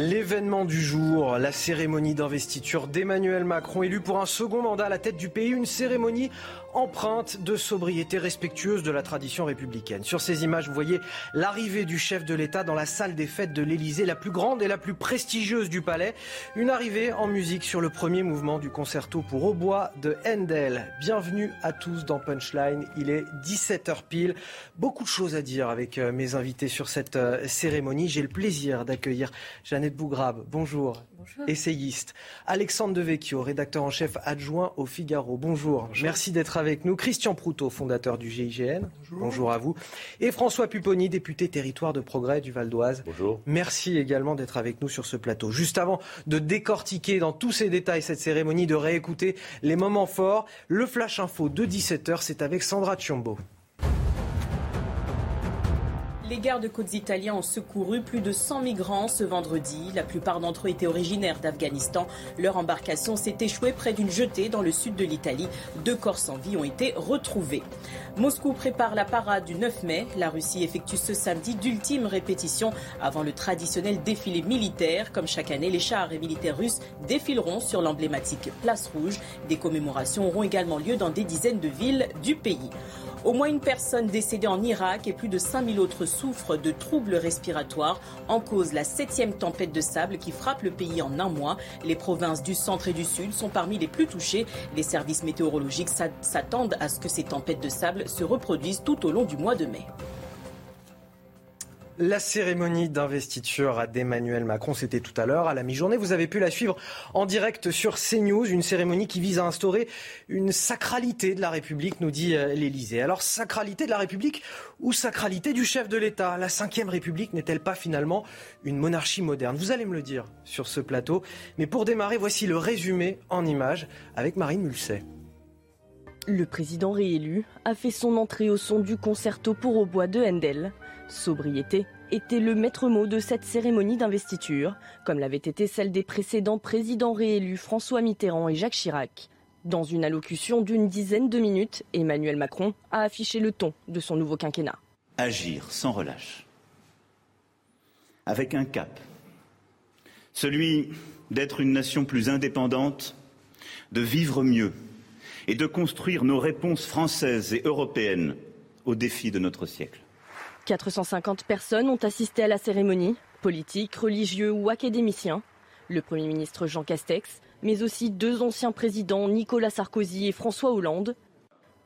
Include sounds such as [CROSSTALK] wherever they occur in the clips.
L'événement du jour, la cérémonie d'investiture d'Emmanuel Macron, élu pour un second mandat à la tête du pays, une cérémonie empreinte de sobriété respectueuse de la tradition républicaine. Sur ces images, vous voyez l'arrivée du chef de l'État dans la salle des fêtes de l'Élysée, la plus grande et la plus prestigieuse du palais. Une arrivée en musique sur le premier mouvement du concerto pour hautbois de Handel. Bienvenue à tous dans Punchline. Il est 17h pile. Beaucoup de choses à dire avec euh, mes invités sur cette euh, cérémonie. J'ai le plaisir d'accueillir Jeannette Bougrabe. Bonjour. Bonjour. Essayiste. Alexandre Devecchio, rédacteur en chef adjoint au Figaro. Bonjour. Merci d'être avec nous. Christian Proutot, fondateur du GIGN. Bonjour. à vous. Et François Pupponi, député territoire de progrès du Val d'Oise. Bonjour. Merci également d'être avec nous sur ce plateau. Juste avant de décortiquer dans tous ses détails cette cérémonie, de réécouter les moments forts, le Flash Info de 17h, c'est avec Sandra Chiombo. Les gardes-côtes italiens ont secouru plus de 100 migrants ce vendredi. La plupart d'entre eux étaient originaires d'Afghanistan. Leur embarcation s'est échouée près d'une jetée dans le sud de l'Italie. Deux corps sans vie ont été retrouvés. Moscou prépare la parade du 9 mai. La Russie effectue ce samedi d'ultimes répétitions avant le traditionnel défilé militaire. Comme chaque année, les chars et militaires russes défileront sur l'emblématique Place Rouge. Des commémorations auront également lieu dans des dizaines de villes du pays. Au moins une personne décédée en Irak et plus de 5000 autres souffrent de troubles respiratoires. En cause, la septième tempête de sable qui frappe le pays en un mois. Les provinces du centre et du sud sont parmi les plus touchées. Les services météorologiques s'attendent à ce que ces tempêtes de sable se reproduisent tout au long du mois de mai. La cérémonie d'investiture d'Emmanuel Macron, c'était tout à l'heure, à la mi-journée. Vous avez pu la suivre en direct sur CNews, une cérémonie qui vise à instaurer une sacralité de la République, nous dit euh, l'Élysée. Alors, sacralité de la République ou sacralité du chef de l'État? La Ve République n'est-elle pas finalement une monarchie moderne? Vous allez me le dire sur ce plateau. Mais pour démarrer, voici le résumé en images avec Marine Mulset. Le président réélu a fait son entrée au son du concerto pour au bois de Handel. Sobriété était le maître mot de cette cérémonie d'investiture, comme l'avait été celle des précédents présidents réélus François Mitterrand et Jacques Chirac. Dans une allocution d'une dizaine de minutes, Emmanuel Macron a affiché le ton de son nouveau quinquennat. Agir sans relâche, avec un cap, celui d'être une nation plus indépendante, de vivre mieux et de construire nos réponses françaises et européennes aux défis de notre siècle. 450 personnes ont assisté à la cérémonie, politiques, religieux ou académiciens. Le Premier ministre Jean Castex, mais aussi deux anciens présidents Nicolas Sarkozy et François Hollande.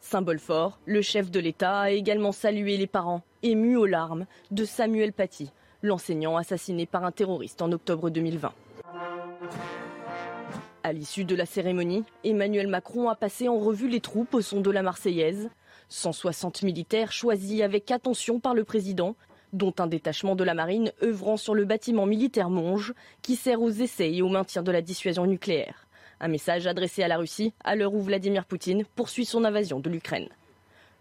Symbole fort, le chef de l'État a également salué les parents, émus aux larmes, de Samuel Paty, l'enseignant assassiné par un terroriste en octobre 2020. À l'issue de la cérémonie, Emmanuel Macron a passé en revue les troupes au son de la Marseillaise. 160 militaires choisis avec attention par le président, dont un détachement de la marine œuvrant sur le bâtiment militaire Monge, qui sert aux essais et au maintien de la dissuasion nucléaire. Un message adressé à la Russie à l'heure où Vladimir Poutine poursuit son invasion de l'Ukraine.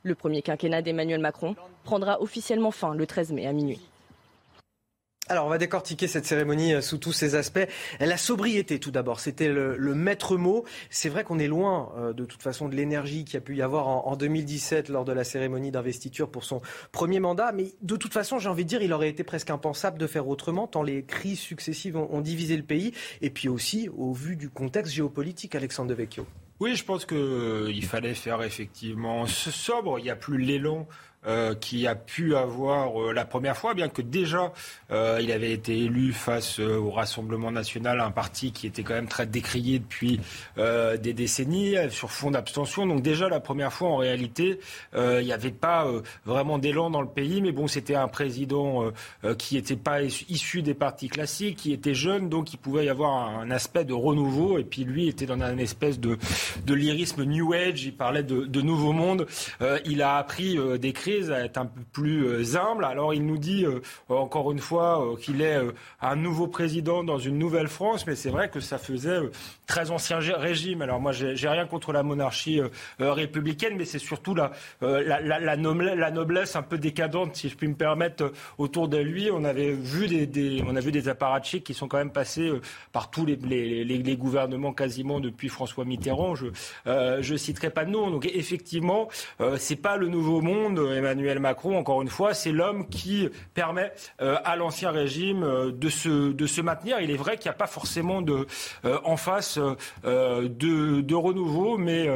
Le premier quinquennat d'Emmanuel Macron prendra officiellement fin le 13 mai à minuit. Alors, on va décortiquer cette cérémonie euh, sous tous ses aspects. La sobriété, tout d'abord, c'était le, maître mot. C'est vrai qu'on est loin, euh, de toute façon, de l'énergie qu'il y a pu y avoir en, 2017 lors de la cérémonie d'investiture pour son premier mandat. Mais de toute façon, j'ai envie de dire, il aurait été presque impensable de faire autrement, tant les crises successives ont, divisé le pays. Et puis aussi, au vu du contexte géopolitique, Alexandre Devecchio. Oui, je pense qu'il euh, fallait faire effectivement sobre. Il n'y a plus l'élan euh, qui a pu avoir euh, la première fois, bien que déjà euh, il avait été élu face au Rassemblement national, un parti qui était quand même très décrié depuis des décennies sur fond d'abstention. Donc déjà la première fois, en réalité, il n'y avait pas vraiment d'élan dans le pays, mais bon, c'était un président qui n'était pas issu des partis classiques, qui était jeune, donc il pouvait y avoir un, aspect de renouveau. Et puis lui était dans un espèce de, de lyrisme New Age. Il parlait de, de nouveau monde. il a appris d'écrire à être un peu plus euh, humble. Alors il nous dit euh, encore une fois euh, qu'il est un nouveau président dans une nouvelle France, mais c'est vrai que ça faisait très ancien régime. Alors moi, j'ai rien contre la monarchie républicaine, mais c'est surtout la, noblesse, un peu décadente, si je puis me permettre, autour de lui. On avait vu des, on a vu des apparatchiks qui sont quand même passés par tous les, gouvernements quasiment depuis François Mitterrand. Je je citerai pas de nom. Donc effectivement, c'est pas le nouveau monde. Emmanuel Macron, encore une fois, c'est l'homme qui permet euh, à l'ancien régime euh, de, se, de se maintenir. Il est vrai qu'il n'y a pas forcément de, euh, en face de, de, renouveau, mais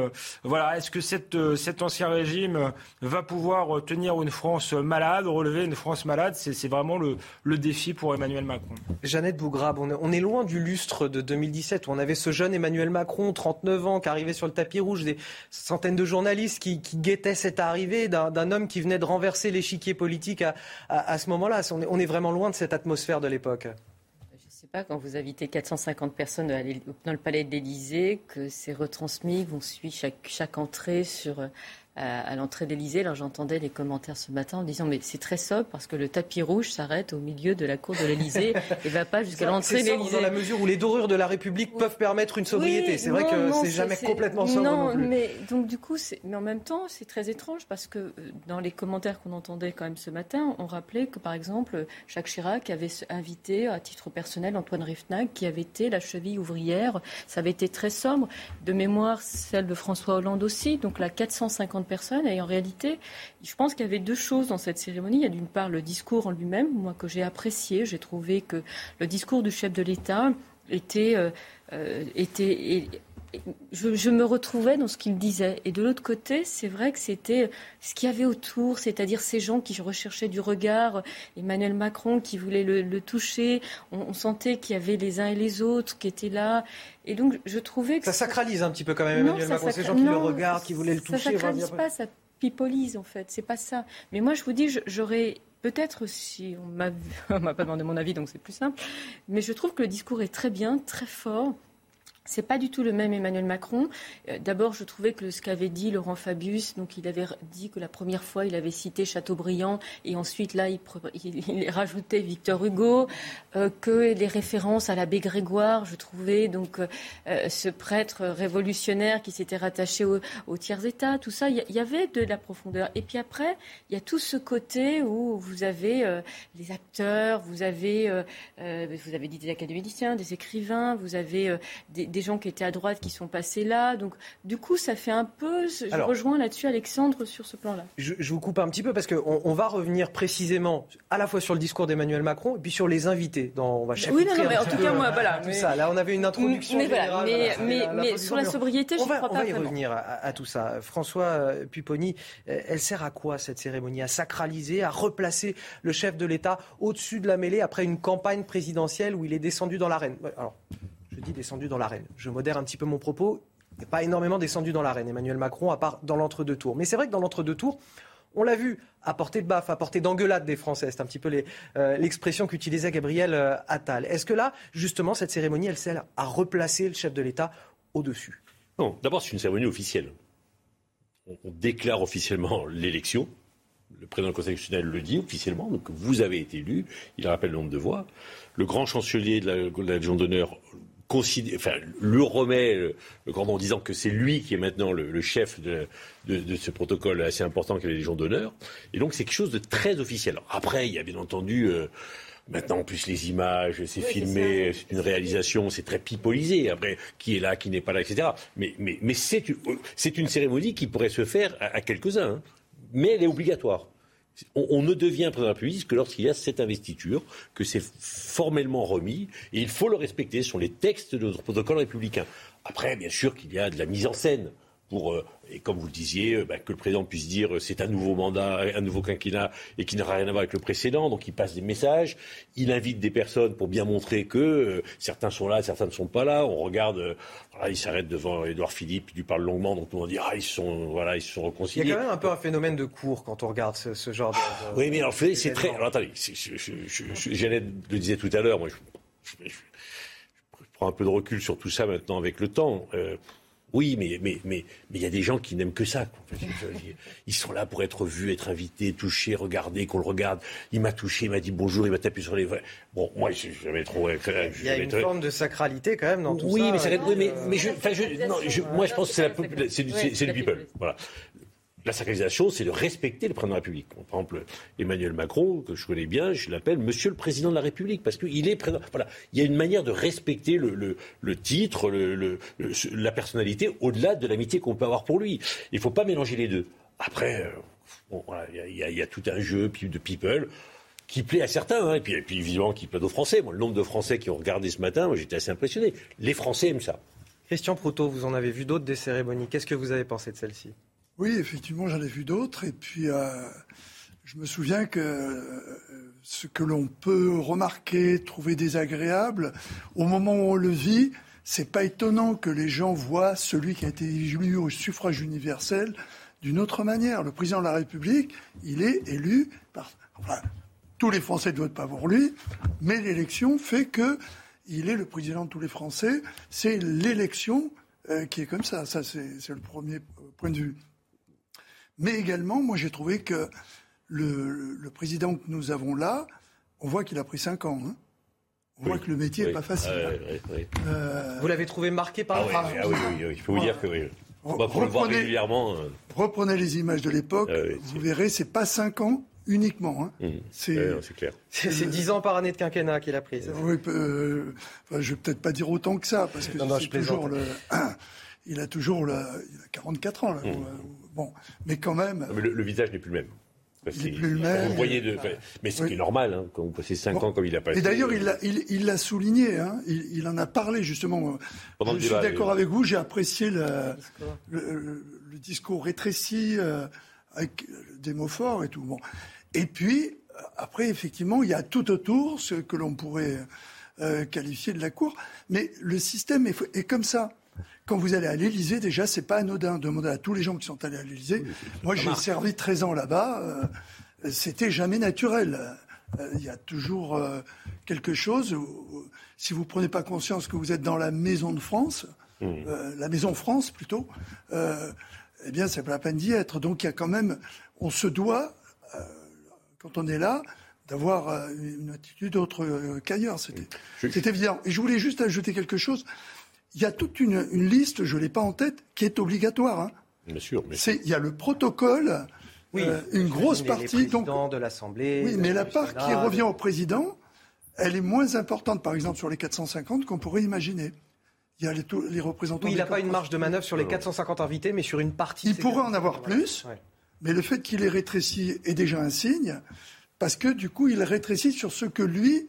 voilà, est-ce que cette, cet ancien régime va pouvoir tenir une France malade, relever une France malade? C'est vraiment le, le, défi pour Emmanuel Macron. Jeannette Bougrabe, on est, loin du lustre de 2017 où on avait ce jeune Emmanuel Macron, 39 ans, qui arrivait sur le tapis rouge, des centaines de journalistes qui, qui guettaient cette arrivée d'un homme qui venait de renverser l'échiquier politique à, ce moment-là. On est, vraiment loin de cette atmosphère de l'époque. Je ne sais pas, quand vous invitez 450 personnes dans le palais de l'Élysée, que c'est retransmis, vous suivez chaque, chaque entrée sur à, l'entrée de l'Elysée. Alors j'entendais les commentaires ce matin en disant mais c'est très sobre parce que le tapis rouge s'arrête au milieu de la cour de l'Elysée [LAUGHS] et va pas jusqu'à l'entrée de l'Elysée. Dans la mesure où les dorures de la République peuvent permettre une sobriété. c'est vrai que c'est jamais complètement sobre non, plus. mais donc du coup, mais en même temps, c'est très étrange parce que euh, dans les commentaires qu'on entendait quand même ce matin, on rappelait que par exemple Jacques Chirac avait invité à titre personnel Antoine Riefnag qui avait été la cheville ouvrière. Ça avait été très sombre. De mémoire, celle de François Hollande aussi. Donc la 450 personnes. Et en réalité, je pense qu'il y avait deux choses dans cette cérémonie. Il y a d'une part le discours en lui-même, moi que j'ai apprécié. J'ai trouvé que le discours du chef de l'État était, euh, euh, était je, me retrouvais dans ce qu'il disait. Et de l'autre côté, c'est vrai que c'était ce qu'il y avait autour, c'est-à-dire ces gens qui recherchaient du regard, Emmanuel Macron qui voulait le, toucher. On, sentait qu'il y avait les uns et les autres qui étaient là. Et donc, je trouvais que. Ça sacralise un petit peu quand même Emmanuel Macron, ces gens qui le regardent, qui voulaient le toucher. Ça sacralise pas, ça pipolise en fait. C'est pas ça. Mais moi, je vous dis, j'aurais Peut-être si [LAUGHS] on m'a pas demandé mon avis, donc c'est plus simple. Mais je trouve que le discours est très bien, très fort. C'est pas du tout le même Emmanuel Macron. Euh, d'abord, je trouvais que ce qu'avait dit Laurent Fabius, donc il avait dit que la première fois il avait cité Chateaubriand et ensuite là il, il, [LAUGHS] rajoutait Victor Hugo, euh, que les références à l'abbé Grégoire, je trouvais donc euh, ce prêtre révolutionnaire qui s'était rattaché au, tiers état, tout ça, il y, avait de la profondeur. Et puis après, il y a tout ce côté où vous avez les acteurs, vous avez, vous avez dit des académiciens, des écrivains, vous avez des gens qui étaient à droite qui sont passés là. Donc, du coup, ça fait un peu. Je rejoins là-dessus Alexandre sur ce plan-là. Je, vous coupe un petit peu parce qu'on on va revenir précisément à la fois sur le discours d'Emmanuel Macron et puis sur les invités. Dans, on va oui, non, non, mais en tout cas, moi, voilà. Tout ça. Là, on avait une introduction. Mais, voilà, mais, mais, sur la sobriété, je ne crois pas. On va y revenir à, tout ça. François euh, Pupponi, euh, elle sert à quoi cette cérémonie? À sacraliser, à replacer le chef de l'État au-dessus de la mêlée après une campagne présidentielle où il est descendu dans l'arène? Alors, je dis descendu dans l'arène. Je modère un petit peu mon propos. Il n'est pas énormément descendu dans l'arène, Emmanuel Macron, à part dans l'entre-deux tours. Mais c'est vrai que dans l'entre-deux tours, on l'a vu, à portée de baffe, à portée d'engueulade des Français. C'est un petit peu euh, l'expression qu'utilisait Gabriel euh, Attal. Est-ce que là, justement, cette cérémonie, elle sert à replacer le chef de l'État au-dessus? Non, d'abord, c'est une cérémonie officielle. On, déclare officiellement l'élection. Le président du Conseil constitutionnel le dit officiellement, donc vous avez été élu. Il rappelle le nombre de voix. Le grand chancelier de la, de la Légion d'honneur enfin, le remet le, en disant que c'est lui qui est maintenant le, chef de, ce protocole assez important qu'est la Légion d'honneur. Et donc c'est quelque chose de très officiel. après, il y a bien entendu. Euh, Maintenant, en plus, les images, c'est filmé, c'est une réalisation, c'est très pipolisé. Après, qui est là, qui n'est pas là, etc. Mais, mais, mais c'est une, cérémonie qui pourrait se faire à, quelques-uns. Hein. Mais elle est obligatoire. On, ne devient président de la République que lorsqu'il y a cette investiture, que c'est formellement remis, et il faut le respecter. sur les textes de notre protocole républicain. Après, bien sûr qu'il y a de la mise en scène pour, euh, et comme vous le disiez, euh, bah, que le président puisse dire euh, c'est un nouveau mandat, un nouveau quinquennat et qui n'aura rien à voir avec le précédent. Donc il passe des messages, il invite des personnes pour bien montrer que certains sont là, certains ne sont pas là. On regarde, voilà, il s'arrête devant Édouard Philippe, il lui parle longuement, donc on dit ah ils sont voilà ils se sont réconciliés. Il y a quand même un peu un phénomène de cours quand on regarde ce, genre de, Oui mais alors c'est très. Alors attendez, j'allais le disais tout à l'heure, moi je, prends un peu de recul sur tout ça maintenant avec le temps. Oui, mais mais mais mais il y a des gens qui n'aiment que ça. Ils sont là pour être vus, être invités, touchés, regardés, qu'on le regarde. Il m'a touché, il m'a dit bonjour, il m'a tapé sur les. Bon, moi, je jamais trop. Il y a une forme de sacralité quand même dans tout oui, ça. Oui, mais, mais, mais, je, je, moi, je pense que c'est du people. Voilà. La sacralisation, c'est de respecter le président de la République. Par exemple, Emmanuel Macron, que je connais bien, je l'appelle Monsieur le Président de la République, parce qu'il est président. Voilà, il y a une manière de respecter le, titre, la personnalité, au-delà de l'amitié qu'on peut avoir pour lui. Il ne faut pas mélanger les deux. Après, euh, il y, a tout un jeu de people qui plaît à certains, hein, et, puis, évidemment qui plaît aux Français. Moi, le nombre de Français qui ont regardé ce matin, j'étais assez impressionné. Les Français aiment ça. Christian Proutot, vous en avez vu d'autres des cérémonies. Qu'est-ce que vous avez pensé de celle-ci? Oui, effectivement, j'en ai vu d'autres. Et puis, euh, je me souviens que euh, ce que l'on peut remarquer, trouver désagréable, au moment où on le vit, c'est pas étonnant que les gens voient celui qui a été élu au suffrage universel d'une autre manière. Le président de la République, il est élu par. Enfin, tous les Français ne votent pas pour lui, mais l'élection fait que il est le président de tous les Français. C'est l'élection euh, qui est comme ça. Ça, c'est le premier point de vue. Mais également, moi, j'ai trouvé que le, président que nous avons là, on voit qu'il a pris 5 ans. Hein. On voit que le métier n'est pas facile. Euh, vous l'avez trouvé marqué par ah, ah, oui, oui, oui, il faut vous dire que oui. pour le voir régulièrement. Euh. Reprenez les images de l'époque, ah vous verrez, c'est pas 5 ans uniquement. Hein. Mmh. C'est clair. C'est 10 ans par année de quinquennat qu'il a pris. Oui, euh, enfin, je vais peut-être pas dire autant que ça, parce que c'est [CLEARS THROAT] toujours le. il a toujours il a 44 ans. Là, mmh. Bon, mais quand même. mais le, visage n'est plus le même. il n'est plus le même. Vous voyez de, mais c'est normal, hein, quand vous passez 5 ans comme il a passé. Et d'ailleurs, il l'a il, souligné, hein, il, en a parlé justement. Pendant je suis d'accord avec vous, j'ai apprécié le, le, discours rétréci, euh, avec des mots forts et tout. Bon. Et puis, après, effectivement, il y a tout autour ce que l'on pourrait euh, qualifier de la cour. Mais le système est comme ça quand vous allez à l'Élysée, déjà, c'est pas anodin. Demandez à tous les gens qui sont allés à l'Élysée. Moi, j'ai servi 13 ans là-bas. Euh, c'était jamais naturel. Euh, il y a toujours euh, quelque chose. si vous prenez pas conscience que vous êtes dans la maison de France, mmh. la maison France plutôt, eh bien, c'est pas la peine d'y être. Donc, il y a quand même, on se doit, quand on est là, d'avoir une attitude autre qu'ailleurs. C'était évident. Et je voulais juste ajouter quelque chose il y a toute une, liste, je ne l'ai pas en tête, qui est obligatoire. Hein. Bien sûr. Il y a le protocole, oui, euh, une grosse partie. donc, de l'Assemblée. Oui, mais la part qui revient au président, elle est moins importante, par exemple, sur les 450 qu'on pourrait imaginer. Il y a les, représentants. Oui, il n'a pas une marge de manœuvre sur les 450 invités, mais sur une partie. Il pourrait en avoir plus, mais le fait qu'il ait rétréci est déjà un signe, parce que du coup, il rétrécit sur ce que lui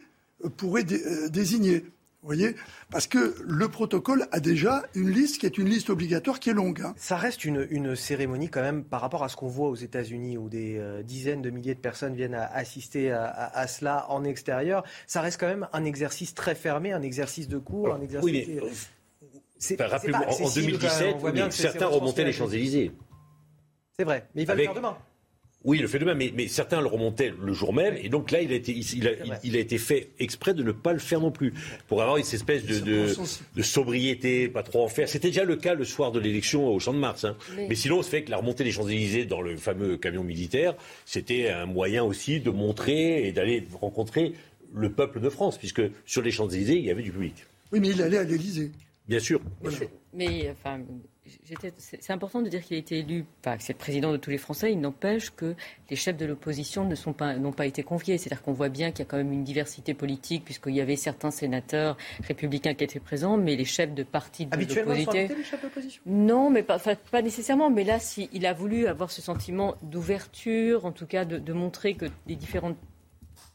pourrait euh, désigner. Vous voyez Parce que le protocole a déjà une liste qui est une liste obligatoire qui est longue. Hein. Ça reste une, cérémonie quand même par rapport à ce qu'on voit aux États-Unis où des euh, dizaines de milliers de personnes viennent assister à, cela en extérieur. Ça reste quand même un exercice très fermé, un exercice de cours, un exercice. Oui, mais, euh, rappelez-vous, en 2017, certains remontaient les Champs-Élysées. C'est vrai, mais il va le faire demain. Oui, il le fait demain, mais, mais, certains le remontaient le jour même, et donc là, il a, été, il, a, il, a, été fait exprès de ne pas le faire non plus, pour avoir une espèce de, de, sobriété, pas trop en faire. C'était déjà le cas le soir de l'élection au Champ de Mars. Hein. Mais... sinon, c'est fait que la remontée des Champs-Élysées dans le fameux camion militaire, c'était un moyen aussi de montrer et d'aller rencontrer le peuple de France, puisque sur les Champs-Élysées, il y avait du public. Oui, mais il allait à l'Élysée. Bien sûr. Mais enfin, c'est important de dire qu'il a été élu, enfin, c'est le président de tous les Français. Il n'empêche que les chefs de l'opposition ne sont pas, n'ont pas été conviés. C'est-à-dire qu'on voit bien qu'il y a quand même une diversité politique, puisqu'il y avait certains sénateurs républicains qui étaient présents, mais les chefs de partis de l'opposition. les chefs d'opposition Non, mais pas, pas nécessairement. Mais là, s'il il a voulu avoir ce sentiment d'ouverture, en tout cas de, de montrer que les différentes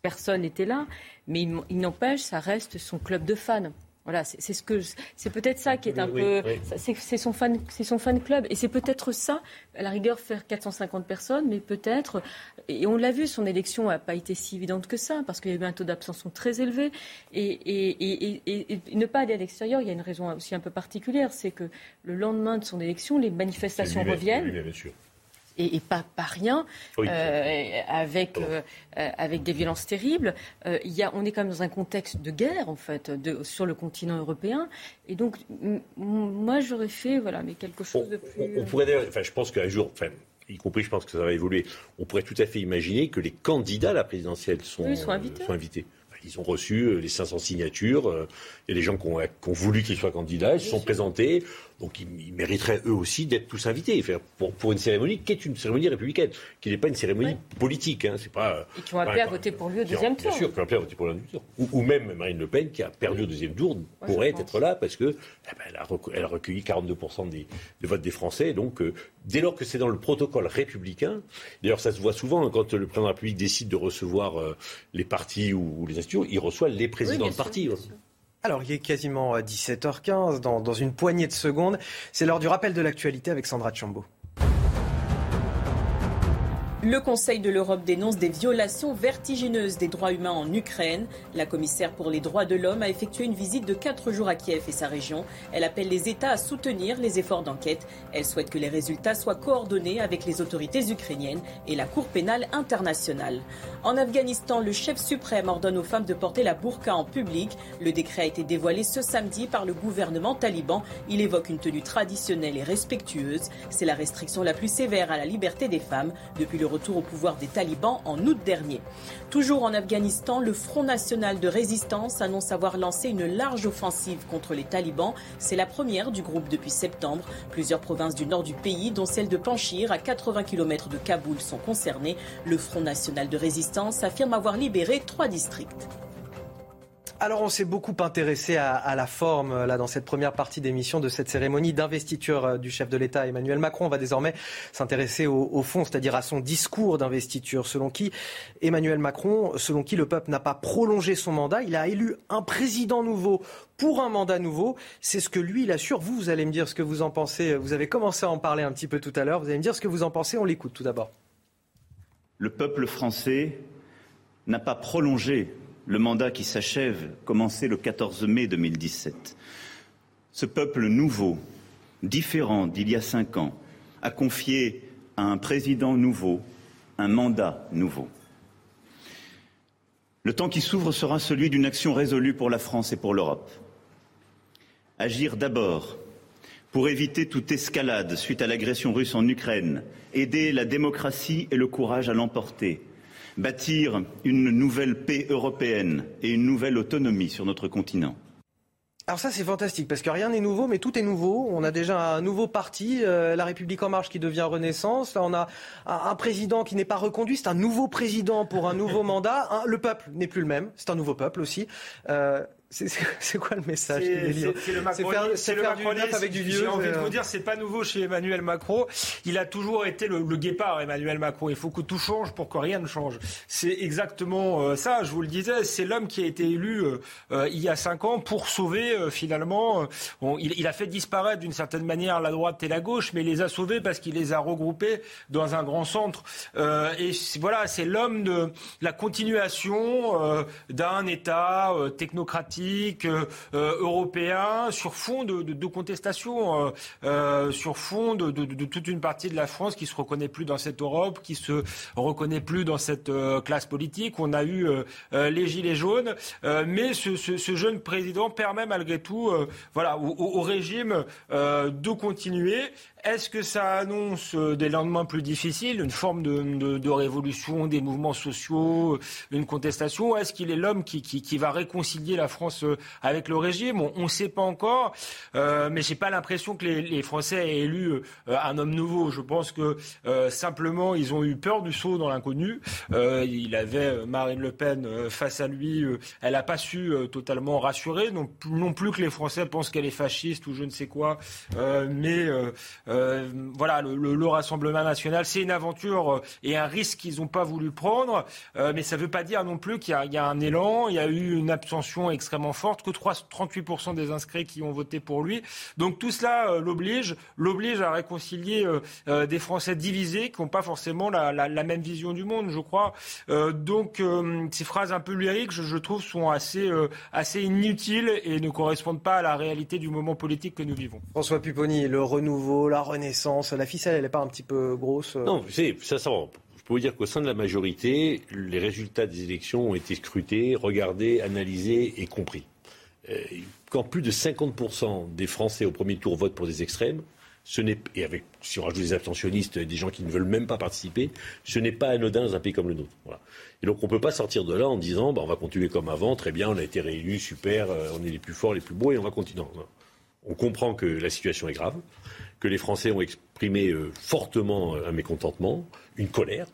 personnes étaient là, mais il n'empêche, ça reste son club de fans. Voilà, c'est ce que c'est peut-être ça qui est un peu c'est son fan c'est son fan club. Et c'est peut-être ça à la rigueur faire 450 personnes mais peut-être et on l'a vu son élection n'a pas été si évidente que ça parce qu'il y a eu un taux d'abstention très élevé. Et, et, et, ne pas aller à l'extérieur il y a une raison aussi un peu particulière c'est que le lendemain de son élection les manifestations reviennent. bien sûr et, pas, pas rien, euh, avec, euh, avec des violences terribles. Euh, y a, on est quand même dans un contexte de guerre, en fait, de, sur le continent européen. Et donc, moi, j'aurais fait voilà, mais quelque chose de plus. On, pourrait enfin, je pense qu'un jour, enfin, y compris, je pense que ça va évoluer, on pourrait tout à fait imaginer que les candidats à la présidentielle sont, sont invités. Sont invités. Ils ont reçu les 500 signatures. Il y a des gens qui ont, qui ont voulu qu'ils soient candidats. Ils se sont présentés. Donc ils, mériteraient eux aussi d'être tous invités pour, pour, une cérémonie qui est une cérémonie républicaine, qui n'est pas une cérémonie politique. Hein, c'est pas, et qui ont appelé à voter pour lui au deuxième tour. Bien sûr, qui ont appelé à voter pour le deuxième tour. Ou, même Marine Le Pen, qui a perdu au deuxième tour, pourrait être là parce que eh ben, elle, a elle, a recueilli 42% des, votes des Français. Donc euh, dès lors que c'est dans le protocole républicain, d'ailleurs ça se voit souvent hein, quand le président de la République décide de recevoir euh, les partis ou, les institutions, il reçoit les présidents de partis. Alors, il est quasiment 17h15, dans, dans une poignée de secondes. C'est l'heure du rappel de l'actualité avec Sandra Chambaud. Le Conseil de l'Europe dénonce des violations vertigineuses des droits humains en Ukraine. La commissaire pour les droits de l'homme a effectué une visite de quatre jours à Kiev et sa région. Elle appelle les États à soutenir les efforts d'enquête. Elle souhaite que les résultats soient coordonnés avec les autorités ukrainiennes et la Cour pénale internationale. En Afghanistan, le chef suprême ordonne aux femmes de porter la burqa en public. Le décret a été dévoilé ce samedi par le gouvernement taliban. Il évoque une tenue traditionnelle et respectueuse. C'est la restriction la plus sévère à la liberté des femmes depuis le retour au pouvoir des talibans en août dernier. Toujours en Afghanistan, le Front national de résistance annonce avoir lancé une large offensive contre les talibans. C'est la première du groupe depuis septembre. Plusieurs provinces du nord du pays, dont celle de Panchir, à 80 km de Kaboul, sont concernées. Le Front national de résistance affirme avoir libéré trois districts. Alors on s'est beaucoup intéressé à, la forme euh, là dans cette première partie d'émission de cette cérémonie d'investiture euh, du chef de l'État Emmanuel Macron. On va désormais s'intéresser au, fond, c'est-à-dire à son discours d'investiture, selon qui Emmanuel Macron, selon qui le peuple n'a pas prolongé son mandat, il a élu un président nouveau pour un mandat nouveau. C'est ce que lui il assure. Vous, vous allez me dire ce que vous en pensez. Vous avez commencé à en parler un petit peu tout à l'heure. Vous allez me dire ce que vous en pensez. On l'écoute tout d'abord. Le peuple français n'a pas prolongé le mandat qui s'achève, commencé le 14 mai 2017. Ce peuple nouveau, différent d'il y a cinq ans, a confié à un président nouveau un mandat nouveau. Le temps qui s'ouvre sera celui d'une action résolue pour la France et pour l'Europe. Agir d'abord pour éviter toute escalade suite à l'agression russe en Ukraine, aider la démocratie et le courage à l'emporter, bâtir une nouvelle paix européenne et une nouvelle autonomie sur notre continent. Alors ça c'est fantastique parce que rien n'est nouveau mais tout est nouveau. On a déjà un nouveau parti, euh, La République en marche qui devient Renaissance. Là on a un, président qui n'est pas reconduit, c'est un nouveau président pour un nouveau [LAUGHS] mandat. le peuple n'est plus le même, c'est un nouveau peuple aussi. Euh, [LAUGHS] c'est quoi le message C'est le macronisme. avec du vieux. J'ai envie de vous dire, c'est pas nouveau chez Emmanuel Macron. Il a toujours été le, guépard, Emmanuel Macron. Il faut que tout change pour que rien ne change. C'est exactement euh, ça. Je vous le disais, c'est l'homme qui a été élu euh, euh, il y a cinq ans pour sauver finalement. il, a fait disparaître d'une certaine manière la droite et la gauche, mais il les a sauvés parce qu'il les a regroupés dans un grand centre. et voilà, c'est l'homme de la continuation d'un État technocratique euh, euh, européen sur fond de, contestation, euh, sur fond de, toute une partie de la France qui se reconnaît plus dans cette Europe, qui se reconnaît plus dans cette classe politique. On a eu les gilets jaunes, mais ce, jeune président permet malgré tout, voilà, au, régime de continuer Est-ce que ça annonce des lendemains plus difficiles, une forme de, révolution, des mouvements sociaux, une contestation Est-ce qu'il est l'homme qui, va réconcilier la France euh, avec le régime On ne sait pas encore, euh, mais j'ai pas l'impression que les, Français aient élu euh, un homme nouveau. Je pense que simplement ils ont eu peur du saut dans l'inconnu. il avait Marine Le Pen face à lui. elle n'a pas su totalement rassurer, non, non, plus que les Français pensent qu'elle est fasciste ou je ne sais quoi. mais euh, voilà, le, Rassemblement national, c'est une aventure euh, et un risque qu'ils n'ont pas voulu prendre, euh, mais ça ne veut pas dire non plus qu'il y, a un élan. Il y a eu une abstention extrêmement forte, que 3, 38% des inscrits qui ont voté pour lui. Donc tout cela l'oblige, l'oblige à réconcilier des Français divisés qui n'ont pas forcément la, même vision du monde, je crois. donc ces phrases un peu lyriques, je, je trouve, sont assez, assez inutiles et ne correspondent pas à la réalité du moment politique que nous vivons. François Pupponi, le renouveau, la Renaissance. La ficelle, elle n'est pas un petit peu grosse euh Non, c'est ça, ça peux vous dire qu'au sein de la majorité, les résultats des élections ont été scrutés, regardés, analysés et compris. Euh, quand plus de 50% des Français au premier tour votent pour des extrêmes, et avec si on rajoute des abstentionnistes, des gens qui ne veulent même pas participer, ce n'est pas anodin dans un pays comme le nôtre. Et donc on ne peut pas sortir de là en disant bah, on va continuer comme avant, très bien, on a été réélus, super, euh, on est les plus forts, les plus beaux et on va continuer. On comprend que la situation est grave que les Français ont exprimé euh, fortement un mécontentement, une colère.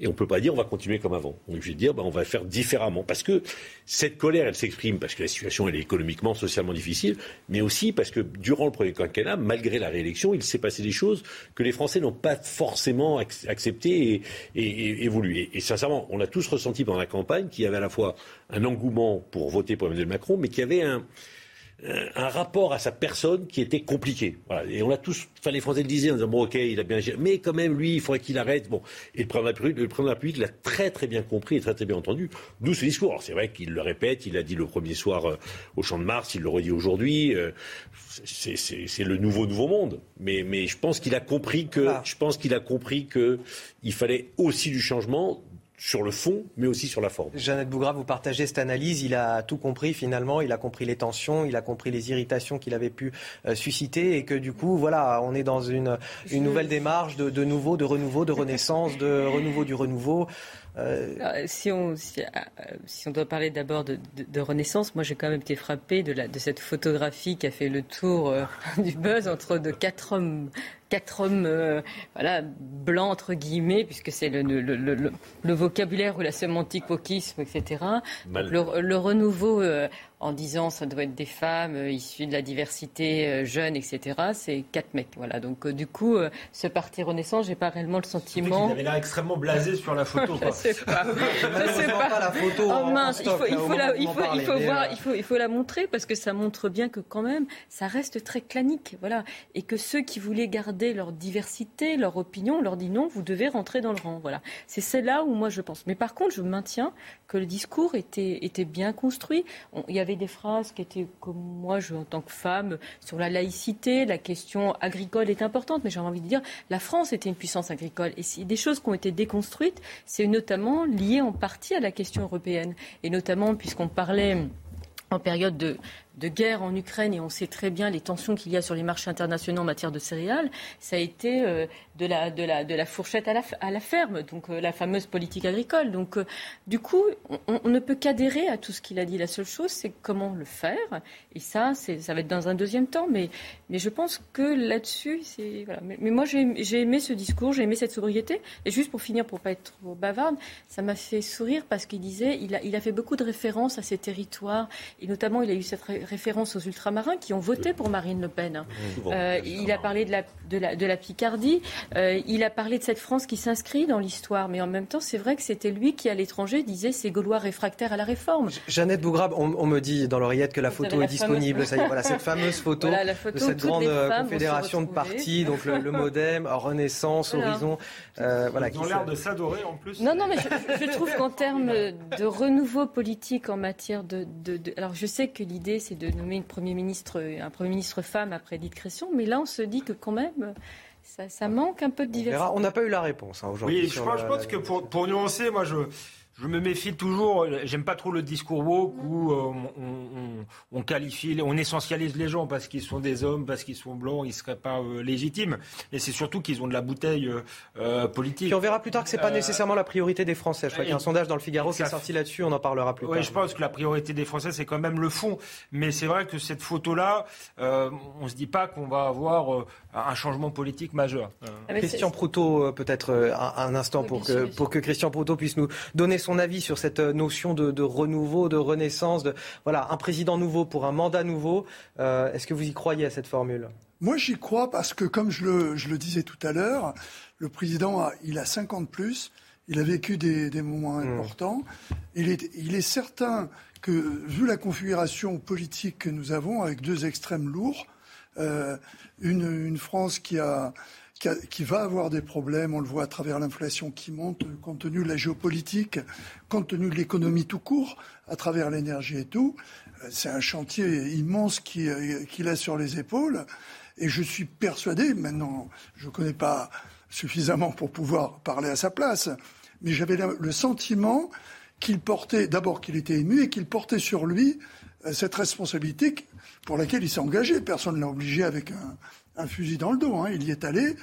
Et on ne peut pas dire on va continuer comme avant. On est obligé de dire ben, on va faire différemment. Parce que cette colère, elle s'exprime parce que la situation elle est économiquement, socialement difficile, mais aussi parce que durant le premier quinquennat, malgré la réélection, il s'est passé des choses que les Français n'ont pas forcément acceptées et, évolué. Et, sincèrement, on a tous ressenti pendant la campagne qu'il y avait à la fois un engouement pour voter pour Emmanuel Macron, mais qu'il y avait un, un rapport à sa personne qui était compliqué. Et on a tous, enfin les Français le disaient en disant bon ok, il a bien géré, mais quand même lui, il faudrait qu'il arrête. Bon, et le président de la République, l'a très très bien compris et très très bien entendu. D'où ce discours. Alors c'est vrai qu'il le répète, il l'a dit le premier soir euh, au Champ de Mars, il le redit aujourd'hui. Euh, c'est le nouveau nouveau monde. Mais mais je pense qu'il a compris que je pense qu'il a compris que il fallait aussi du changement sur le fond, mais aussi sur la forme. Jeannette Bougra, vous partagez cette analyse. Il a tout compris finalement. Il a compris les tensions, il a compris les irritations qu'il avait pu euh, susciter et que du coup, voilà, on est dans une, une nouvelle démarche de, de nouveau, de renouveau, de renaissance, de renouveau du renouveau. Euh, si, on, si, euh, on doit parler d'abord de, Renaissance, moi j'ai quand même été frappé de, la, de cette photographie qui a fait le tour [LAUGHS] du buzz entre de quatre hommes quatre hommes euh, voilà, blancs, entre guillemets, puisque c'est le, le, le, le, vocabulaire ou la sémantique wokisme, etc. Le, renouveau euh, en disant ça doit être des femmes euh, issues de la diversité euh, jeune, etc. C'est quatre mecs. Voilà. Donc euh, du coup, ce parti Renaissance, j'ai pas réellement le sentiment. Il avait l'air extrêmement blasé sur la photo. [LAUGHS] je sais pas. [LAUGHS] je sais pas. la photo. Oh mince, il faut, il faut, la, il faut, il faut voir, il faut, il faut la montrer parce que ça montre bien que quand même, ça reste très clanique, voilà, et que ceux qui voulaient garder leur diversité, leur opinion, on leur dit non, vous devez rentrer dans le rang. Voilà. C'est celle-là où moi je pense. Mais par contre, je maintiens que le discours était, était bien construit. il y avait des phrases qui étaient, comme moi, je, en tant que femme, sur la laïcité, la question agricole est importante, mais j'ai envie de dire, la France était une puissance agricole. Et si des choses qui ont été déconstruites, c'est notamment lié en partie à la question européenne. Et notamment, puisqu'on parlait en période de, de guerre en Ukraine, et on sait très bien les tensions qu'il y a sur les marchés internationaux en matière de céréales, ça a été euh, de, la, fourchette à la, ferme, donc euh, la fameuse politique agricole. Donc, euh, du coup, on, ne peut qu'adhérer à tout ce qu'il a dit. La seule chose, c'est comment le faire. Et ça, ça va être dans un deuxième temps. Mais, je pense que là-dessus, c'est. Mais, moi, j'ai aimé ce discours, j'ai aimé cette sobriété. Et juste pour finir, pour pas être trop bavarde, ça m'a fait sourire parce qu'il disait, il a, il a fait beaucoup de références à ces territoires. Et notamment, il a eu cette référence aux ultramarins qui ont voté pour Marine Le Pen. Euh, il a parlé de la, de la, de la Picardie, euh, il a parlé de cette France qui s'inscrit dans l'histoire, mais en même temps, c'est vrai que c'était lui qui, à l'étranger, disait ces Gaulois réfractaires à la réforme. Jeannette Bougrab, on, me dit dans l'oreillette que la photo est disponible. Ça y est, voilà, cette [LAUGHS] fameuse photo, de cette grande euh, confédération de partis, donc le, MoDem, Renaissance, Horizon. voilà, Ils ont l'air de s'adorer en plus. Non, non, mais je, trouve qu'en termes de renouveau politique en matière de, de alors je sais que l'idée c'est de nommer une premier ministre, un Premier ministre femme après Edith Cresson, mais là on se dit que quand même, ça, manque un peu de diversité. On n'a pas eu la réponse hein, aujourd'hui. Oui, je, pense, que pour, pour, nuancer, moi je, je me méfie toujours. J'aime pas trop le discours woke où euh, on, on, qualifie, on essentialise les gens parce qu'ils sont des hommes, parce qu'ils sont blancs, ils ne seraient pas euh, légitimes. Et c'est surtout qu'ils ont de la bouteille politique. Puis on verra plus tard que ce n'est pas nécessairement la priorité des Français. Je crois qu'il y a un sondage dans le Figaro qui est sorti là-dessus, on en parlera plus tard. Oui, je pense que la priorité des Français, c'est quand même le fond. Mais c'est vrai que cette photo-là, on ne se dit pas qu'on va avoir un changement politique majeur. Ah, Christian Proutot, peut-être un, instant pour, que, pour que Christian Proutot puisse nous donner son avis sur cette notion de, renouveau, de renaissance, de voilà, un président nouveau pour un mandat nouveau. Euh, est-ce que vous y croyez à cette formule? Moi, j'y crois parce que, comme je le, disais tout à l'heure, le président, a, il a 50 plus, il a vécu des, moments hmm. importants. Il est, il est certain que, vu la configuration politique que nous avons, avec deux extrêmes lourds, euh, une, une France qui a qui, va avoir des problèmes, on le voit à travers l'inflation qui monte, compte tenu de la géopolitique, compte tenu de l'économie tout court, à travers l'énergie et tout. Euh, c'est un chantier immense euh, qu'il a sur les épaules. Et je suis persuadé, maintenant, je ne connais pas suffisamment pour pouvoir parler à sa place, mais j'avais le sentiment qu'il portait, d'abord qu'il était ému et qu'il portait sur lui euh, cette responsabilité pour laquelle il s'est engagé. Personne ne l'a obligé avec un, un fusil dans le dos. Hein. Il y est allé,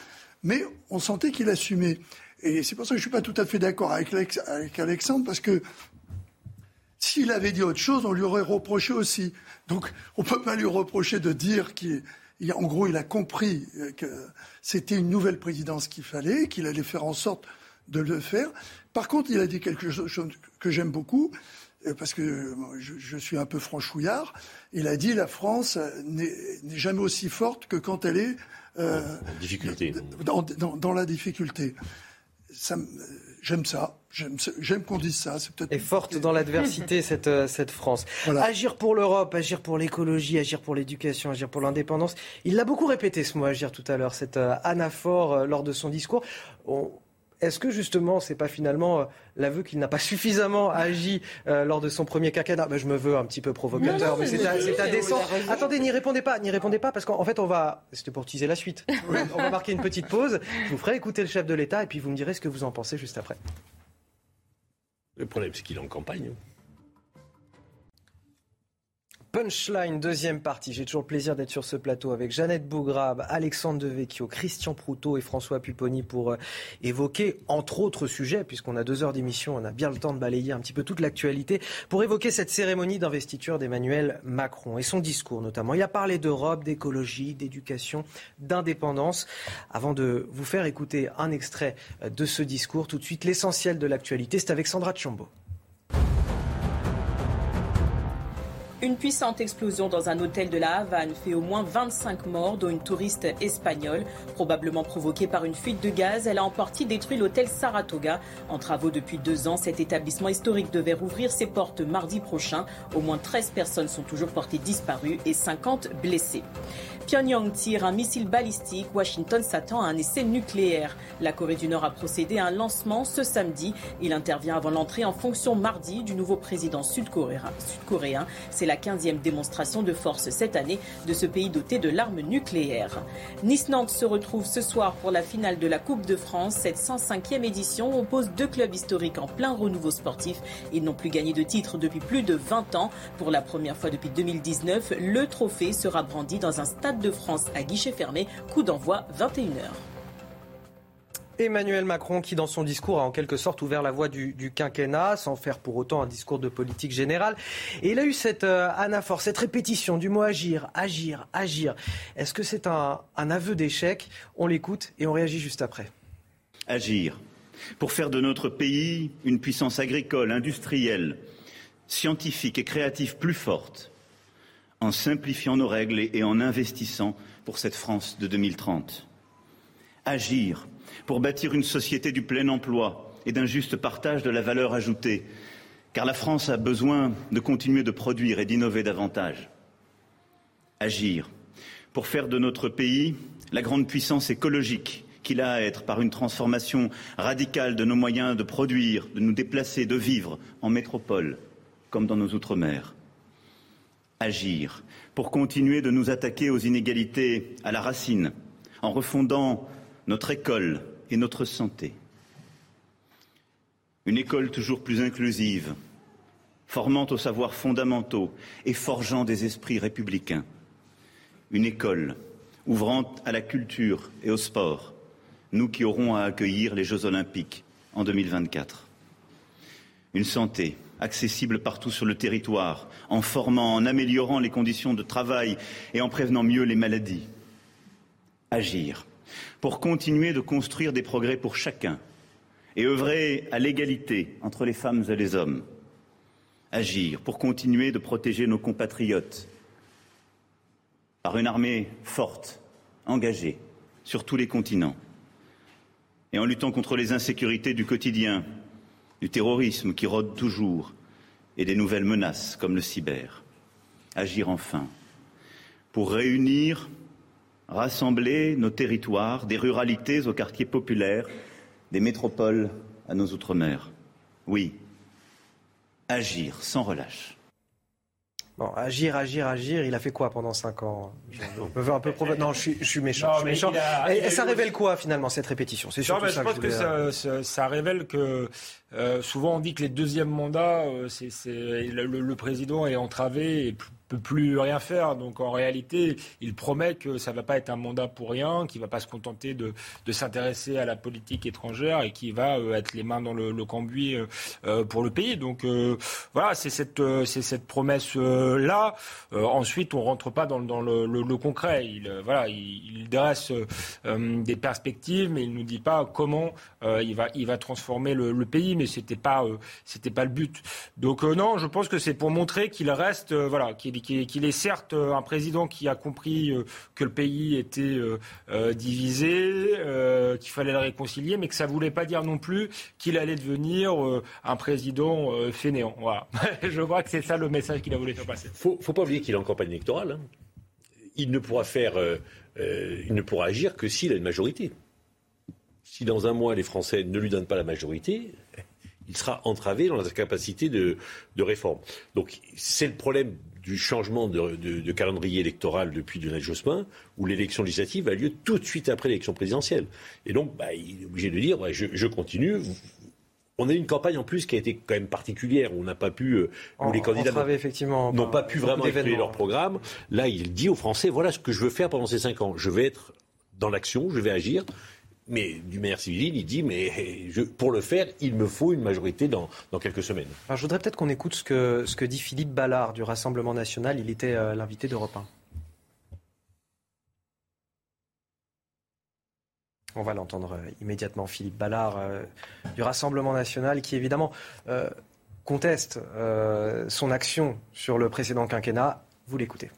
mais on sentait qu'il assumait. Et c'est pour ça que je ne suis pas tout à fait d'accord avec, Alexandre, parce que s'il avait dit autre chose, on lui aurait reproché aussi. Donc on ne peut pas lui reprocher de dire qu'en gros, il a compris que c'était une nouvelle présidence qu'il fallait, qu'il allait faire en sorte de le faire. Par contre, il a dit quelque chose que j'aime beaucoup, euh, parce que je, suis un peu franchouillard, il a dit la France n'est jamais aussi forte que quand elle est euh, en difficulté. Dans, la difficulté. J'aime ça. J'aime qu'on dise ça. C'est Et forte dans l'adversité, [LAUGHS] cette, euh, cette France. Agir pour l'Europe, agir pour l'écologie, agir pour l'éducation, agir pour l'indépendance. Il l'a beaucoup répété ce mot, agir tout à l'heure, cette anaphore lors de son discours. Est-ce que justement, c'est pas finalement euh, l'aveu qu'il n'a pas [LAUGHS] suffisamment agi euh, lors de son premier quinquennat? Ben, Je me veux un petit peu provocateur, mais, c'est indécent. Attendez, n'y répondez pas, n'y répondez pas, parce qu'en fait, on va. C'était pour teaser la suite. [LAUGHS] on va marquer une petite pause. Je vous ferai écouter le chef de l'État et puis vous me direz ce que vous en pensez juste après. Le problème, c'est qu'il est en campagne. Punchline, deuxième partie. J'ai toujours le plaisir d'être sur ce plateau avec Jeannette Bougrabe, Alexandre Devecchio, Christian Proutot et François Pupponi pour euh, évoquer, entre autres sujets, puisqu'on a deux heures d'émission, on a bien le temps de balayer un petit peu toute l'actualité, pour évoquer cette cérémonie d'investiture d'Emmanuel Macron et son discours notamment. Il a parlé d'Europe, d'écologie, d'éducation, d'indépendance. Avant de vous faire écouter un extrait euh, de ce discours, tout de suite l'essentiel de l'actualité, c'est avec Sandra Chambaud. Une puissante explosion dans un hôtel de la Havane fait au moins 25 morts, dont une touriste espagnole. Probablement provoquée par une fuite de gaz, elle a en partie détruit l'hôtel Saratoga. En travaux depuis deux ans, cet établissement historique devait rouvrir ses portes mardi prochain. Au moins 13 personnes sont toujours portées disparues et 50 blessées. Pyongyang tire un missile balistique, Washington s'attend à un essai nucléaire. La Corée du Nord a procédé à un lancement ce samedi. Il intervient avant l'entrée en fonction mardi du nouveau président sud-coréen. C'est la 15e démonstration de force cette année de ce pays doté de l'arme nucléaire. Nice-Nantes se retrouve ce soir pour la finale de la Coupe de France. Cette 105e édition oppose deux clubs historiques en plein renouveau sportif. Ils n'ont plus gagné de titre depuis plus de 20 ans. Pour la première fois depuis 2019, le trophée sera brandi dans un stade de France à guichet fermé. Coup d'envoi 21h. Emmanuel Macron qui, dans son discours, a en quelque sorte ouvert la voie du, quinquennat, sans faire pour autant un discours de politique générale. Et il a eu cette euh, anaphore, cette répétition du mot agir, agir, agir. Est-ce que c'est un, un aveu d'échec? On l'écoute et on réagit juste après. Agir pour faire de notre pays une puissance agricole, industrielle, scientifique et créative plus forte en simplifiant nos règles et en investissant pour cette France de 2030. Agir pour bâtir une société du plein emploi et d'un juste partage de la valeur ajoutée, car la France a besoin de continuer de produire et d'innover davantage. Agir pour faire de notre pays la grande puissance écologique qu'il a à être par une transformation radicale de nos moyens de produire, de nous déplacer, de vivre en métropole comme dans nos outre-mer agir pour continuer de nous attaquer aux inégalités à la racine, en refondant notre école et notre santé. Une école toujours plus inclusive, formant aux savoirs fondamentaux et forgeant des esprits républicains. Une école ouvrant à la culture et au sport, nous qui aurons à accueillir les Jeux olympiques en 2024. Une santé accessible partout sur le territoire, en formant, en améliorant les conditions de travail et en prévenant mieux les maladies. Agir pour continuer de construire des progrès pour chacun et œuvrer à l'égalité entre les femmes et les hommes. Agir pour continuer de protéger nos compatriotes par une armée forte, engagée sur tous les continents et en luttant contre les insécurités du quotidien, du terrorisme qui rôde toujours et des nouvelles menaces comme le cyber. Agir enfin pour réunir, rassembler nos territoires, des ruralités aux quartiers populaires, des métropoles à nos outre-mer. Oui, agir sans relâche. Bon, agir, agir, agir, il a fait quoi pendant 5 ans je, veux un peu Non, je suis, méchant. je suis méchant. et, ça révèle quoi finalement cette répétition? C'est surtout ça je pense que, ça, ça, révèle que euh, souvent on dit que les deuxièmes mandats, euh, c'est, le, le, président est entravé et plus peut plus rien faire. Donc en réalité, il promet que ça ne va pas être un mandat pour rien, qu'il ne va pas se contenter de, de s'intéresser à la politique étrangère et qu'il va euh, être les mains dans le, le cambouis euh, euh pour le pays. Donc voilà, c'est cette, cette promesse-là. ensuite, on rentre pas dans, dans le, le, concret. Il, voilà, il, dresse des perspectives, mais il nous dit pas comment il, va, il va transformer le, pays. Mais c'était pas, c'était pas le but. Donc non, je pense que c'est pour montrer qu'il reste, voilà, qu'il est certes euh, un président qui a compris euh, que le pays était euh, divisé, qu'il fallait le réconcilier, mais que ça ne voulait pas dire non plus qu'il allait devenir un président fainéant. [LAUGHS] Je vois que c'est ça le message qu'il a voulu faire passer. Il ne faut pas oublier qu'il est en campagne électorale. Hein. Il ne pourra faire, il ne pourra agir que s'il a une majorité. Si dans un mois les Français ne lui donnent pas la majorité, il sera entravé dans sa capacité de réforme. Donc c'est le problème du changement de, calendrier électoral depuis Lionel Jospin, où l'élection législative a lieu tout de suite après l'élection présidentielle. Et donc, bah, il est obligé de dire, je, continue. On a eu une campagne en plus qui a été quand même particulière, où on n'a pas pu, euh, où les candidats n'ont pas pu vraiment exprimer leur programme. Là, il dit aux Français, voilà ce que je veux faire pendant ces cinq ans. Je vais être dans l'action, je vais agir. Mais du maire civil, il dit, mais pour le faire, il me faut une majorité dans, quelques semaines. je voudrais peut-être qu'on écoute ce que, ce que dit Philippe Ballard du Rassemblement national. Il était euh, l'invité d'Europe 1. On va l'entendre euh, immédiatement, Philippe Ballard euh, du Rassemblement national, qui évidemment conteste son action sur le précédent quinquennat. Vous l'écoutez.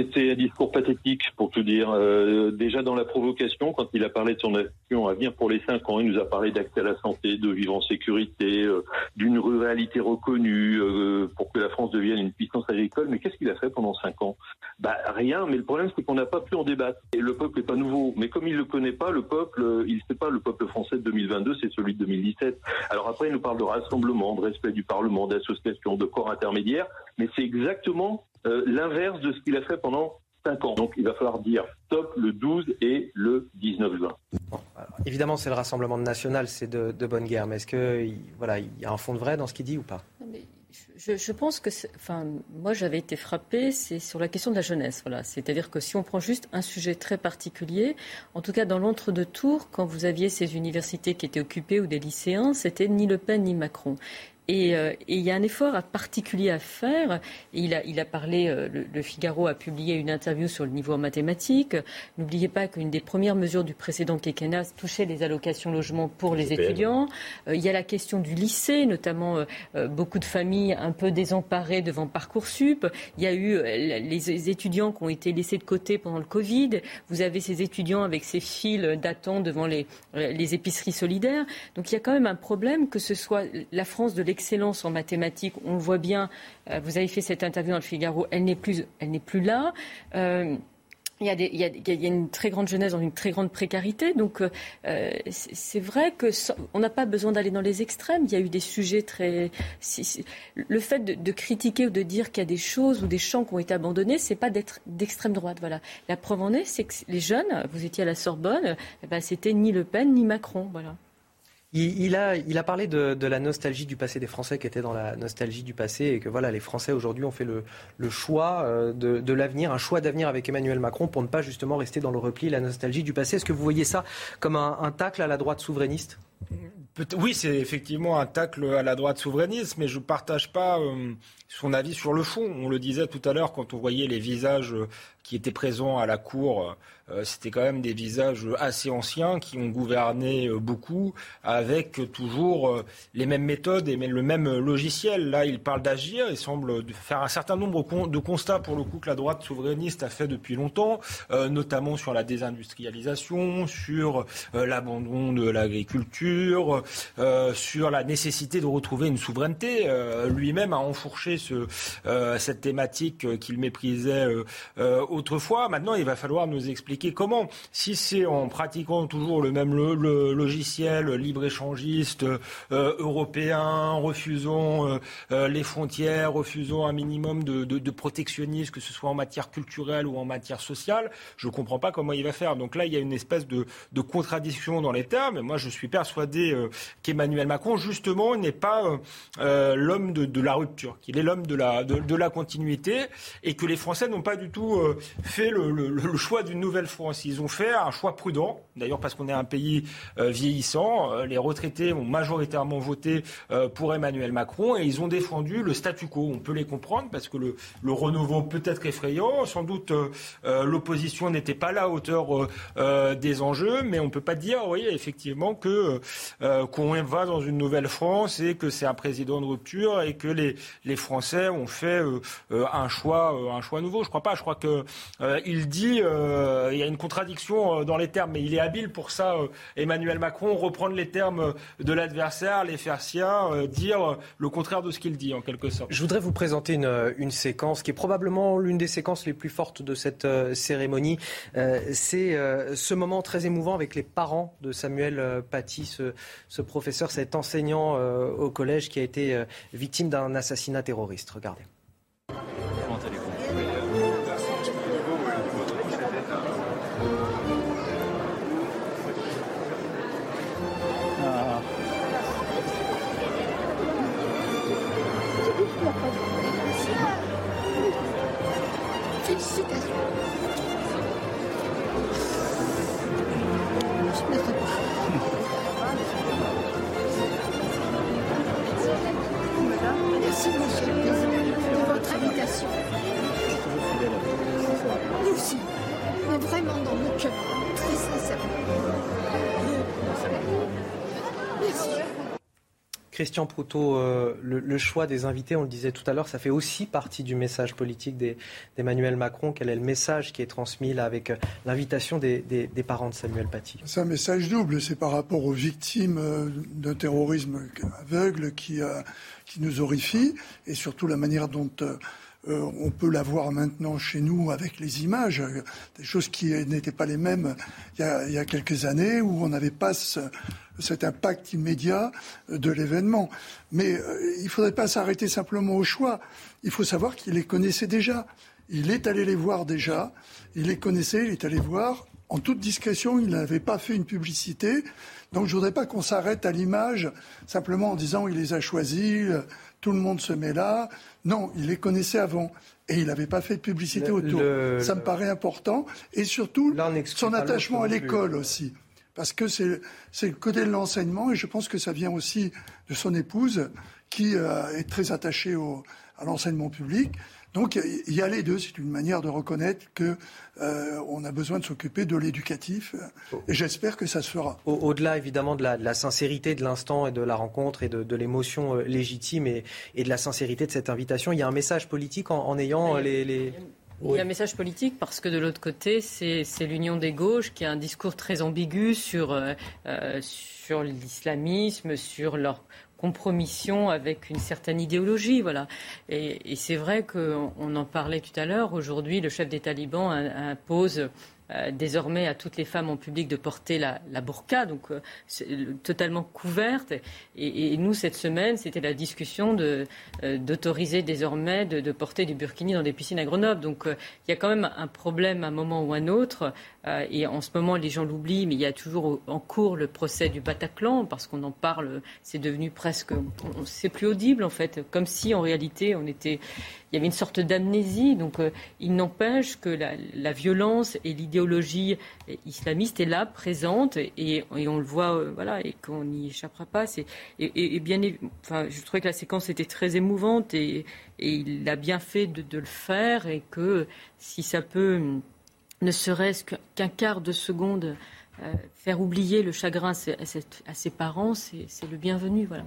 C'était un discours pathétique, pour tout dire. Euh, déjà dans la provocation, quand il a parlé de son action à venir pour les cinq ans, il nous a parlé d'accès à la santé, de vivre en sécurité, euh, d'une ruralité reconnue, euh, pour que la France devienne une puissance agricole. Mais qu'est-ce qu'il a fait pendant cinq ans? Bah rien. Mais le problème, c'est qu'on n'a pas pu en débattre. Et le peuple n'est pas nouveau. Mais comme il le connaît pas, le peuple, il ne sait pas. Le peuple français de 2022, c'est celui de 2017. Alors après, il nous parle de rassemblement, de respect du Parlement, d'association, de corps intermédiaires. Mais c'est exactement euh, l'inverse de ce qu'il a fait pendant 5 ans. Donc il va falloir dire stop le 12 et le 19 juin. évidemment, c'est le Rassemblement national, c'est de, bonne guerre, mais est-ce qu'il voilà, il y a un fond de vrai dans ce qu'il dit ou pas? Je, pense que, enfin, moi j'avais été frappée, c'est sur la question de la jeunesse. Voilà, c'est-à-dire que si on prend juste un sujet très particulier, en tout cas dans l'entre-deux tours, quand vous aviez ces universités qui étaient occupées ou des lycéens, c'était ni Le Pen ni Macron. Euh, et, il y a un effort particulier à faire. il, a, il a parlé, euh, le, Figaro a publié une interview sur le niveau en mathématiques. N'oubliez pas qu'une des premières mesures du précédent quinquennat touchait les allocations logement pour les étudiants. Euh, il y a la question du lycée, notamment beaucoup de familles un peu désemparées devant Parcoursup. Il y a eu les étudiants qui ont été laissés de côté pendant le Covid. Vous avez ces étudiants avec ces files d'attente devant les, les épiceries solidaires. Donc il y a quand même un problème que ce soit la France de l'extérieur excellence en mathématiques. On le voit bien. Euh, vous avez fait cette interview dans le Figaro. Elle n'est plus, elle n'est plus là. Euh, il y, a une très grande jeunesse dans une très grande précarité. Donc, euh, c'est vrai que on n'a pas besoin d'aller dans les extrêmes. Il y a eu des sujets très. le fait de, de, critiquer ou de dire qu'il y a des choses ou des champs qui ont été abandonnés, c'est pas d'être d'extrême droite. Voilà. La preuve en est, c'est que les jeunes, vous étiez à la Sorbonne, eh ben, c'était ni Le Pen ni Macron. Voilà. Il, a, parlé de, la nostalgie du passé des Français qui étaient dans la nostalgie du passé et que voilà, les Français aujourd'hui ont fait le, choix euh, de, l'avenir, un choix d'avenir avec Emmanuel Macron pour ne pas justement rester dans le repli, la nostalgie du passé. Est-ce que vous voyez ça comme un tacle à la droite souverainiste? Oui, c'est effectivement un tacle à la droite souverainiste, mais je ne partage pas euh, son avis sur le fond. On le disait tout à l'heure quand on voyait les visages qui étaient présents à la Cour euh, c'était quand même des visages assez anciens qui ont gouverné euh, beaucoup avec toujours euh, les mêmes méthodes et le même logiciel. Là, il parle d'agir, il semble faire un certain nombre de constats pour le coup que la droite souverainiste a fait depuis longtemps, notamment sur la désindustrialisation, sur l'abandon de l'agriculture, sur la nécessité de retrouver une souveraineté. Lui-même a enfourché ce, cette thématique qu'il méprisait autrefois. Maintenant, il va falloir nous expliquer comment Si c'est en pratiquant toujours le même logiciel libre-échangiste euh, européen, refusant euh, euh, les frontières, refusant un minimum de, protectionnisme, que ce soit en matière culturelle ou en matière sociale, je ne comprends pas comment il va faire. Donc là, il y a une espèce de, contradiction dans les termes. moi, je suis persuadé qu'Emmanuel Macron, justement, n'est pas l'homme de, la rupture, qu'il est l'homme de la, de, la continuité et que les Français n'ont pas du tout fait le choix d'une nouvelle France. Ils ont fait un choix prudent, d'ailleurs parce qu'on est un pays euh, vieillissant. Euh, les retraités ont majoritairement voté euh, pour Emmanuel Macron et ils ont défendu le statu quo. On peut les comprendre parce que le, renouveau peut être effrayant. Sans doute l'opposition n'était pas à la hauteur des enjeux, mais on ne peut pas dire, oui, effectivement, que qu'on va dans une nouvelle France et que c'est un président de rupture et que les, Français ont fait un choix un choix nouveau. Je crois pas. Je crois que il dit il y a une contradiction euh, dans les termes, mais il est habile pour ça, euh, Emmanuel Macron, reprendre les termes euh, de l'adversaire, les faire siens, dire le contraire de ce qu'il dit, en quelque sorte. Je voudrais vous présenter une, séquence qui est probablement l'une des séquences les plus fortes de cette cérémonie. C'est ce moment très émouvant avec les parents de Samuel Paty, ce, professeur, cet enseignant au collège qui a été victime d'un assassinat terroriste. Regardez. Euh, le, choix des invités, on le disait tout à l'heure, ça fait aussi partie du message politique d'Emmanuel Macron. Quel est le message qui est transmis là avec euh, l'invitation des, parents de Samuel Paty? C'est un message double. C'est par rapport aux victimes euh, d'un terrorisme aveugle qui, nous horrifie et surtout la manière dont on peut la voir maintenant chez nous avec les images, des choses qui n'étaient pas les mêmes il y, a, quelques années, où on n'avait pas cet impact immédiat de l'événement. Mais euh, il ne faudrait pas s'arrêter simplement au choix. Il faut savoir qu'il les connaissait déjà. Il est allé les voir déjà. Il les connaissait, il est allé voir. En toute discrétion, il n'avait pas fait une publicité. Donc je ne voudrais pas qu'on s'arrête à l'image simplement en disant il les a choisis, tout le monde se met là. Non, il les connaissait avant. Et il n'avait pas fait de publicité autour. Ça me paraît important. Et surtout, son attachement à l'école aussi. Parce que c'est le côté de l'enseignement, et je pense que ça vient aussi de son épouse, qui euh, est très attachée à l'enseignement public. Donc il y a les deux. C'est une manière de reconnaître qu'on euh, a besoin de s'occuper de l'éducatif. Et j'espère que ça se fera. Au-delà évidemment de la, sincérité de l'instant et de la rencontre et de, l'émotion euh, légitime et, de la sincérité de cette invitation, il y a un message politique en, ayant les, Il y a un message politique parce que de l'autre côté, c'est l'union des gauches qui a un discours très ambigu sur, euh, sur l'islamisme, sur leur compromission avec une certaine idéologie. Voilà. Et, c'est vrai qu'on en parlait tout à l'heure. Aujourd'hui, le chef des talibans impose désormais à toutes les femmes en public de porter la, burqa, donc totalement couverte. Et, nous, cette semaine, c'était la discussion d'autoriser désormais de, porter du burkini dans des piscines à Grenoble. Donc il y a quand même un problème à un moment ou à un autre. et en ce moment, les gens l'oublient, mais il y a toujours en cours le procès du Bataclan, parce qu'on en parle, c'est devenu presque, c'est plus audible en fait, comme si en réalité on était, il y avait une sorte d'amnésie. Donc euh, il n'empêche que la, violence et l'idéologie islamiste est là, présente, et, on le voit, euh, voilà, et qu'on n'y échappera pas. C'est, et, bien, enfin, je trouvais que la séquence était très émouvante, et, il a bien fait de, le faire, et que si ça peut ne serait-ce qu'un quart de seconde faire oublier le chagrin à, ses parents, c'est le bienvenu. Voilà.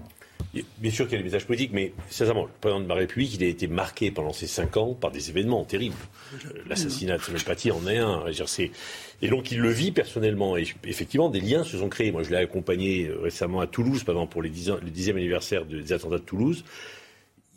Bien sûr qu'il y a des messages politiques, mais sincèrement, le président de la République, il a été marqué pendant ces cinq ans par des événements terribles. Euh, l'assassinat de Samuel Paty en est un. Et donc il le vit personnellement. Et effectivement, des liens se sont créés. Moi, je l'ai accompagné euh, récemment à Toulouse, pendant pour le dixième anniversaire des attentats de Toulouse.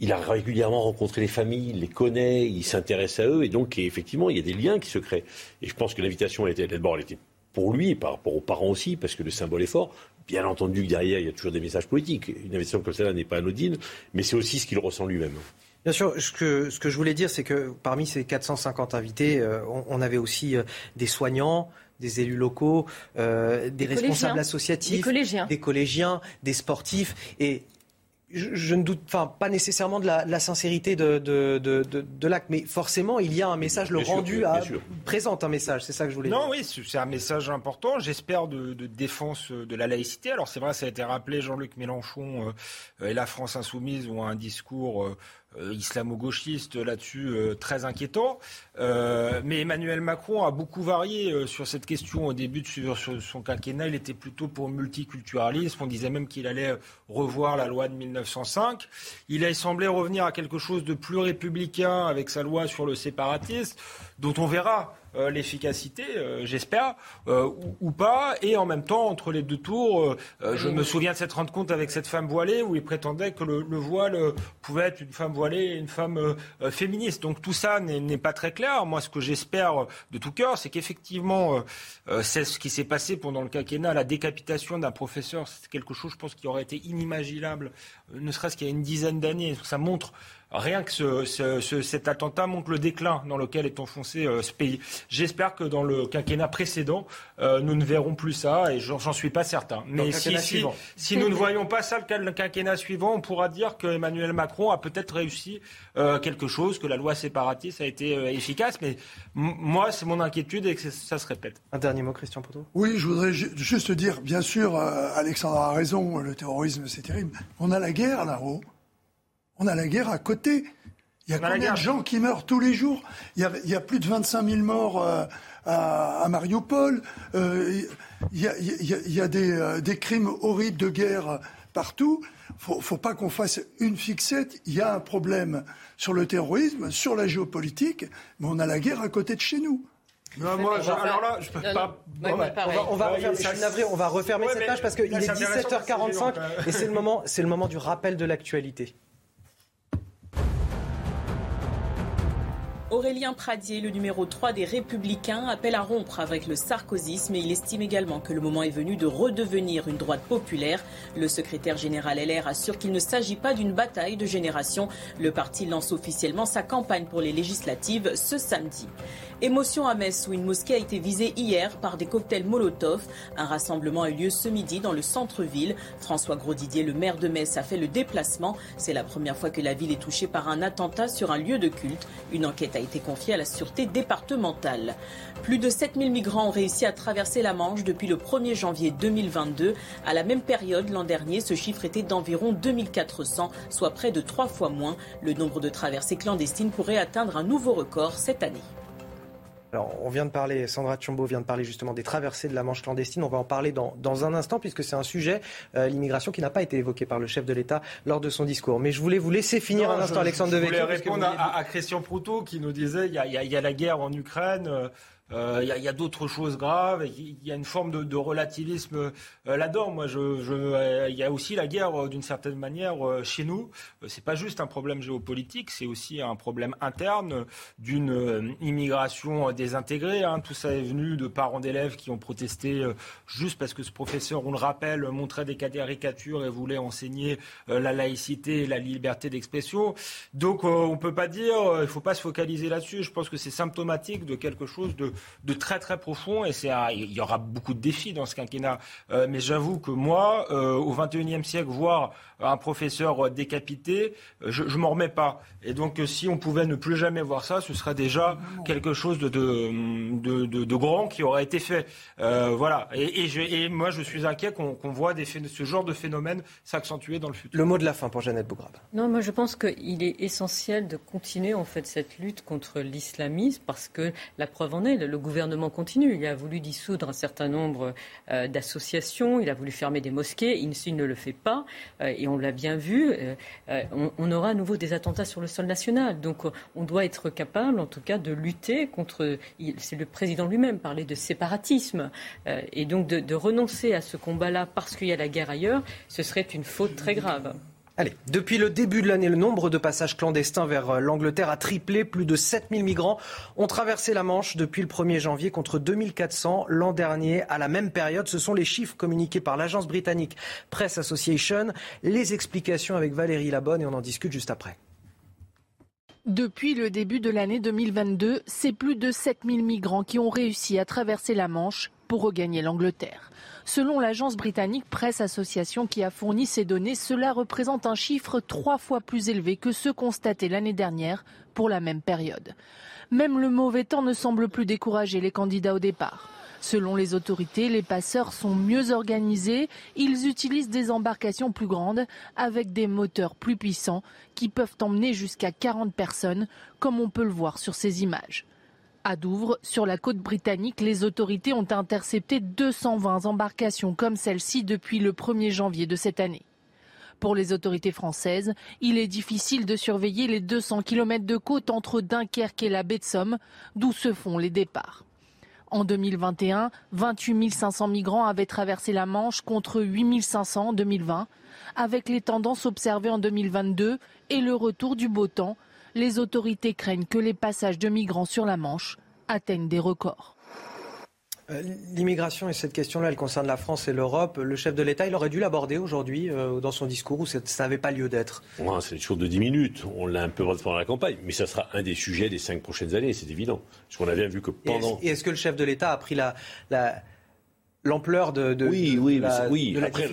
Il a régulièrement rencontré les familles, il les connaît, il s'intéresse à eux, et donc effectivement, il y a des liens qui se créent. Et je pense que l'invitation d'abord, elle était pour lui et par rapport aux parents aussi, parce que le symbole est fort. Bien entendu que derrière, il y a toujours des messages politiques. Une invitation comme celle-là n'est pas anodine, mais c'est aussi ce qu'il ressent lui-même. Bien sûr, ce que, ce que je voulais dire, c'est que parmi ces 450 invités, euh, on, avait aussi euh, des soignants, des élus locaux, euh, des, responsables associatifs, des collégiens, des sportifs. Et je, ne doute pas nécessairement de la, sincérité de, l'acte, mais forcément, il y a un message, le rendu présente un message, c'est ça que je voulais dire. Non, oui, c'est un message important, j'espère, de, défense de la laïcité. Alors c'est vrai, ça a été rappelé, Jean-Luc Mélenchon euh, et la France insoumise ont un discours euh, euh, islamo-gauchiste là-dessus euh, très inquiétant. Euh, mais Emmanuel Macron a beaucoup varié sur cette question au début de son quinquennat. Il était plutôt pour multiculturalisme. On disait même qu'il allait revoir la loi de 1905. Il a semblé revenir à quelque chose de plus républicain avec sa loi sur le séparatisme, dont on verra euh, l'efficacité, euh, j'espère, euh, ou, pas. Et en même temps, entre les deux tours, je me souviens de cette rendre compte avec cette femme voilée où il prétendait que le, voile pouvait être une femme voilée et une femme féministe. Donc tout ça n'est pas très clair. Moi, ce que j'espère de tout cœur, c'est qu'effectivement, c'est ce qui s'est passé pendant le quinquennat, la décapitation d'un professeur, c'est quelque chose, je pense, qui aurait été inimaginable, ne serait-ce qu'il y a une dizaine d'années. Ça montre Rien que ce, cet attentat montre le déclin dans lequel est enfoncé euh, ce pays. J'espère que dans le quinquennat précédent, euh, nous ne verrons plus ça, et j'en suis pas certain. Mais si, si, nous ne voyons pas ça le, quinquennat suivant, on pourra dire que Emmanuel Macron a peut-être réussi euh, quelque chose, que la loi séparatiste a été efficace. Mais moi, c'est mon inquiétude et que ça se répète. Un dernier mot, Christian Poteau Oui, je voudrais juste dire, bien sûr, Alexandre a raison, le terrorisme, c'est terrible. On a la guerre là-haut. On a la guerre à côté. Il y a combien de gens qui meurent tous les jours? Il y, a, plus de 25 000 morts euh, à, Mariupol. Euh, il y a, euh, des, crimes horribles de guerre partout. Faut, faut pas qu'on fasse une fixette. Il y a un problème sur le terrorisme, sur la géopolitique, mais on a la guerre à côté de chez nous. Non, moi, alors là, je peux pas. on, va, on, va, refermer, on va refermer cette page parce qu'il est 17h45 et c'est le moment, c'est le moment du rappel de l'actualité. Aurélien Pradier, le numéro 3 des Républicains, appelle à rompre avec le sarkozysme et il estime également que le moment est venu de redevenir une droite populaire. Le secrétaire général LR assure qu'il ne s'agit pas d'une bataille de génération. Le parti lance officiellement sa campagne pour les législatives ce samedi. Émotion à Metz où une mosquée a été visée hier par des cocktails Molotov. Un rassemblement a eu lieu ce midi dans le centre-ville. François Grosdidier, le maire de Metz, a fait le déplacement. C'est la première fois que la ville est touchée par un attentat sur un lieu de culte. Une enquête a été confiée à la sûreté départementale. Plus de 7000 migrants ont réussi à traverser la Manche depuis le 1er janvier 2022. À la même période l'an dernier, ce chiffre était d'environ 2400, soit près de trois fois moins. Le nombre de traversées clandestines pourrait atteindre un nouveau record cette année. Alors, on vient de parler, Sandra Chombo vient de parler justement des traversées de la Manche clandestine. On va en parler dans, dans un instant, puisque c'est un sujet, euh, l'immigration, qui n'a pas été évoqué par le chef de l'État lors de son discours. Mais je voulais vous laisser finir un instant, Alexandre Devecchio. Je voulais répondre à, Christian Proutot, qui nous disait il y, a, il y a la guerre en Ukraine. Euh, il y a, d'autres choses graves. Il y a une forme de, relativisme là-dedans. Moi, je, il y a aussi la guerre d'une certaine manière chez nous. c'est pas juste un problème géopolitique, c'est aussi un problème interne d'une immigration désintégrée. Hein. Tout ça est venu de parents d'élèves qui ont protesté juste parce que ce professeur, on le rappelle, montrait des caricatures et voulait enseigner la laïcité et la liberté d'expression. Donc on peut pas dire, il faut pas se focaliser là-dessus. Je pense que c'est symptomatique de quelque chose de, très très profond et il y aura beaucoup de défis dans ce quinquennat. mais j'avoue que moi, au XXIe siècle, voir un professeur décapité, je ne m'en remets pas. Et donc si on pouvait ne plus jamais voir ça, ce serait déjà quelque chose de, de, grand qui aurait été fait. voilà. Et, moi, je suis inquiet qu'on voit des, ce genre de phénomène s'accentuer dans le futur. Le mot de la fin pour Jeannette Bougrab. Non, moi je pense qu'il est essentiel de continuer en fait cette lutte contre l'islamisme parce que la preuve en est, le gouvernement continue. Il a voulu dissoudre un certain nombre euh, d'associations, il a voulu fermer des mosquées, il, ne le fait pas euh, et on l'a bien vu. Euh, on, aura à nouveau des attentats sur le sol national. Donc on doit être capable en tout cas de lutter contre. C'est le président lui-même parlait de séparatisme et donc de, de renoncer à ce combat-là parce qu'il y a la guerre ailleurs, ce serait une faute très grave. Allez, depuis le début de l'année, le nombre de passages clandestins vers euh, l'Angleterre a triplé. Plus de 7000 migrants ont traversé la Manche depuis le 1er janvier contre 2400 l'an dernier. À la même période, ce sont les chiffres communiqués par l'agence britannique Press Association. Les explications avec Valérie Labonne et on en discute juste après. Depuis le début de l'année 2022, c'est plus de 7000 migrants qui ont réussi à traverser la Manche pour regagner l'Angleterre. Selon l'agence britannique Presse Association qui a fourni ces données, cela représente un chiffre trois fois plus élevé que ceux constatés l'année dernière pour la même période. Même le mauvais temps ne semble plus décourager les candidats au départ. Selon les autorités, les passeurs sont mieux organisés, ils utilisent des embarcations plus grandes avec des moteurs plus puissants qui peuvent emmener jusqu'à 40 personnes, comme on peut le voir sur ces images. À Douvres, sur la côte britannique, les autorités ont intercepté 220 embarcations comme celle-ci depuis le 1er janvier de cette année. Pour les autorités françaises, il est difficile de surveiller les 200 km de côte entre Dunkerque et la baie de Somme, d'où se font les départs. En 2021, 28 500 migrants avaient traversé la Manche contre 8 500 en 2020. Avec les tendances observées en 2022 et le retour du beau temps, les autorités craignent que les passages de migrants sur la Manche atteignent des records. Euh, l'immigration et cette question-là, elle concerne la France et l'Europe. Le chef de l'État, il aurait dû l'aborder aujourd'hui euh, dans son discours où ça n'avait pas lieu d'être. c'est une chose de 10 minutes. On l'a un peu pendant la campagne. Mais ça sera un des sujets des cinq prochaines années, c'est évident. Parce qu'on a bien vu que pendant. Et est-ce que le chef de l'État a pris la, la l'ampleur de, de, oui, oui, la, oui. après,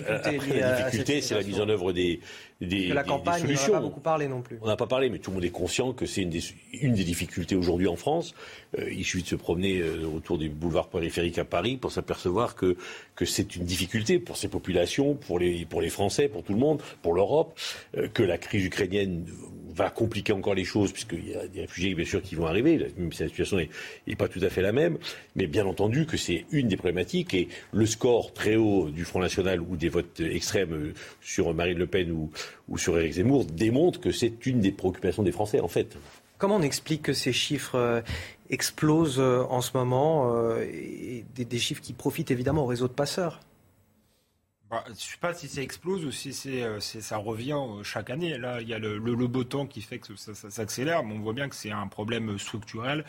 la difficulté, c'est la mise en œuvre des, des, la campagne, solutions. On n'a pas beaucoup parlé non plus. On n'a pas parlé, mais tout le monde est conscient que c'est une des, une des difficultés aujourd'hui en France. Euh, il suffit de se promener euh, autour des boulevards périphériques à Paris pour s'apercevoir que, que c'est une difficulté pour ces populations, pour les, pour les Français, pour tout le monde, pour l'Europe, euh, que la crise ukrainienne va compliquer encore les choses, puisqu'il y a des réfugiés, bien sûr, qui vont arriver, même si la situation n'est pas tout à fait la même, mais bien entendu que c'est une des problématiques, et le score très haut du Front National ou des votes extrêmes sur Marine Le Pen ou, sur Éric Zemmour démontre que c'est une des préoccupations des Français, en fait. Comment on explique que ces chiffres euh, explosent euh, en ce moment, euh, des chiffres qui profitent évidemment au réseau de passeurs? Je ne sais pas si ça explose ou si c'est, ça revient chaque année. Là, il y a le, beau temps qui fait que ça s'accélère, mais on voit bien que c'est un problème structurel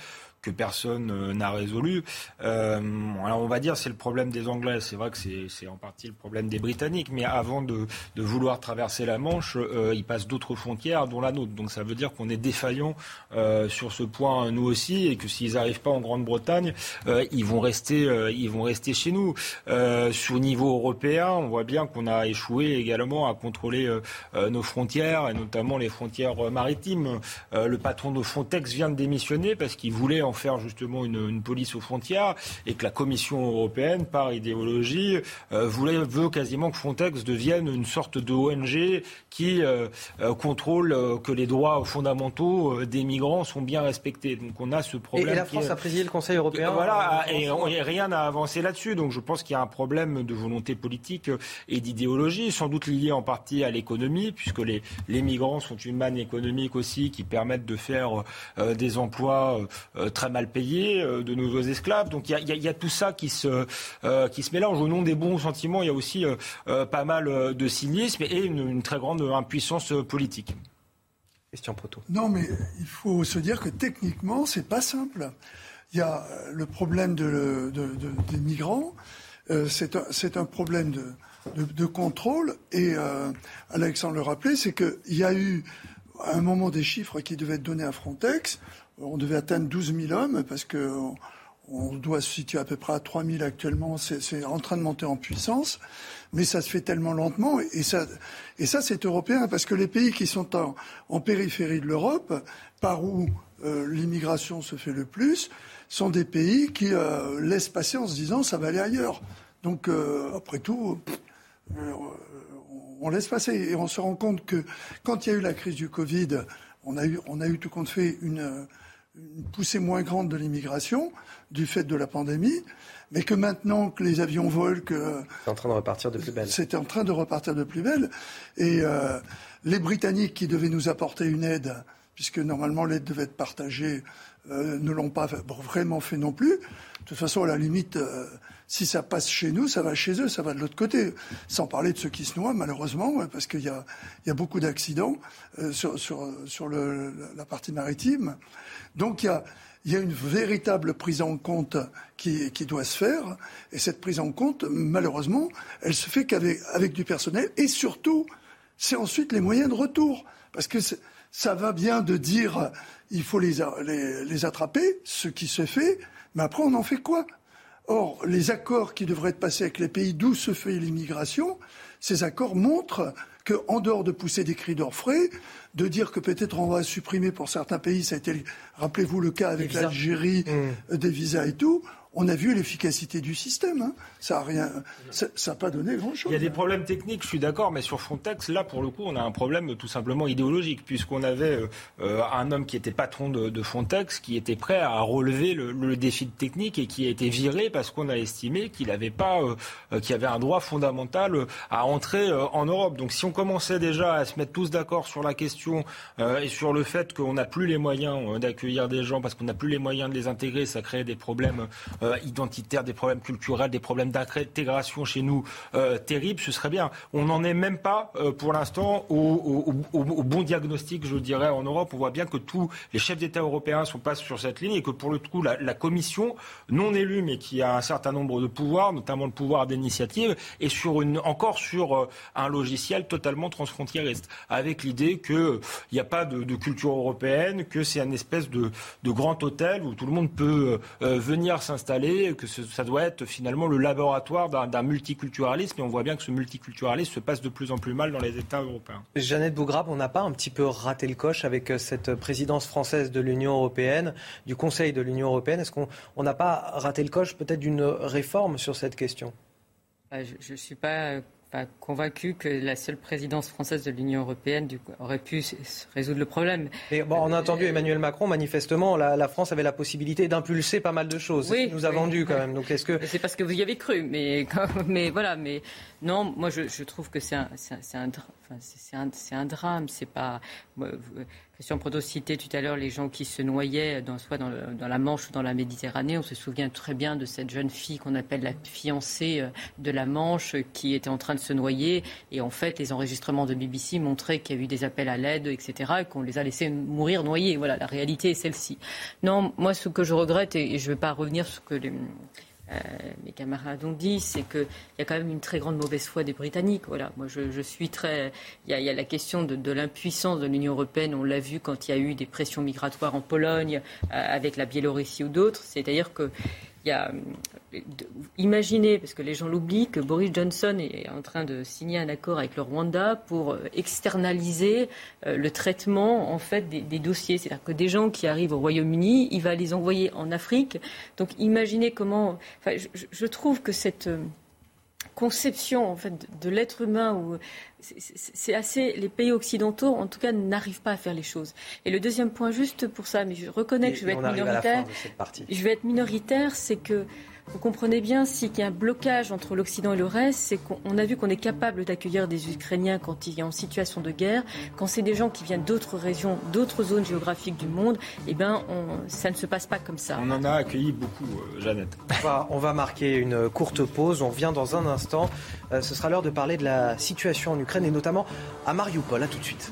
que personne euh, n'a résolu. Euh, on va dire c'est le problème des Anglais, c'est vrai que c'est en partie le problème des Britanniques, mais avant de, vouloir traverser la Manche, euh, ils passent d'autres frontières, dont la nôtre. Donc ça veut dire qu'on est défaillant sur ce point nous aussi, et que s'ils n'arrivent pas en Grande-Bretagne, ils vont rester, ils vont rester chez nous. sur niveau européen, on voit bien qu'on a échoué également à contrôler nos frontières, et notamment les frontières maritimes. le patron de Frontex vient de démissionner parce qu'il voulait en faire justement une, police aux frontières et que la Commission européenne, par idéologie, euh, voulait, veut quasiment que Frontex devienne une sorte de ONG qui euh, euh, contrôle que les droits fondamentaux des migrants sont bien respectés. Donc on a ce problème. Et, la France a présidé le Conseil européen. Voilà, et, rien n'a avancé là-dessus. Donc je pense qu'il y a un problème de volonté politique et d'idéologie, sans doute liée en partie à l'économie, puisque les, les migrants sont une manne économique aussi qui permettent de faire des emplois très mal payés, de nouveaux esclaves. Donc il y a, tout ça qui se, qui se mélange. Au nom des bons sentiments, il y a aussi pas mal de cynisme et une très grande impuissance politique. Non, mais il faut se dire que techniquement, c'est pas simple. Il y a euh, le problème de, des migrants. Euh, c'est un, problème de, contrôle. Et euh, Alexandre le rappelait, c'est qu'il y a eu à un moment des chiffres qui devaient être donnés à Frontex. On devait atteindre 12 000 hommes parce que on doit se situer à peu près à 3 000 actuellement. C'est en train de monter en puissance mais ça se fait tellement lentement. Et ça, et ça c'est européen, parce que les pays qui sont en, périphérie de l'Europe, par où euh, l'immigration se fait le plus, sont des pays qui euh, laissent passer en se disant ça va aller ailleurs. Donc, euh, après tout, on laisse passer. Et on se rend compte que quand il y a eu la crise du Covid, on a eu, on a eu tout compte fait une, une poussée moins grande de l'immigration du fait de la pandémie mais que maintenant que les avions volent, que c'est en train de repartir de plus belle. C'était en train de repartir de plus belle. Et euh, les Britanniques qui devaient nous apporter une aide, puisque normalement l'aide devait être partagée, euh, ne l'ont pas vraiment fait non plus. De toute façon, à la limite, euh, si ça passe chez nous, ça va chez eux, ça va de l'autre côté. Sans parler de ceux qui se noient, malheureusement, parce qu'il y a, y a, beaucoup d'accidents sur, sur, sur le, la partie maritime. Donc il y a une véritable prise en compte qui, doit se faire. Et cette prise en compte, malheureusement, elle se fait qu'avec avec du personnel. Et surtout, c'est ensuite les moyens de retour. Parce que ça va bien de dire il faut les, les, attraper, ce qui se fait, mais après on en fait quoi? Or, les accords qui devraient être passés avec les pays d'où se fait l'immigration, ces accords montrent qu'en dehors de pousser des cris d'orfraie, de dire que peut-être on va supprimer pour certains pays, ça a été, rappelez-vous le cas avec l'Algérie, mmh. des visas et tout, on a vu l'efficacité du système. Hein. Ça n'a pas donné grand-chose. Il y a des problèmes techniques, je suis d'accord, mais sur Frontex, là, pour le coup, on a un problème tout simplement idéologique, puisqu'on avait euh, euh, un homme qui était patron de, Frontex, qui était prêt à relever le, défi technique et qui a été viré parce qu'on a estimé qu'il avait pas, euh, qu'il avait un droit fondamental à entrer en Europe. Donc, si on commençait déjà à se mettre tous d'accord sur la question et sur le fait qu'on n'a plus les moyens d'accueillir des gens parce qu'on n'a plus les moyens de les intégrer, ça crée des problèmes identitaires, des problèmes culturels, des problèmes d'intégration chez nous euh, terribles, ce serait bien. On n'en est même pas euh, pour l'instant au, bon diagnostic, je dirais, en Europe. On voit bien que tous les chefs d'État européens sont pas sur cette ligne et que pour le coup, la, Commission, non élue, mais qui a un certain nombre de pouvoirs, notamment le pouvoir d'initiative, est sur une, encore sur un logiciel totalement transfrontieriste, avec l'idée qu'il n'y a pas de, culture européenne, que c'est une espèce de, de, grand hôtel où tout le monde peut venir s'installer que ça doit être finalement le laboratoire d'un multiculturalisme. Et on voit bien que ce multiculturalisme se passe de plus en plus mal dans les États européens. Jeannette Bougrabe, on n'a pas un petit peu raté le coche avec euh, cette présidence française de l'Union européenne, du Conseil de l'Union européenne Est-ce qu'on n'a pas raté le coche peut-être d'une réforme sur cette question? Bah, je ne suis pas convaincu que la seule présidence française de l'Union européenne aurait pu résoudre le problème. bon, on a entendu Emmanuel Macron, manifestement, la, France avait la possibilité d'impulser pas mal de choses. Oui, nous a vendu quand même. Donc est-ce que c'est parce que vous y avez cru, mais [LAUGHS] mais voilà, mais non, moi je, trouve que c'est un, un, un, drame. C'est pas. Christian Proto citait tout à l'heure les gens qui se noyaient dans, soit dans, la Manche ou dans la Méditerranée. On se souvient très bien de cette jeune fille qu'on appelle la fiancée euh, de la Manche qui était en train de se noyer. Et en fait, les enregistrements de BBC montraient qu'il y a eu des appels à l'aide, etc., et qu'on les a laissés mourir noyés. Voilà, la réalité est celle-ci. Non, moi, ce que je regrette, et je ne vais pas revenir sur ce que les, euh, mes camarades ont dit, c'est qu'il y a quand même une très grande mauvaise foi des Britanniques. Voilà, moi je, suis très. Il y, a, la question de, l'impuissance de l'Union européenne. On l'a vu quand il y a eu des pressions migratoires en Pologne, euh, avec la Biélorussie ou d'autres. C'est-à-dire que y a, imaginez, parce que les gens l'oublient, que Boris Johnson est en train de signer un accord avec le Rwanda pour euh, externaliser euh, le traitement en fait des, dossiers. C'est-à-dire que des gens qui arrivent au Royaume-Uni, il va les envoyer en Afrique. Donc imaginez comment. Enfin, je, trouve que cette euh, conception en fait de l'être humain où c'est assez. Les pays occidentaux, en tout cas, n'arrivent pas à faire les choses. Et le deuxième point, juste pour ça, mais je reconnais que je vais être minoritaire. Je vais être minoritaire, c'est que vous comprenez bien, s'il y a un blocage entre l'Occident et le reste, c'est qu'on a vu qu'on est capable d'accueillir des Ukrainiens quand il est en situation de guerre. Quand c'est des gens qui viennent d'autres régions, d'autres zones géographiques du monde, eh ben, ça ne se passe pas comme ça. On en a accueilli beaucoup, euh, Jeannette. On va, marquer une courte pause. On revient dans un instant. Euh, ce sera l'heure de parler de la situation en Ukraine et notamment à Mariupol. A tout de suite.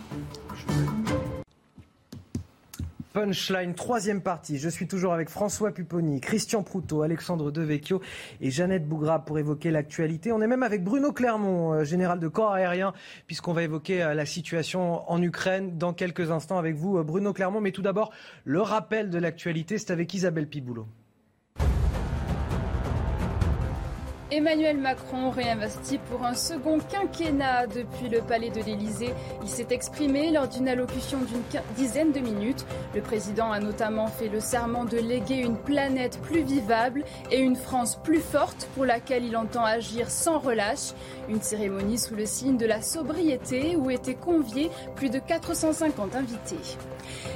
Punchline, troisième partie. Je suis toujours avec François Pupponi, Christian Proutot, Alexandre Devecchio et Jeannette Bougra pour évoquer l'actualité. On est même avec Bruno Clermont, euh, général de corps aérien, puisqu'on va évoquer euh, la situation en Ukraine dans quelques instants avec vous, euh, Bruno Clermont. Mais tout d'abord, le rappel de l'actualité, c'est avec Isabelle Piboulot. Emmanuel Macron réinvesti pour un second quinquennat depuis le palais de l'Élysée. Il s'est exprimé lors d'une allocution d'une dizaine de minutes. Le président a notamment fait le serment de léguer une planète plus vivable et une France plus forte pour laquelle il entend agir sans relâche. Une cérémonie sous le signe de la sobriété où étaient conviés plus de 450 invités.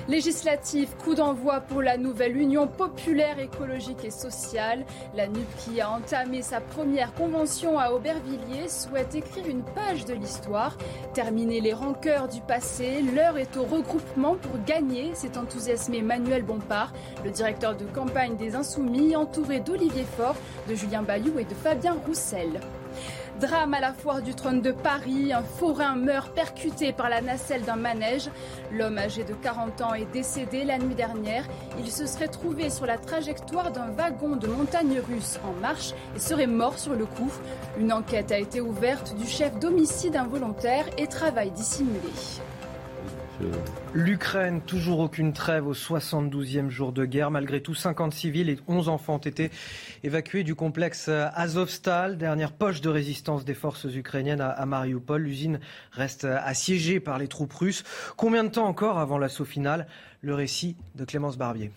Législative, coup d'envoi pour la nouvelle Union populaire écologique et sociale. La NUP qui a entamé sa première convention à Aubervilliers souhaite écrire une page de l'histoire, terminer les rancœurs du passé. L'heure est au regroupement pour gagner, s'est enthousiasmé Manuel Bompard, le directeur de campagne des Insoumis, entouré d'Olivier Faure, de Julien Bayou et de Fabien Roussel. Drame à la foire du trône de Paris, un forain meurt percuté par la nacelle d'un manège. L'homme âgé de 40 ans est décédé la nuit dernière. Il se serait trouvé sur la trajectoire d'un wagon de montagne russe en marche et serait mort sur le coup. Une enquête a été ouverte du chef d'homicide involontaire et travail dissimulé. L'Ukraine, toujours aucune trêve au 72e jour de guerre. Malgré tout, 50 civils et 11 enfants ont été évacués du complexe Azovstal, dernière poche de résistance des forces ukrainiennes à Mariupol. L'usine reste assiégée par les troupes russes. Combien de temps encore avant l'assaut final? Le récit de Clémence Barbier.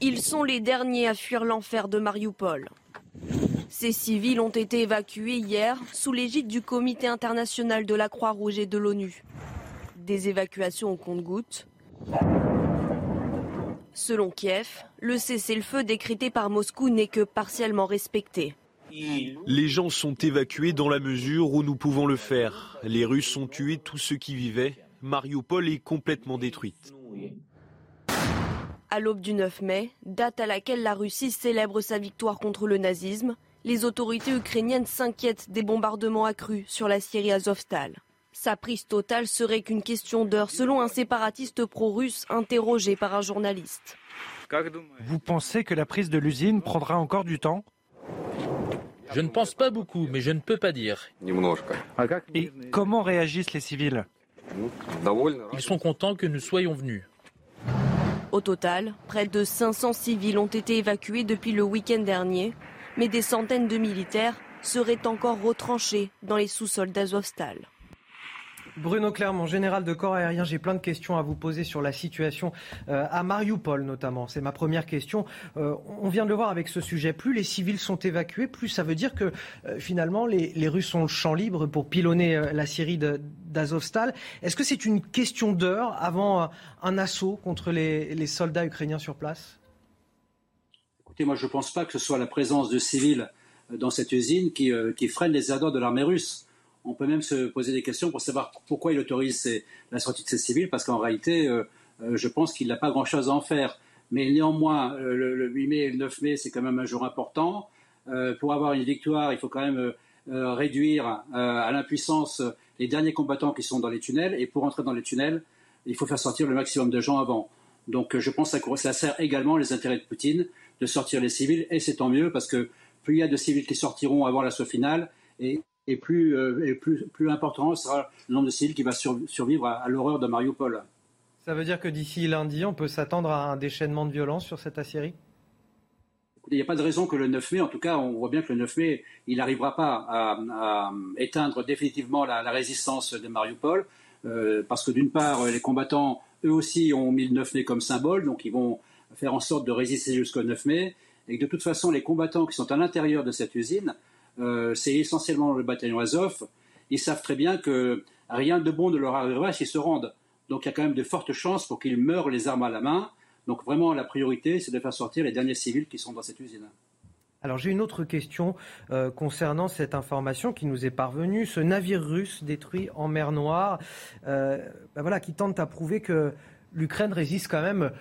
Ils sont les derniers à fuir l'enfer de Mariupol. Ces civils ont été évacués hier sous l'égide du Comité international de la Croix-Rouge et de l'ONU des évacuations au compte-gouttes. Selon Kiev, le cessez-le-feu décrété par Moscou n'est que partiellement respecté. Les gens sont évacués dans la mesure où nous pouvons le faire. Les Russes ont tué tous ceux qui vivaient. Mariupol est complètement détruite. À l'aube du 9 mai, date à laquelle la Russie célèbre sa victoire contre le nazisme, les autorités ukrainiennes s'inquiètent des bombardements accrus sur la Syrie Azovstal. Sa prise totale serait qu'une question d'heure, selon un séparatiste pro-russe interrogé par un journaliste. Vous pensez que la prise de l'usine prendra encore du temps? Je ne pense pas beaucoup, mais je ne peux pas dire. Et comment réagissent les civils? Ils sont contents que nous soyons venus. Au total, près de 500 civils ont été évacués depuis le week-end dernier, mais des centaines de militaires seraient encore retranchés dans les sous-sols d'Azovstal. Bruno Clermont, général de corps aérien, j'ai plein de questions à vous poser sur la situation euh, à Mariupol notamment. C'est ma première question. Euh, on vient de le voir avec ce sujet. Plus les civils sont évacués, plus ça veut dire que euh, finalement les, Russes ont le champ libre pour pilonner la Syrie d'Azovstal. Est-ce que c'est une question d'heure avant un assaut contre les, soldats ukrainiens sur place? Écoutez, moi je ne pense pas que ce soit la présence de civils dans cette usine qui, freine les ardeurs de l'armée russe on peut même se poser des questions pour savoir pourquoi il autorise la sortie de ces civils, parce qu'en réalité, euh, euh, je pense qu'il n'a pas grand-chose à en faire. Mais néanmoins, euh, le, 8 mai et le 9 mai, c'est quand même un jour important. pour avoir une victoire, il faut quand même réduire à l'impuissance les derniers combattants qui sont dans les tunnels. Et pour entrer dans les tunnels, il faut faire sortir le maximum de gens avant. Donc je pense que ça sert également les intérêts de Poutine de sortir les civils. Et c'est tant mieux, parce que plus il y a de civils qui sortiront avant l'assaut final, et et plus, euh, plus, plus important sera le nombre de civils qui va survivre à, l'horreur de Mariupol. Ça veut dire que d'ici lundi, on peut s'attendre à un déchaînement de violence sur cette Assyrie? Il n'y a pas de raison que le 9 mai, en tout cas, on voit bien que le 9 mai, il n'arrivera pas à, éteindre définitivement la, résistance de Mariupol, euh, parce que d'une part, les combattants, eux aussi, ont mis le 9 mai comme symbole, donc ils vont faire en sorte de résister jusqu'au 9 mai, et que de toute façon, les combattants qui sont à l'intérieur de cette usine euh, c'est essentiellement le bataillon Azov ils savent très bien que rien de bon ne leur arrivera s'ils se rendent. Donc il y a quand même de fortes chances pour qu'ils meurent les armes à la main. Donc vraiment, la priorité, c'est de faire sortir les derniers civils qui sont dans cette usine. Alors j'ai une autre question euh, concernant cette information qui nous est parvenue. Ce navire russe détruit en mer Noire, euh, ben voilà, qui tente à prouver que l'Ukraine résiste quand même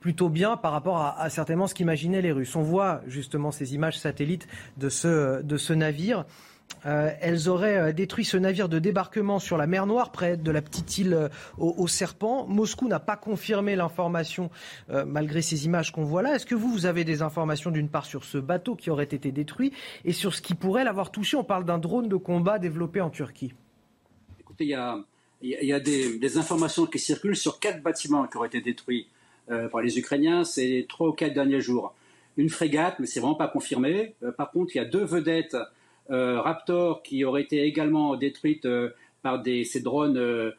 plutôt bien par rapport à, certainement ce qu'imaginaient les Russes. On voit justement ces images satellites de ce, de ce navire. Euh, elles auraient euh, détruit ce navire de débarquement sur la mer Noire, près de la petite île euh, au, Serpent. Moscou n'a pas confirmé l'information malgré ces images qu'on voit là. Est-ce que vous, vous avez des informations d'une part sur ce bateau qui aurait été détruit et sur ce qui pourrait l'avoir touché? On parle d'un drone de combat développé en Turquie. Écoutez, il y a, des, informations qui circulent sur quatre bâtiments qui auraient été détruits par les Ukrainiens ces trois ou quatre derniers jours. Une frégate, mais c'est vraiment pas confirmé. Euh, par contre, il y a deux vedettes euh, Raptor qui auraient été également détruites par ces drones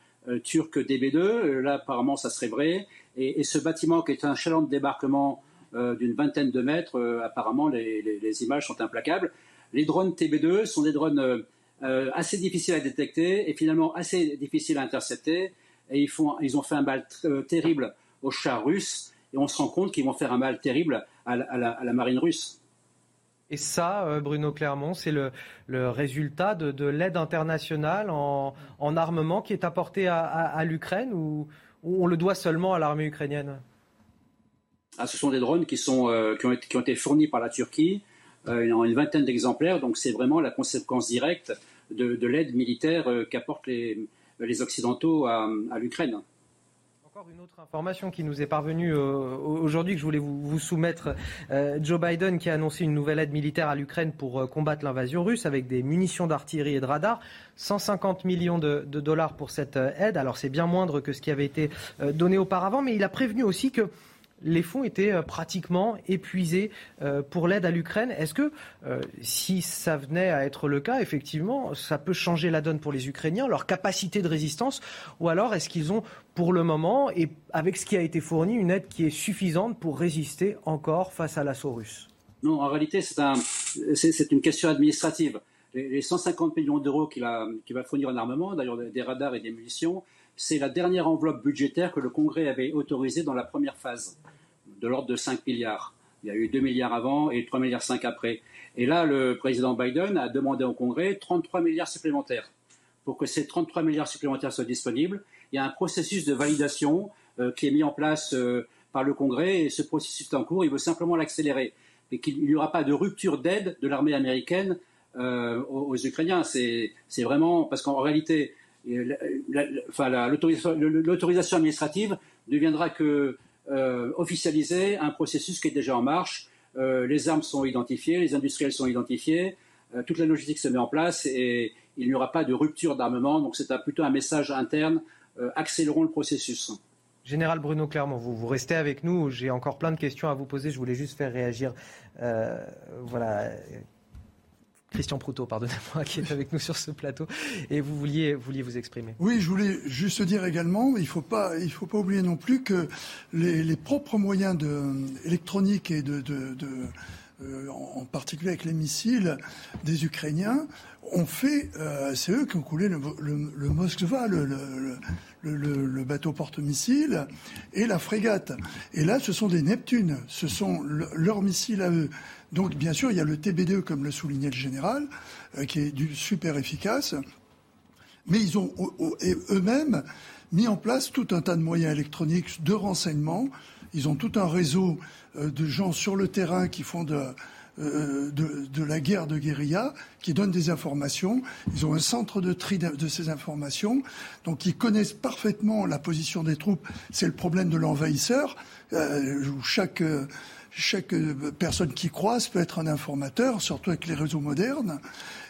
turcs DB2. Là, apparemment, ça serait vrai. Et, ce bâtiment, qui est un chaland de débarquement d'une vingtaine de mètres, apparemment, les, images sont implacables. Les drones TB2 sont des drones assez difficiles à détecter et finalement assez difficiles à intercepter. Et ils, font, ils ont fait un mal terrible aux chars russes et on se rend compte qu'ils vont faire un mal terrible à la, marine russe. Et ça, euh, Bruno Clermont, c'est le, résultat de, l'aide internationale en, armement qui est apportée à, l'Ukraine ou, on le doit seulement à l'armée ukrainienne? Ah, Ce sont des drones qui, sont, euh, qui, ont été, fournis par la Turquie. Euh, en une vingtaine d'exemplaires, donc c'est vraiment la conséquence directe de, l'aide militaire qu'apportent les, Occidentaux à l'Ukraine une autre information qui nous est parvenue euh, aujourd'hui que je voulais vous, soumettre. Euh, Joe Biden qui a annoncé une nouvelle aide militaire à l'Ukraine pour euh, combattre l'invasion russe avec des munitions d'artillerie et de radar. 150 millions de, de dollars pour cette aide. Alors c'est bien moindre que ce qui avait été donné auparavant, mais il a prévenu aussi que les fonds étaient euh, pratiquement épuisés euh, pour l'aide à l'Ukraine. Est-ce que euh, si ça venait à être le cas, effectivement, ça peut changer la donne pour les Ukrainiens, leur capacité de résistance, ou alors est-ce qu'ils ont pour le moment, et avec ce qui a été fourni, une aide qui est suffisante pour résister encore face à l'assaut russe? Non, en réalité, c'est une question administrative. Les, 150 millions d'euros qu'il va fournir en armement, d'ailleurs des radars et des munitions, c'est la dernière enveloppe budgétaire que le Congrès avait autorisée dans la première phase, de l'ordre de 5 milliards. Il y a eu 2 milliards avant et 3 milliards 5 après. Et là, le président Biden a demandé au Congrès 33 milliards supplémentaires. Pour que ces 33 milliards supplémentaires soient disponibles, il y a un processus de validation euh, qui est mis en place euh, par le Congrès et ce processus est en cours. Il veut simplement l'accélérer. Et qu'il n'y aura pas de rupture d'aide de l'armée américaine euh, aux, Ukrainiens. C'est vraiment parce qu'en réalité, l'autorisation administrative ne viendra que euh, officialiser un processus qui est déjà en marche. Euh, les armes sont identifiées, les industriels sont identifiés, euh, toute la logistique se met en place et il n'y aura pas de rupture d'armement. Donc c'est plutôt un message interne. accélérons le processus. Général Bruno Clermont, vous, vous restez avec nous. J'ai encore plein de questions à vous poser. Je voulais juste faire réagir. voilà Christian Proutot, pardonnez-moi, [LAUGHS] qui est avec nous sur ce plateau. Et vous vouliez, vous exprimer. Oui, je voulais juste dire également, il ne faut, pas, faut pas oublier non plus que les, propres moyens de, électroniques et de, euh, en particulier avec les missiles des Ukrainiens, ont fait, euh, c'est eux qui ont coulé le, le, Moskva, le, le bateau porte-missiles, et la frégate. Et là, ce sont des Neptunes, ce sont leurs missiles à eux. Donc, bien sûr, il y a le TB2, comme le soulignait le général, euh, qui est super efficace. Mais ils ont eux-mêmes mis en place tout un tas de moyens électroniques de renseignement. Ils ont tout un réseau euh, de gens sur le terrain qui font de, euh, de, la guerre de guérilla, qui donnent des informations. Ils ont un centre de tri de, ces informations, donc ils connaissent parfaitement la position des troupes. C'est le problème de l'envahisseur, où chaque chaque personne qui croise peut être un informateur, surtout avec les réseaux modernes.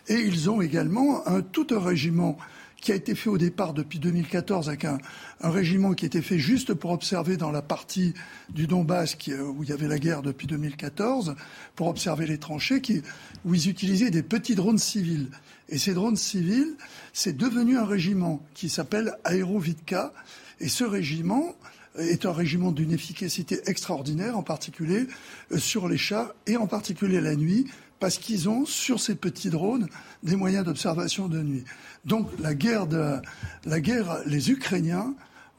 Et ils ont également un, tout un régiment qui a été fait au départ depuis 2014 avec un, régiment qui était fait juste pour observer dans la partie du Donbass euh, où il y avait la guerre depuis 2014, pour observer les tranchées, qui, où ils utilisaient des petits drones civils. Et ces drones civils, c'est devenu un régiment qui s'appelle Aerovitka. Et ce régiment, est un régiment d'une efficacité extraordinaire, en particulier euh, sur les chats et en particulier la nuit, parce qu'ils ont sur ces petits drones des moyens d'observation de nuit. Donc la guerre, les Ukrainiens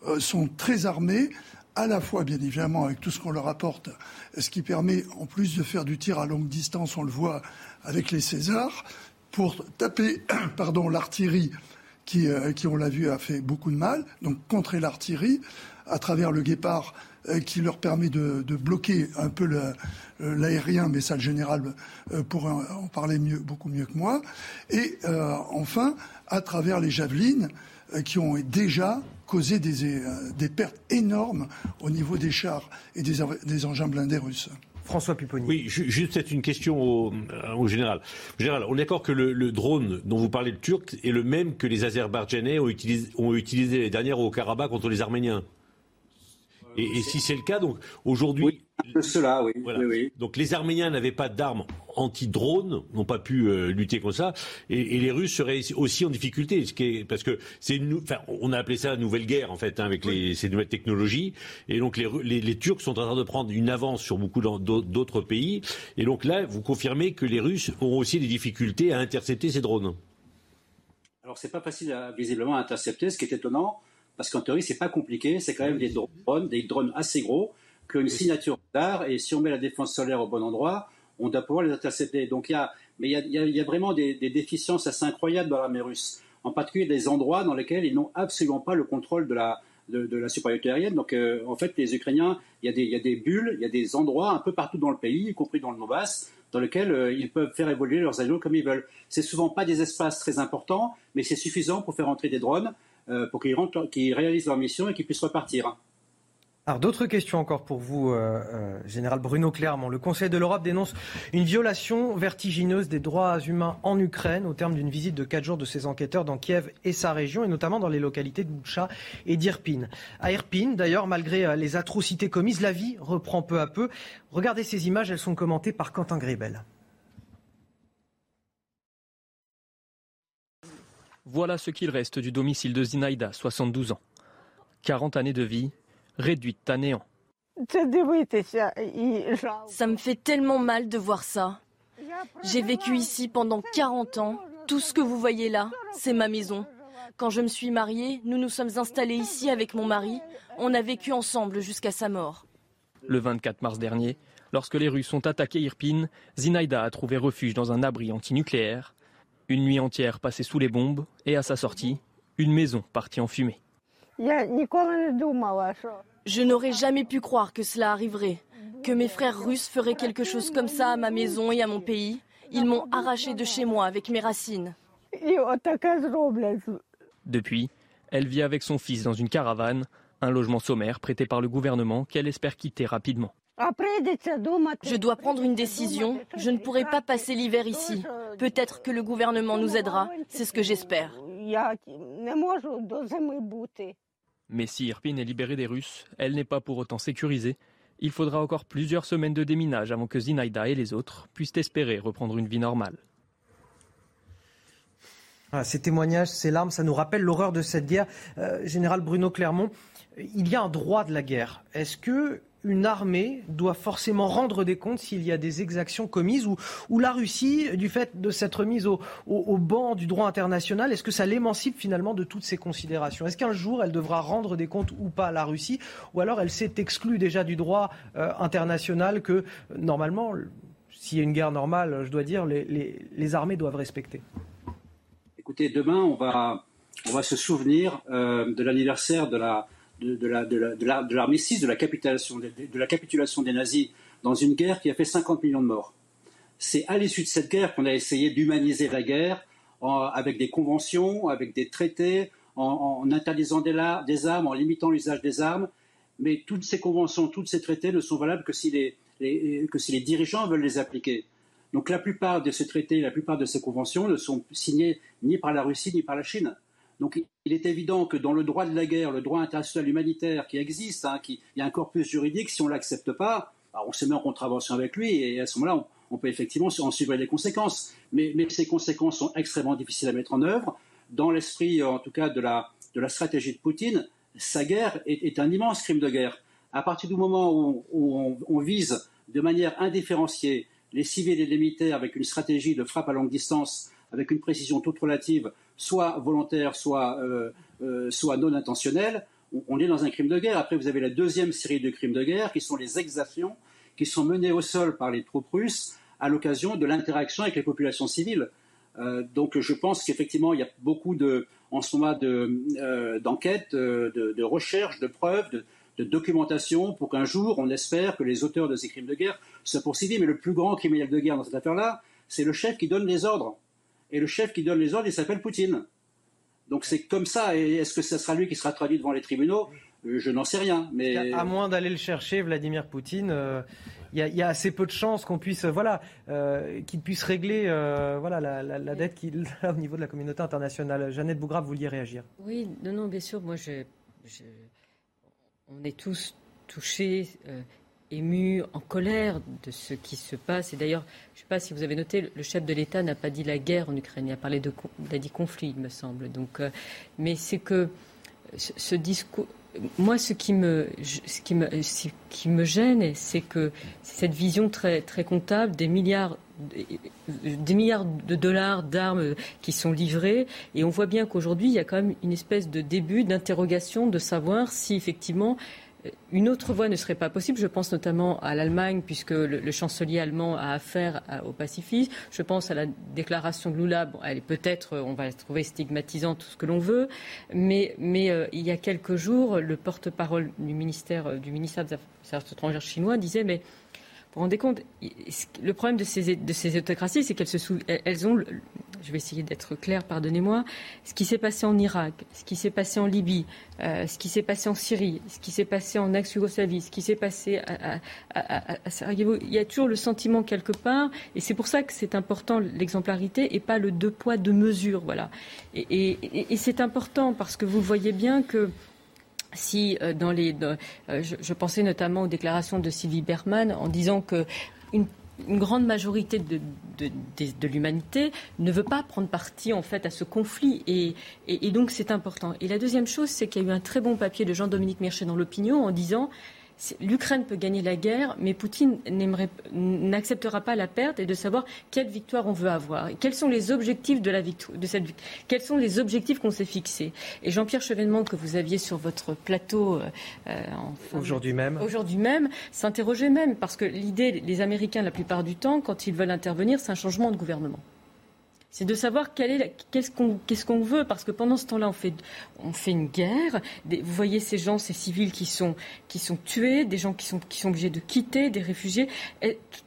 euh, sont très armés, à la fois bien évidemment avec tout ce qu'on leur apporte, ce qui permet en plus de faire du tir à longue distance, on le voit avec les Césars, pour taper [COUGHS] l'artillerie qui, euh, qui, on l'a vu, a fait beaucoup de mal, donc contrer l'artillerie à travers le guépard euh, qui leur permet de, bloquer un peu l'aérien, mais ça le général euh, pourrait en parler mieux, beaucoup mieux que moi. Et euh, enfin, à travers les javelines qui ont déjà causé des, des, pertes énormes au niveau des chars et des, des engins blindés russes. François Pupponi. Oui, juste c'est une question au, au, général. Général, on est d'accord que le, drone dont vous parlez, le turc, est le même que les Azerbaïdjanais ont utilisé, ont utilisé les dernières au Karabakh contre les Arméniens. Et, si c'est le cas, donc aujourd'hui. cela, oui, oui, Donc les Arméniens n'avaient pas d'armes anti-drone, n'ont pas pu euh, lutter contre ça, et, les Russes seraient aussi en difficulté, ce qui est, parce que c'est une, enfin, on a appelé ça nouvelle guerre en fait, hein, avec les, ces nouvelles technologies, et donc les, les, Turcs sont en train de prendre une avance sur beaucoup d'autres pays, et donc là, vous confirmez que les Russes auront aussi des difficultés à intercepter ces drones. Alors c'est pas facile à, visiblement à intercepter, ce qui est étonnant parce qu'en théorie, c'est pas compliqué, c'est quand même des drones, des drones assez gros, qui ont une signature d'art, et si on met la défense solaire au bon endroit, on doit pouvoir les intercepter. Donc il y a, mais il y a, vraiment des, déficiences assez incroyables dans l'armée russe, en particulier des endroits dans lesquels ils n'ont absolument pas le contrôle de la, de, la supériorité aérienne. Donc, euh, en fait, les Ukrainiens, il y, a des, il y, a des, bulles, il y a des endroits un peu partout dans le pays, y compris dans le Donbass, dans lesquels euh, ils peuvent faire évoluer leurs avions comme ils veulent. C'est souvent pas des espaces très importants, mais c'est suffisant pour faire entrer des drones. Euh, pour qu'ils réalisent leur mission et qu'ils puissent repartir. Alors d'autres questions encore pour vous, euh, euh, Général Bruno Clermont. Le Conseil de l'Europe dénonce une violation vertigineuse des droits humains en Ukraine au terme d'une visite de quatre jours de ses enquêteurs dans Kiev et sa région, et notamment dans les localités de Boucha et d'Irpin. À Irpin, d'ailleurs, malgré les atrocités commises, la vie reprend peu à peu. Regardez ces images, elles sont commentées par Quentin Grébel. Voilà ce qu'il reste du domicile de Zinaïda, 72 ans. 40 années de vie réduites à néant. Ça me fait tellement mal de voir ça. J'ai vécu ici pendant 40 ans. Tout ce que vous voyez là, c'est ma maison. Quand je me suis mariée, nous nous sommes installés ici avec mon mari. On a vécu ensemble jusqu'à sa mort. Le 24 mars dernier, lorsque les Russes ont attaqué Irpin, Zinaïda a trouvé refuge dans un abri antinucléaire. Une nuit entière passée sous les bombes et à sa sortie, une maison partie en fumée. Je n'aurais jamais pu croire que cela arriverait, que mes frères russes feraient quelque chose comme ça à ma maison et à mon pays. Ils m'ont arraché de chez moi avec mes racines. Depuis, elle vit avec son fils dans une caravane, un logement sommaire prêté par le gouvernement qu'elle espère quitter rapidement. Je dois prendre une décision. Je ne pourrai pas passer l'hiver ici. Peut-être que le gouvernement nous aidera. C'est ce que j'espère. Mais si Irpin est libérée des Russes, elle n'est pas pour autant sécurisée. Il faudra encore plusieurs semaines de déminage avant que Zinaïda et les autres puissent espérer reprendre une vie normale. ces témoignages, ces larmes, ça nous rappelle l'horreur de cette guerre. Euh, Général Bruno Clermont, il y a un droit de la guerre. Est-ce que une armée doit forcément rendre des comptes s'il y a des exactions commises ou, la Russie, du fait de s'être mise au, banc du droit international, est-ce que ça l'émancipe finalement de toutes ces considérations? Est-ce qu'un jour elle devra rendre des comptes ou pas à la Russie? Ou alors elle s'est exclue déjà du droit euh, international que normalement, s'il y a une guerre normale, je dois dire, les, armées doivent respecter? Écoutez, demain on va, on va se souvenir euh, de l'anniversaire de la de, l'armistice, de, la capitulation, de, la capitulation des nazis dans une guerre qui a fait 50 millions de morts. C'est à l'issue de cette guerre qu'on a essayé d'humaniser la guerre avec des conventions, avec des traités, en, interdisant des, armes, en limitant l'usage des armes. Mais toutes ces conventions, tous ces traités ne sont valables que si les, que si les dirigeants veulent les appliquer. Donc la plupart de ces traités, la plupart de ces conventions ne sont signés ni par la Russie ni par la Chine. Donc il est évident que dans le droit de la guerre, le droit international humanitaire qui existe, hein, il y a un corpus juridique, si on ne l'accepte pas, on se met en contravention avec lui et à ce moment-là, on, peut effectivement en suivre les conséquences. Mais, ces conséquences sont extrêmement difficiles à mettre en œuvre. Dans l'esprit, en tout cas, de la, stratégie de Poutine, sa guerre est, un immense crime de guerre. À partir du moment où, on, vise de manière indifférenciée les civils et les militaires avec une stratégie de frappe à longue distance, avec une précision toute relative, soit volontaire, soit, euh, euh, soit non intentionnelle, on, est dans un crime de guerre. Après, vous avez la deuxième série de crimes de guerre, qui sont les exactions, qui sont menées au sol par les troupes russes à l'occasion de l'interaction avec les populations civiles. Euh, donc je pense qu'effectivement, il y a beaucoup de, en ce moment d'enquêtes, de, de, de recherches, de preuves, de, de documentation pour qu'un jour, on espère que les auteurs de ces crimes de guerre soient poursuivis. Mais le plus grand criminel de guerre dans cette affaire-là, c'est le chef qui donne les ordres. Et le chef qui donne les ordres, il s'appelle Poutine. Donc c'est comme ça. Et est-ce que ce sera lui qui sera traduit devant les tribunaux? Euh, Je n'en sais rien. Mais à moins d'aller le chercher, Vladimir Poutine. Euh, il y, a assez peu de chances qu'on puisse, euh, voilà, qu'il puisse régler, voilà, la, dette qu'il a au niveau de la communauté internationale. Jeannette Bougrave, vous vouliez réagir? Oui, non, non, bien sûr. Moi, je, on est tous touchés, émus, en colère de ce qui se passe. Et d'ailleurs, je ne sais pas si vous avez noté, le chef de l'État n'a pas dit la guerre en Ukraine, il a parlé de, dit conflit, il me semble. Donc, euh, mais c'est que ce, discours, moi, ce qui me, ce qui me, ce qui me gêne, c'est que cette vision très, très comptable des milliards des milliards de dollars d'armes qui sont livrées. Et on voit bien qu'aujourd'hui, il y a quand même une espèce de début d'interrogation de savoir si effectivement une autre voie ne serait pas possible. Je pense notamment à l'Allemagne, puisque le, chancelier allemand a affaire au pacifisme. Je pense à la déclaration de Lula. Bon, elle est peut-être, on va la trouver stigmatisante, tout ce que l'on veut. Mais, euh, il y a quelques jours, le porte-parole du ministère, du ministère des Affaires étrangères chinois disait Mais vous rendez compte, le problème de ces, de ces autocraties, c'est qu'elles se elles ont, je vais essayer d'être claire, pardonnez-moi, ce qui s'est passé en Irak, ce qui s'est passé en Libye, euh, ce qui s'est passé en Syrie, ce qui s'est passé en ex-Yougoslavie, ce qui s'est passé à, Sarajevo, il y a toujours le sentiment quelque part, et c'est pour ça que c'est important l'exemplarité et pas le deux poids deux mesures, voilà. Et c'est important parce que vous voyez bien que si euh, dans les, euh, je, pensais notamment aux déclarations de Sylvie Berman en disant que une, grande majorité de, de, l'humanité ne veut pas prendre parti en fait à ce conflit et, et donc c'est important. Et la deuxième chose, c'est qu'il y a eu un très bon papier de Jean-Dominique Merchet dans l'opinion en disant l'Ukraine peut gagner la guerre, mais Poutine n'acceptera pas la perte et de savoir quelle victoire on veut avoir. Et quels sont les objectifs de, la victoire, de cette victoire Quels sont les objectifs qu'on s'est fixés? Et Jean-Pierre Chevènement, que vous aviez sur votre plateau euh, euh, aujourd'hui même, aujourd'hui même, s'interrogeait même parce que l'idée, les Américains, la plupart du temps, quand ils veulent intervenir, c'est un changement de gouvernement c'est de savoir qu'est-ce qu'on veut, parce que pendant ce temps-là, on fait, on fait une guerre. vous voyez ces gens, ces civils qui sont, qui sont tués, des gens qui sont, qui sont obligés de quitter, des réfugiés.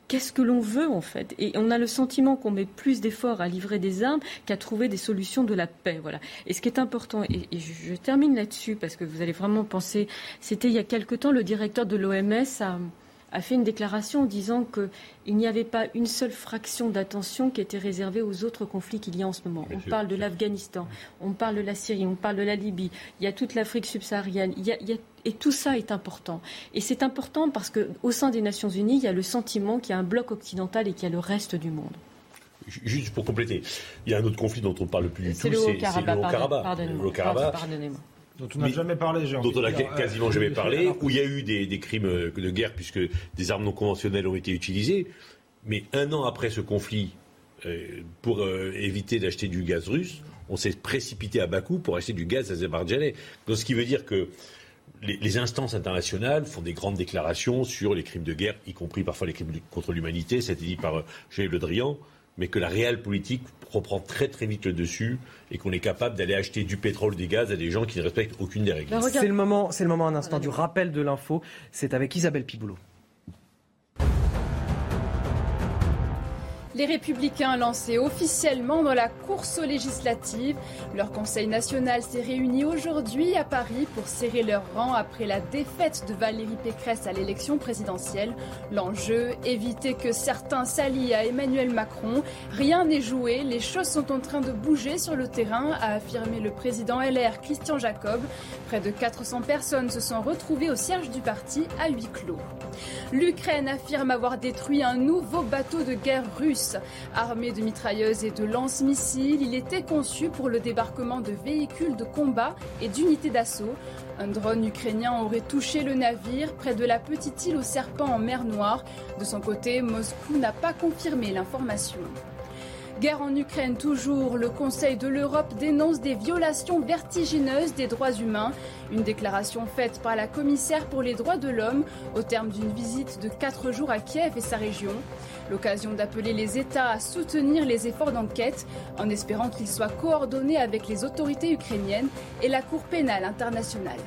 Qu'est-ce que l'on veut en fait? Et on a le sentiment qu'on met plus d'efforts à livrer des armes qu'à trouver des solutions de la paix. Voilà. Et ce qui est important, et, je, je, termine là-dessus parce que vous allez vraiment penser, c'était il y a quelque temps le directeur de l'OMS a a fait une déclaration en disant qu'il n'y avait pas une seule fraction d'attention qui était réservée aux autres conflits qu'il y a en ce moment. On parle de l'Afghanistan, on parle de la Syrie, on parle de la Libye, il y a toute l'Afrique subsaharienne, et tout ça est important. Et c'est important parce qu'au sein des Nations Unies, il y a le sentiment qu'il y a un bloc occidental et qu'il y a le reste du monde. Juste pour compléter, il y a un autre conflit dont on ne parle plus du tout, c'est le Haut-Karabakh. Pardonnez-moi dont on n'a jamais parlé, Dont on n'a quasiment jamais parlé, [LAUGHS] où il y a eu des, crimes euh, de guerre puisque des armes non conventionnelles ont été utilisées. Mais un an après ce conflit, euh, pour euh, éviter d'acheter du gaz russe, on s'est précipité à Bakou pour acheter du gaz azerbaïdjanais. Donc ce qui veut dire que les, instances internationales font des grandes déclarations sur les crimes de guerre, y compris parfois les crimes contre l'humanité, c'était dit par Gilles Le Drian mais que la réelle politique reprend très très vite le dessus et qu'on est capable d'aller acheter du pétrole, des gaz à des gens qui ne respectent aucune des règles. C'est le moment, c'est le moment un instant du rappel de l'info. C'est avec Isabelle Piboulot. Les Républicains lancés officiellement dans la course aux législatives. Leur Conseil national s'est réuni aujourd'hui à Paris pour serrer leur rang après la défaite de Valérie Pécresse à l'élection présidentielle. L'enjeu, éviter que certains s'allient à Emmanuel Macron. Rien n'est joué, les choses sont en train de bouger sur le terrain, a affirmé le président LR Christian Jacob. Près de 400 personnes se sont retrouvées au siège du parti à huis clos. L'Ukraine affirme avoir détruit un nouveau bateau de guerre russe Armé de mitrailleuses et de lance-missiles, il était conçu pour le débarquement de véhicules de combat et d'unités d'assaut. Un drone ukrainien aurait touché le navire près de la petite île aux serpents en mer Noire. De son côté, Moscou n'a pas confirmé l'information. Guerre en Ukraine toujours, le Conseil de l'Europe dénonce des violations vertigineuses des droits humains. Une déclaration faite par la commissaire pour les droits de l'homme au terme d'une visite de quatre jours à Kiev et sa région. L'occasion d'appeler les États à soutenir les efforts d'enquête en espérant qu'ils soient coordonnés avec les autorités ukrainiennes et la Cour pénale internationale.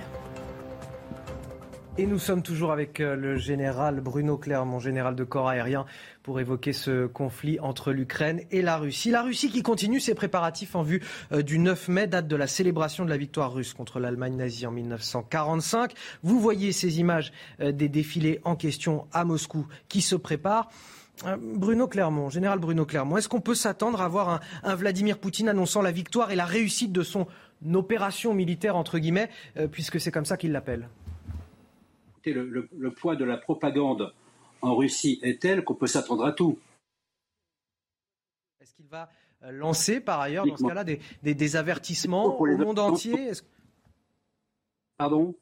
Et nous sommes toujours avec euh, le général Bruno Clermont, général de corps aérien, pour évoquer ce conflit entre l'Ukraine et la Russie. La Russie qui continue ses préparatifs en vue euh, du 9 mai, date de la célébration de la victoire russe contre l'Allemagne nazie en 1945. Vous voyez ces images euh, des défilés en question à Moscou qui se préparent. Bruno Clermont, général Bruno Clermont, est-ce qu'on peut s'attendre à voir un, Vladimir Poutine annonçant la victoire et la réussite de son opération militaire, entre guillemets, puisque c'est comme ça qu'il l'appelle? Le, poids de la propagande en Russie est tel qu'on peut s'attendre à tout. Est-ce qu'il va euh, lancer par ailleurs dans ce cas-là des, avertissements au monde entier? Pardon?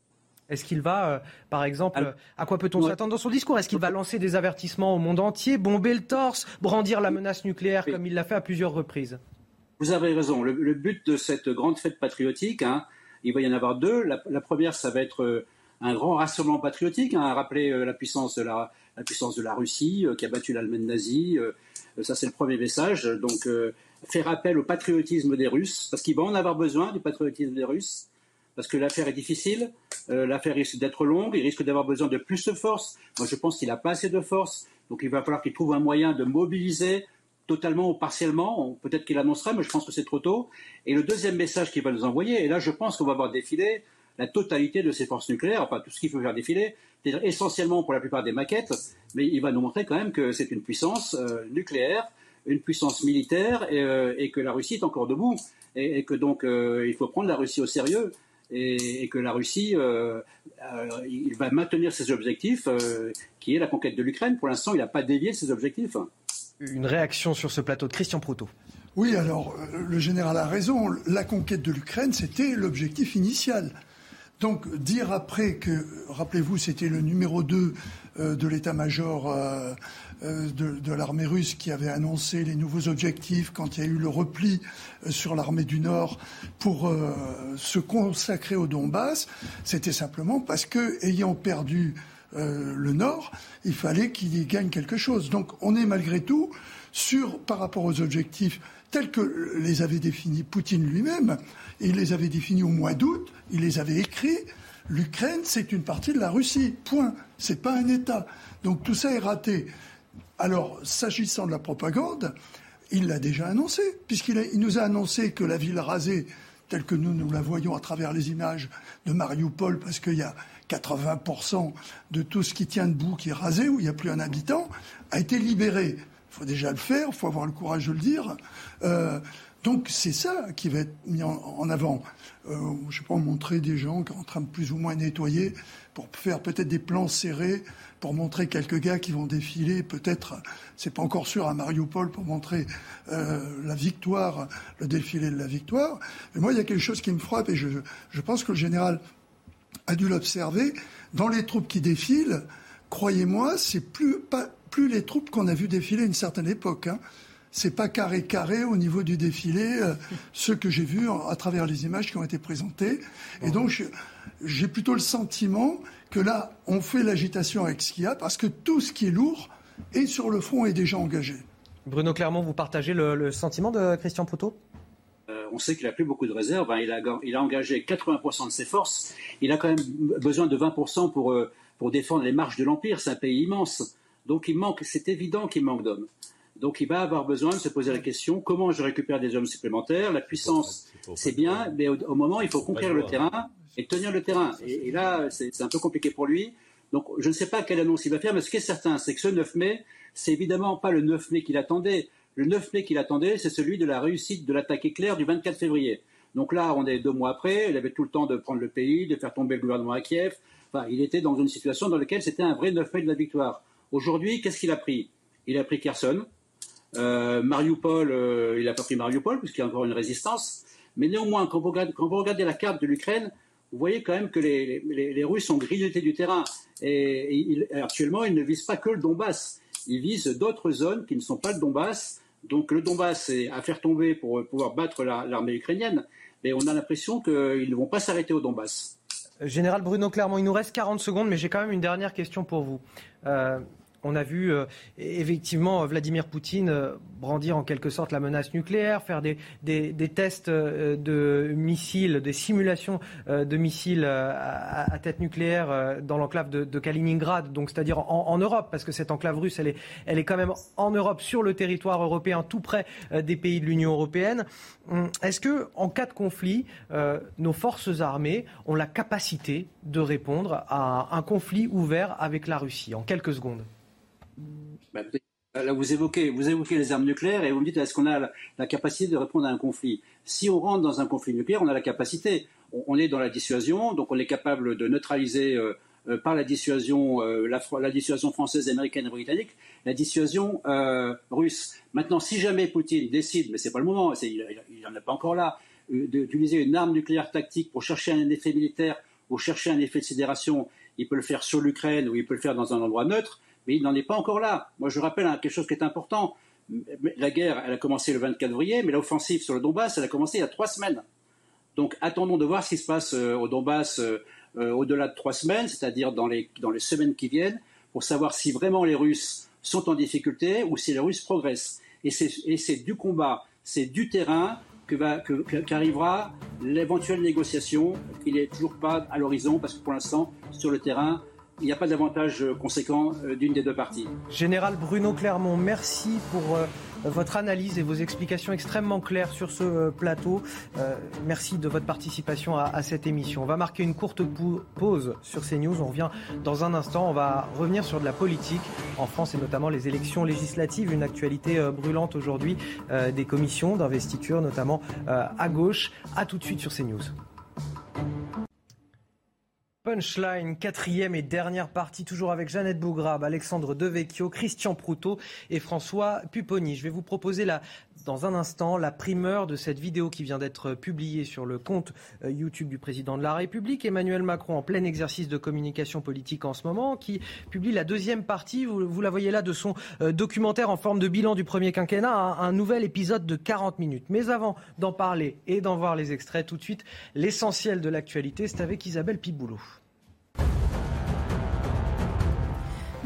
Est-ce qu'il va, euh, par exemple, à quoi peut-on s'attendre dans son discours? Est-ce qu'il va lancer des avertissements au monde entier, bomber le torse, brandir la menace nucléaire comme il l'a fait à plusieurs reprises? Vous avez raison. Le, but de cette grande fête patriotique, hein, il va y en avoir deux. La, la première, ça va être euh, un grand rassemblement patriotique, hein, rappeler euh, la puissance de la, puissance de la Russie euh, qui a battu l'Allemagne nazie. Euh, ça, c'est le premier message. Donc, faire appel au patriotisme des Russes, parce qu'il va en avoir besoin du patriotisme des Russes, parce que l'affaire est difficile, l'affaire risque d'être longue, il risque d'avoir besoin de plus de force. Moi, je pense qu'il n'a pas assez de force, donc il va falloir qu'il trouve un moyen de mobiliser totalement ou partiellement. Peut-être qu'il annoncera, mais je pense que c'est trop tôt. Et le deuxième message qu'il va nous envoyer, et là, je pense qu'on va voir défiler la totalité de ses forces nucléaires, enfin tout ce qu'il faut faire défiler, c'est-à-dire essentiellement pour la plupart des maquettes, mais il va nous montrer quand même que c'est une puissance euh, nucléaire, une puissance militaire, et, euh, que la Russie est encore debout, et, que donc euh, il faut prendre la Russie au sérieux, et, que la Russie, il va maintenir ses objectifs, qui est la conquête de l'Ukraine. Pour l'instant, il n'a pas dévié ses objectifs. Une réaction sur ce plateau de Christian Proto. Oui, alors le général a raison. La conquête de l'Ukraine, c'était l'objectif initial. Donc dire après que, rappelez-vous, c'était le numéro 2 euh, de l'état-major euh, euh, de, l'armée russe qui avait annoncé les nouveaux objectifs quand il y a eu le repli sur l'armée du Nord pour se consacrer au Donbass, c'était simplement parce que, ayant perdu le Nord, il fallait qu'il y gagne quelque chose. Donc on est malgré tout sur, par rapport aux objectifs tels que les avait définis Poutine lui-même, il les avait définis au mois d'août, il les avait écrits. L'Ukraine, c'est une partie de la Russie. Point. C'est pas un État. Donc tout ça est raté. Alors, s'agissant de la propagande, il l'a déjà annoncé, puisqu'il nous a annoncé que la ville rasée, telle que nous, nous la voyons à travers les images de Mariupol, parce qu'il y a 80% de tout ce qui tient debout qui est rasé, où il n'y a plus un habitant, a été libérée. Il faut déjà le faire, il faut avoir le courage de le dire. Euh, donc c'est ça qui va être mis en, avant. Euh, je ne sais pas, montrer des gens qui sont en train de plus ou moins nettoyer pour faire peut-être des plans serrés, pour montrer quelques gars qui vont défiler, peut-être, c'est pas encore sûr, à Mariupol pour montrer euh, la victoire, le défilé de la victoire. Mais moi, il y a quelque chose qui me frappe et je, je pense que le général a dû l'observer. Dans les troupes qui défilent, croyez-moi, c'est plus, pas, plus les troupes qu'on a vues défiler à une certaine époque. Hein c'est pas carré carré au niveau du défilé, euh, ce que j'ai vu à travers les images qui ont été présentées. Et donc, j'ai plutôt le sentiment que là, on fait l'agitation avec ce qu'il y a, parce que tout ce qui est lourd est sur le front est déjà engagé. Bruno Clermont, vous partagez le, sentiment de Christian Poutot? Euh, on sait qu'il n'a plus beaucoup de réserves. Hein. Il, a, il, a, engagé 80% de ses forces. Il a quand même besoin de 20% pour, euh, pour défendre les marches de l'Empire. C'est un pays immense. Donc il manque, c'est évident qu'il manque d'hommes. Donc il va avoir besoin de se poser la question comment je récupère des hommes supplémentaires? La puissance, c'est bien, mais au, moment, il faut conquérir le terrain et tenir le terrain. Et, là, c'est un peu compliqué pour lui. Donc je ne sais pas quelle annonce il va faire, mais ce qui est certain, c'est que ce 9 mai, c'est évidemment pas le 9 mai qu'il attendait. Le 9 mai qu'il attendait, c'est celui de la réussite de l'attaque éclair du 24 février. Donc là, on est deux mois après, il avait tout le temps de prendre le pays, de faire tomber le gouvernement à Kiev. Enfin, il était dans une situation dans laquelle c'était un vrai 9 mai de la victoire. Aujourd'hui, qu'est-ce qu'il a pris? Il a pris Kherson, Mariupol, il n'a pas pris Mariupol, puisqu'il y a encore une résistance. Mais néanmoins, quand vous regardez, la carte de l'Ukraine, vous voyez quand même que les, Russes ont grignoté du terrain. Et, actuellement, ils ne visent pas que le Donbass. Ils visent d'autres zones qui ne sont pas le Donbass. Donc le Donbass, c'est à faire tomber pour pouvoir battre l'armée ukrainienne. Mais on a l'impression qu'ils ne vont pas s'arrêter au Donbass. Général Bruno Clermont, il nous reste 40 secondes, mais j'ai quand même une dernière question pour vous. Euh, on a vu euh, effectivement Vladimir Poutine euh, brandir en quelque sorte la menace nucléaire, faire des, tests euh, de missiles, des simulations de missiles à, tête nucléaire dans l'enclave de, Kaliningrad, donc c'est-à-dire en, Europe, parce que cette enclave russe, elle est, elle est quand même en Europe, sur le territoire européen, tout près des pays de l'Union européenne. Hum, est-ce que, en cas de conflit, nos forces armées ont la capacité de répondre à un conflit ouvert avec la Russie En quelques secondes? Bah, là, vous évoquez, les armes nucléaires et vous me dites est-ce qu'on a la, capacité de répondre à un conflit? Si on rentre dans un conflit nucléaire, on a la capacité. On, est dans la dissuasion, donc on est capable de neutraliser euh, euh, par la dissuasion, euh, la, dissuasion française, américaine et britannique, la dissuasion russe. Maintenant, si jamais Poutine décide, mais ce n'est pas le moment, il n'en est pas encore là, d'utiliser une arme nucléaire tactique pour chercher un effet militaire ou chercher un effet de sidération, il peut le faire sur l'Ukraine ou il peut le faire dans un endroit neutre mais il n'en est pas encore là. Moi, je rappelle quelque chose qui est important. La guerre, elle a commencé le 24 février, mais l'offensive sur le Donbass, elle a commencé il y a trois semaines. Donc, attendons de voir ce qui se passe euh, au Donbass euh, euh, au-delà de trois semaines, c'est-à-dire dans les, semaines qui viennent, pour savoir si vraiment les Russes sont en difficulté ou si les Russes progressent. Et c'est du combat, c'est du terrain qu'arrivera l'éventuelle négociation, qu'il n'est toujours pas à l'horizon, parce que pour l'instant, sur le terrain, il n'y a pas d'avantage euh, conséquent euh, d'une des deux parties. Général Bruno Clermont, merci pour euh, votre analyse et vos explications extrêmement claires sur ce plateau. merci de votre participation à, cette émission. On va marquer une courte pause sur CNews. On revient dans un instant. On va revenir sur de la politique en France et notamment les élections législatives. Une actualité brûlante aujourd'hui des commissions d'investiture, notamment à gauche. A tout de suite sur CNews. Punchline, quatrième et dernière partie, toujours avec Jeannette Bougrab, Alexandre Devecchio, Christian Proutot et François Pupponi. Je vais vous proposer la, dans un instant la primeur de cette vidéo qui vient d'être publiée sur le compte euh, YouTube du président de la République, Emmanuel Macron, en plein exercice de communication politique en ce moment, qui publie la deuxième partie, vous, la voyez là, de son euh, documentaire en forme de bilan du premier quinquennat, un, un nouvel épisode de 40 minutes. Mais avant d'en parler et d'en voir les extraits, tout de suite, l'essentiel de l'actualité, c'est avec Isabelle Piboulot.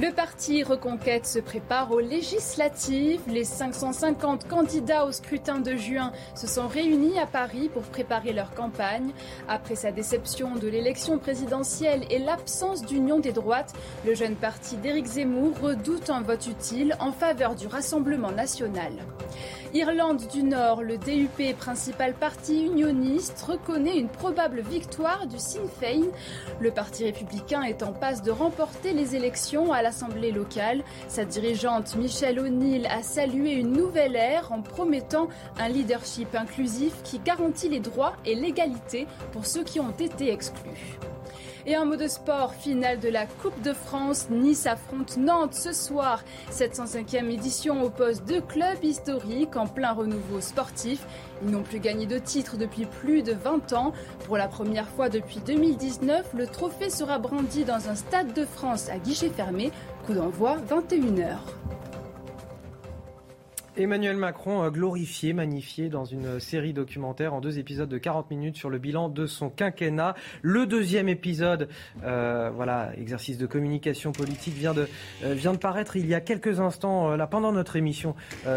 Le parti Reconquête se prépare aux législatives. Les 550 candidats au scrutin de juin se sont réunis à Paris pour préparer leur campagne. Après sa déception de l'élection présidentielle et l'absence d'union des droites, le jeune parti d'Éric Zemmour redoute un vote utile en faveur du Rassemblement national. Irlande du Nord, le DUP, principal parti unioniste, reconnaît une probable victoire du Sinn Féin. Le parti républicain est en passe de remporter les élections à l'Assemblée locale. Sa dirigeante Michelle O'Neill a salué une nouvelle ère en promettant un leadership inclusif qui garantit les droits et l'égalité pour ceux qui ont été exclus. Et en mode sport, finale de la Coupe de France, Nice affronte Nantes ce soir. 705e édition oppose deux clubs historiques en plein renouveau sportif. Ils n'ont plus gagné de titre depuis plus de 20 ans. Pour la première fois depuis 2019, le trophée sera brandi dans un stade de France à guichet fermé. Coup d'envoi 21h. Emmanuel Macron euh, glorifié, magnifié dans une série documentaire en deux épisodes de 40 minutes sur le bilan de son quinquennat. Le deuxième épisode, euh, voilà, exercice de communication politique, vient de, euh, vient de paraître il y a quelques instants, là, pendant notre émission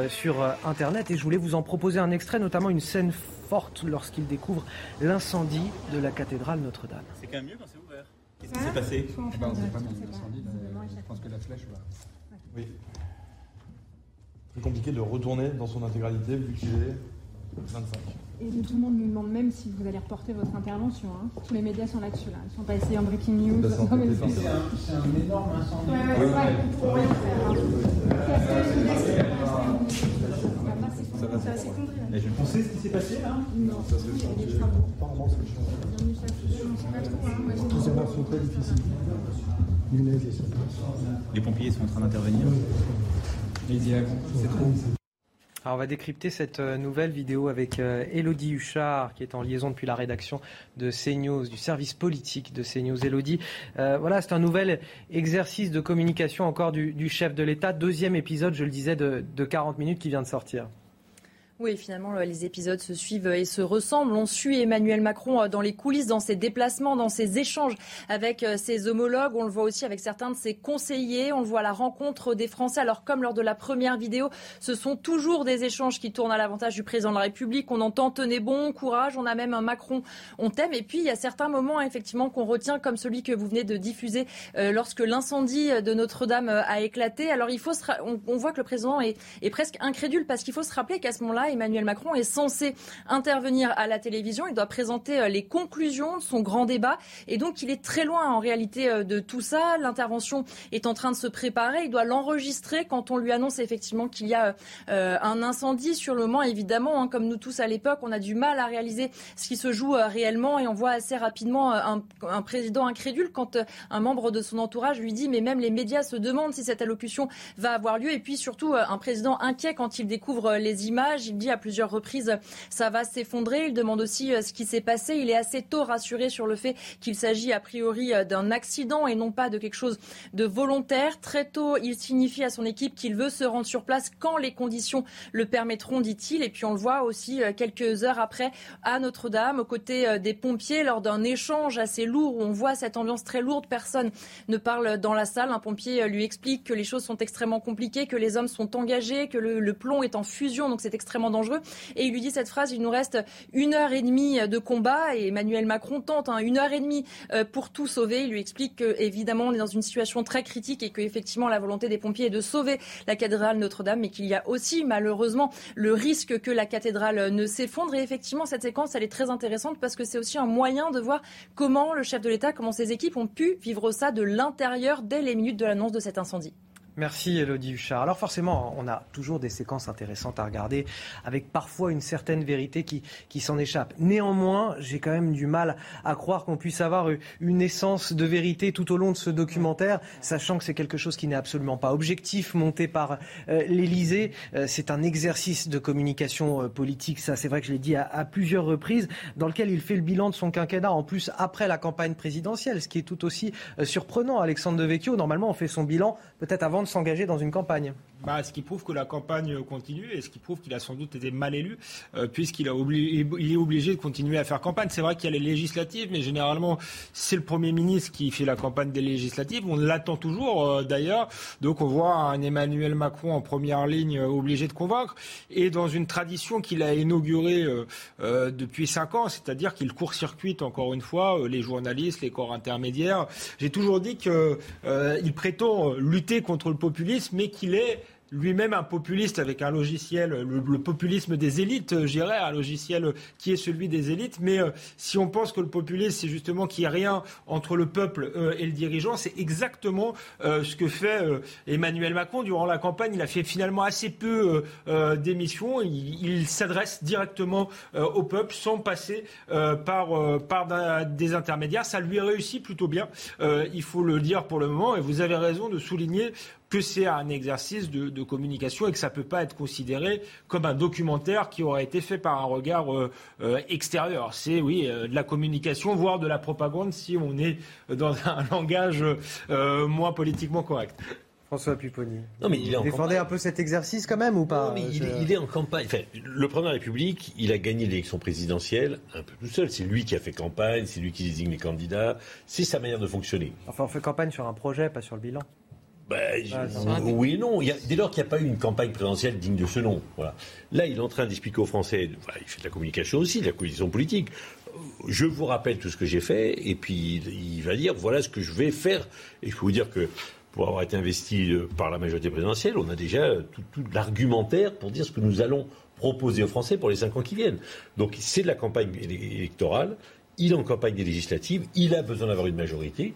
sur Internet. Et je voulais vous en proposer un extrait, notamment une scène forte lorsqu'il découvre l'incendie de la cathédrale Notre-Dame. C'est quand même mieux quand c'est ouvert. Qu'est-ce qui s'est passé? Eh ben, je pense que la flèche va. Oui plus compliqué de retourner dans son intégralité vu qu'il est 25. Et tout le monde nous demande même si vous allez reporter votre intervention. Hein. Tous les médias sont là-dessus. Là. Ils sont passés en breaking news. C'est un, un, énorme incendie. Ouais, ouais, ouais, ouais, rien faire. Ça va s'effondrer. Et je pensais ce qui s'est passé là Non, ça chantier. Tous ces sont très difficiles. Les pompiers sont en train d'intervenir. On va décrypter cette euh, nouvelle vidéo avec Elodie euh, Huchard, qui est en liaison depuis la rédaction de CNews, du service politique de CNews. Elodie, euh, voilà, c'est un nouvel exercice de communication encore du, chef de l'État. Deuxième épisode, je le disais, de 40 minutes qui vient de sortir. Oui, finalement, les épisodes se suivent et se ressemblent. On suit Emmanuel Macron euh, dans les coulisses, dans ses déplacements, dans ses échanges avec euh, ses homologues. On le voit aussi avec certains de ses conseillers. On le voit à la rencontre des Français. Alors, comme lors de la première vidéo, ce sont toujours des échanges qui tournent à l'avantage du président de la République. On entend tenez bon, courage. On a même un Macron, on t'aime. Et puis, il y a certains moments, effectivement, qu'on retient, comme celui que vous venez de diffuser euh, lorsque l'incendie de Notre-Dame a éclaté. Alors, il faut on, voit que le président est presque incrédule parce qu'il faut se rappeler qu'à ce moment-là, Emmanuel Macron est censé intervenir à la télévision. Il doit présenter euh, les conclusions de son grand débat. Et donc, il est très loin en réalité euh, de tout ça. L'intervention est en train de se préparer. Il doit l'enregistrer quand on lui annonce effectivement qu'il y a euh, un incendie. Sur le moment, évidemment, hein, comme nous tous à l'époque, on a du mal à réaliser ce qui se joue réellement. Et on voit assez rapidement un, président incrédule quand un membre de son entourage lui dit mais même les médias se demandent si cette allocution va avoir lieu. Et puis surtout, un président inquiet quand il découvre les images. Dit à plusieurs reprises ça va s'effondrer. Il demande aussi euh, ce qui s'est passé. Il est assez tôt rassuré sur le fait qu'il s'agit a priori euh, d'un accident et non pas de quelque chose de volontaire. Très tôt, il signifie à son équipe qu'il veut se rendre sur place quand les conditions le permettront, dit-il. Et puis on le voit aussi euh, quelques heures après à Notre-Dame, aux côtés des pompiers, lors d'un échange assez lourd où on voit cette ambiance très lourde. Personne ne parle dans la salle. Un pompier lui explique que les choses sont extrêmement compliquées, que les hommes sont engagés, que le, le plomb est en fusion, donc c'est extrêmement dangereux. Et il lui dit cette phrase, il nous reste une heure et demie de combat et Emmanuel Macron tente hein, une heure et demie euh, pour tout sauver. Il lui explique qu'évidemment on est dans une situation très critique et qu'effectivement la volonté des pompiers est de sauver la cathédrale Notre-Dame, mais qu'il y a aussi malheureusement le risque que la cathédrale ne s'effondre. Et effectivement cette séquence elle est très intéressante parce que c'est aussi un moyen de voir comment le chef de l'État, comment ses équipes ont pu vivre ça de l'intérieur dès les minutes de l'annonce de cet incendie. Merci Elodie Huchard. Alors forcément, on a toujours des séquences intéressantes à regarder, avec parfois une certaine vérité qui, qui s'en échappe. Néanmoins, j'ai quand même du mal à croire qu'on puisse avoir une essence de vérité tout au long de ce documentaire, sachant que c'est quelque chose qui n'est absolument pas objectif, monté par euh, l'Élysée. Euh, c'est un exercice de communication euh, politique, ça c'est vrai que je l'ai dit à, à, plusieurs reprises, dans lequel il fait le bilan de son quinquennat, en plus après la campagne présidentielle, ce qui est tout aussi surprenant. Alexandre Devecchio, normalement on fait son bilan peut-être avant de s'engager dans une campagne. Bah, ce qui prouve que la campagne continue et ce qui prouve qu'il a sans doute été mal élu, euh, puisqu'il il est obligé de continuer à faire campagne. C'est vrai qu'il y a les législatives, mais généralement, c'est le Premier ministre qui fait la campagne des législatives. On l'attend toujours, euh, d'ailleurs. Donc on voit un Emmanuel Macron en première ligne euh, obligé de convaincre. Et dans une tradition qu'il a inaugurée depuis cinq ans, c'est-à-dire qu'il court-circuite, encore une fois, les journalistes, les corps intermédiaires. J'ai toujours dit qu'il prétend lutter contre le populisme, mais qu'il est lui-même un populiste avec un logiciel, le, populisme des élites, euh, j'irais, un logiciel qui est celui des élites. Mais euh, si on pense que le populisme, c'est justement qu'il n'y a rien entre le peuple euh, et le dirigeant, c'est exactement ce que fait Emmanuel Macron. Durant la campagne, il a fait finalement assez peu d'émissions. Il, il s'adresse directement au peuple sans passer par, par des intermédiaires. Ça lui réussit plutôt bien, il faut le dire pour le moment. Et vous avez raison de souligner que c'est un exercice de, communication et que ça ne peut pas être considéré comme un documentaire qui aurait été fait par un regard euh, euh, extérieur. C'est, oui, euh, de la communication, voire de la propagande si on est dans un [LAUGHS] langage moins politiquement correct. François Pupponi. Non, mais il est en défendez un peu cet exercice quand même ou pas non, mais il, est en campagne. Enfin, le président de la République, il a gagné l'élection présidentielle un peu tout seul. C'est lui qui a fait campagne, c'est lui qui désigne les candidats. C'est sa manière de fonctionner. Enfin, on fait campagne sur un projet, pas sur le bilan. Ben, oui et non. Il dès lors qu'il n'y a pas eu une campagne présidentielle digne de ce nom. Voilà. Là, il est en train d'expliquer aux Français, il fait de la communication aussi, de la coalition politique. Je vous rappelle tout ce que j'ai fait, et puis il va dire voilà ce que je vais faire. Et je peux vous dire que pour avoir été investi euh, par la majorité présidentielle, on a déjà tout, tout l'argumentaire pour dire ce que nous allons proposer aux Français pour les cinq ans qui viennent. Donc c'est de la campagne électorale, il est en campagne des législatives, il a besoin d'avoir une majorité.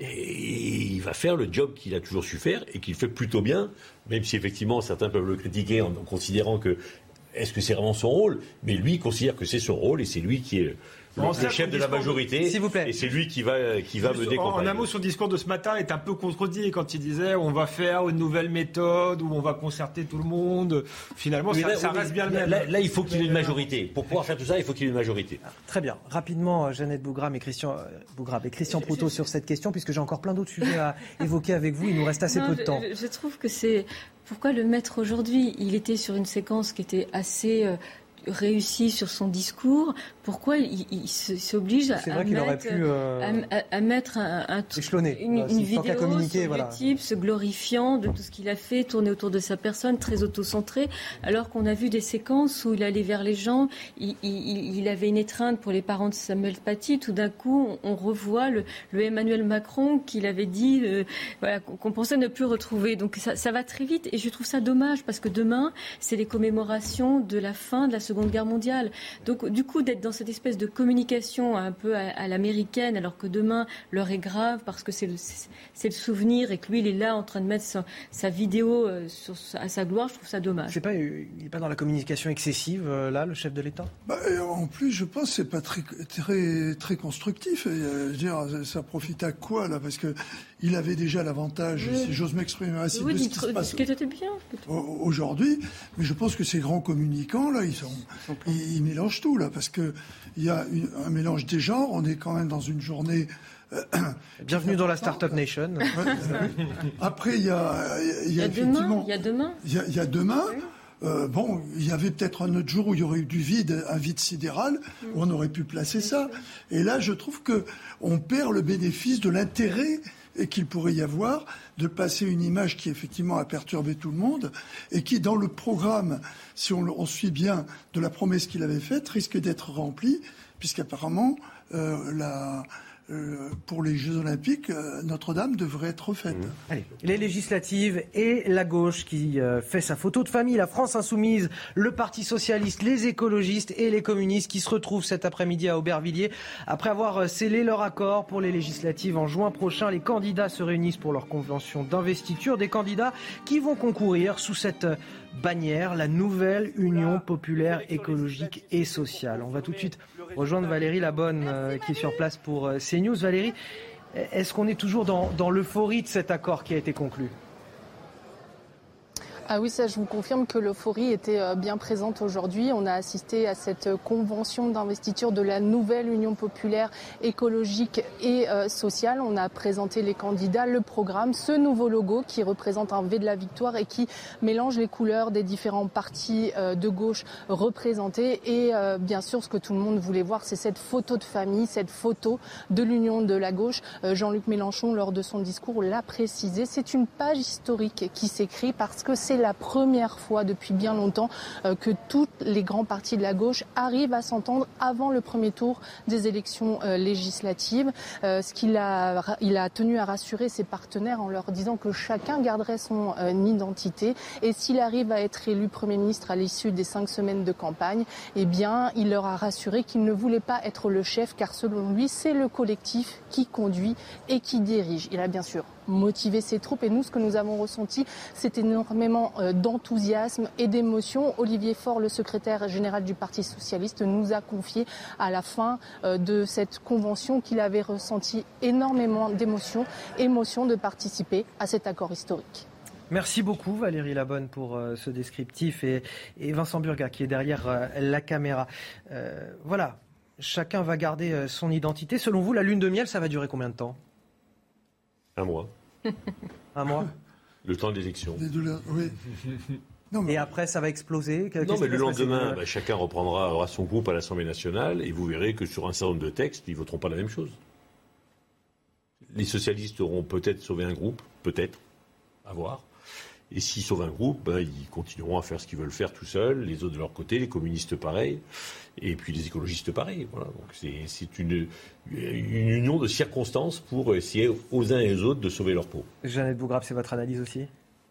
Et il va faire le job qu'il a toujours su faire et qu'il fait plutôt bien, même si effectivement certains peuvent le critiquer en considérant que est-ce que c'est vraiment son rôle? Mais lui considère que c'est son rôle et c'est lui qui est le, chef de la majorité. S'il vous plaît. Et c'est lui qui va, qui va mener En un mot, son discours de ce matin est un peu contredit quand il disait on va faire une nouvelle méthode où on va concerter tout le monde. Finalement, ça, reste bien le même. Là, il faut qu'il ait une majorité. Pour pouvoir faire tout ça, il faut qu'il ait une majorité. Très bien. Rapidement, euh, Jeannette Bougram et Christian, euh, Bougram et Christian Proutot sur cette question, puisque j'ai encore plein d'autres sujets à [LAUGHS] évoquer avec vous. Il nous reste assez peu de temps. Je, trouve que c'est. Pourquoi le mettre aujourd'hui Il était sur une séquence qui était assez. Euh, réussie sur son discours pourquoi il, s'oblige à, mettre, euh, à, mettre un, un une, une vidéo sur voilà. type se glorifiant de tout ce qu'il a fait, tourner autour de sa personne, très auto-centré, alors qu'on a vu des séquences où il allait vers les gens, il, avait une étreinte pour les parents de Samuel Paty, tout d'un coup on, revoit le, Emmanuel Macron qu'il avait dit euh, voilà, qu'on pensait ne plus retrouver. Donc ça, ça va très vite et je trouve ça dommage parce que demain c'est les commémorations de la fin de la Seconde Guerre mondiale. Donc du coup d'être dans cette espèce de communication un peu à, l'américaine, alors que demain, l'heure est grave parce que c'est le, le, souvenir et que lui, il est là en train de mettre sa, vidéo euh, sur, à sa gloire, je trouve ça dommage. Pas, il n'est pas dans la communication excessive, euh, là, le chef de l'État? Bah, En plus, je pense que ce n'est pas très, très, très constructif. Euh, dire, ça profite à quoi, là? Parce que il avait déjà l'avantage, si j'ose m'exprimer ainsi, de ce qui se passe bien, aujourd'hui. Mais je pense que ces grands communicants, là, ils, sont, ils, mélangent tout, là, parce qu'il y a un mélange des genres. On est quand même dans une journée... Euh, Bienvenue dans la Startup Nation. [LAUGHS] Après, il y a, il y a, effectivement... Il y a demain. Il y a, demain. Euh, bon, il y avait peut-être un autre jour où il y aurait eu du vide, un vide sidéral, où on aurait pu placer ça. Et là, je trouve que on perd le bénéfice de l'intérêt et qu'il pourrait y avoir de passer une image qui effectivement a perturbé tout le monde et qui, dans le programme, si on, suit bien de la promesse qu'il avait faite, risque d'être remplie, puisqu'apparemment euh, la, pour les Jeux Olympiques, euh, Notre-Dame devrait être refaite. Mmh. Allez, les législatives et la gauche qui euh, fait sa photo de famille, la France insoumise, le Parti socialiste, les écologistes et les communistes qui se retrouvent cet après-midi à Aubervilliers. Après avoir scellé leur accord pour les législatives en juin prochain, les candidats se réunissent pour leur convention d'investiture. Des candidats qui vont concourir sous cette bannière, la nouvelle Union populaire écologique et sociale. On va tout de suite rejoindre Valérie Labonne euh, qui est sur place pour euh, CNews. Valérie, est-ce qu'on est toujours dans, dans l'euphorie de cet accord qui a été conclu? Ah oui, ça, je vous confirme que l'euphorie était euh, bien présente aujourd'hui. On a assisté à cette convention d'investiture de la nouvelle Union populaire écologique et euh, sociale. On a présenté les candidats, le programme, ce nouveau logo qui représente un V de la victoire et qui mélange les couleurs des différents partis euh, de gauche représentés. Et bien sûr, ce que tout le monde voulait voir, c'est cette photo de famille, cette photo de l'Union de la gauche. Jean-Luc Mélenchon, lors de son discours, l'a précisé. C'est une page historique qui s'écrit parce que c'est la première fois depuis bien longtemps euh, que tous les grands partis de la gauche arrivent à s'entendre avant le premier tour des élections euh, législatives. Euh, ce qu'il a, il a tenu à rassurer ses partenaires en leur disant que chacun garderait son identité et s'il arrive à être élu Premier ministre à l'issue des cinq semaines de campagne, eh bien, il leur a rassuré qu'il ne voulait pas être le chef car selon lui, c'est le collectif qui conduit et qui dirige. Il a bien sûr motiver ses troupes. Et nous, ce que nous avons ressenti, c'est énormément euh, d'enthousiasme et d'émotion. Olivier Faure, le secrétaire général du Parti socialiste, nous a confié à la fin euh, de cette convention qu'il avait ressenti énormément d'émotion, émotion de participer à cet accord historique. Merci beaucoup Valérie Labonne pour euh, ce descriptif et, Vincent Burga qui est derrière la caméra. voilà, chacun va garder son identité. Selon vous, la lune de miel, ça va durer combien de temps? Un mois. [LAUGHS] Un mois Le temps de l'élection. Oui. [LAUGHS] Et après, ça va exploser? Non, mais le lendemain, bah, chacun reprendra son groupe à l'Assemblée nationale et vous verrez que sur un certain nombre de textes, ils ne voteront pas la même chose. Les socialistes auront peut-être sauvé un groupe, peut-être, à voir. Et s'ils sauvent un groupe, ben, ils continueront à faire ce qu'ils veulent faire tout seuls, les autres de leur côté, les communistes pareil, et puis les écologistes pareil. Voilà. Donc c'est une, union de circonstances pour essayer aux uns et aux autres de sauver leur peau. Jeannette Bougrave, c'est votre analyse aussi?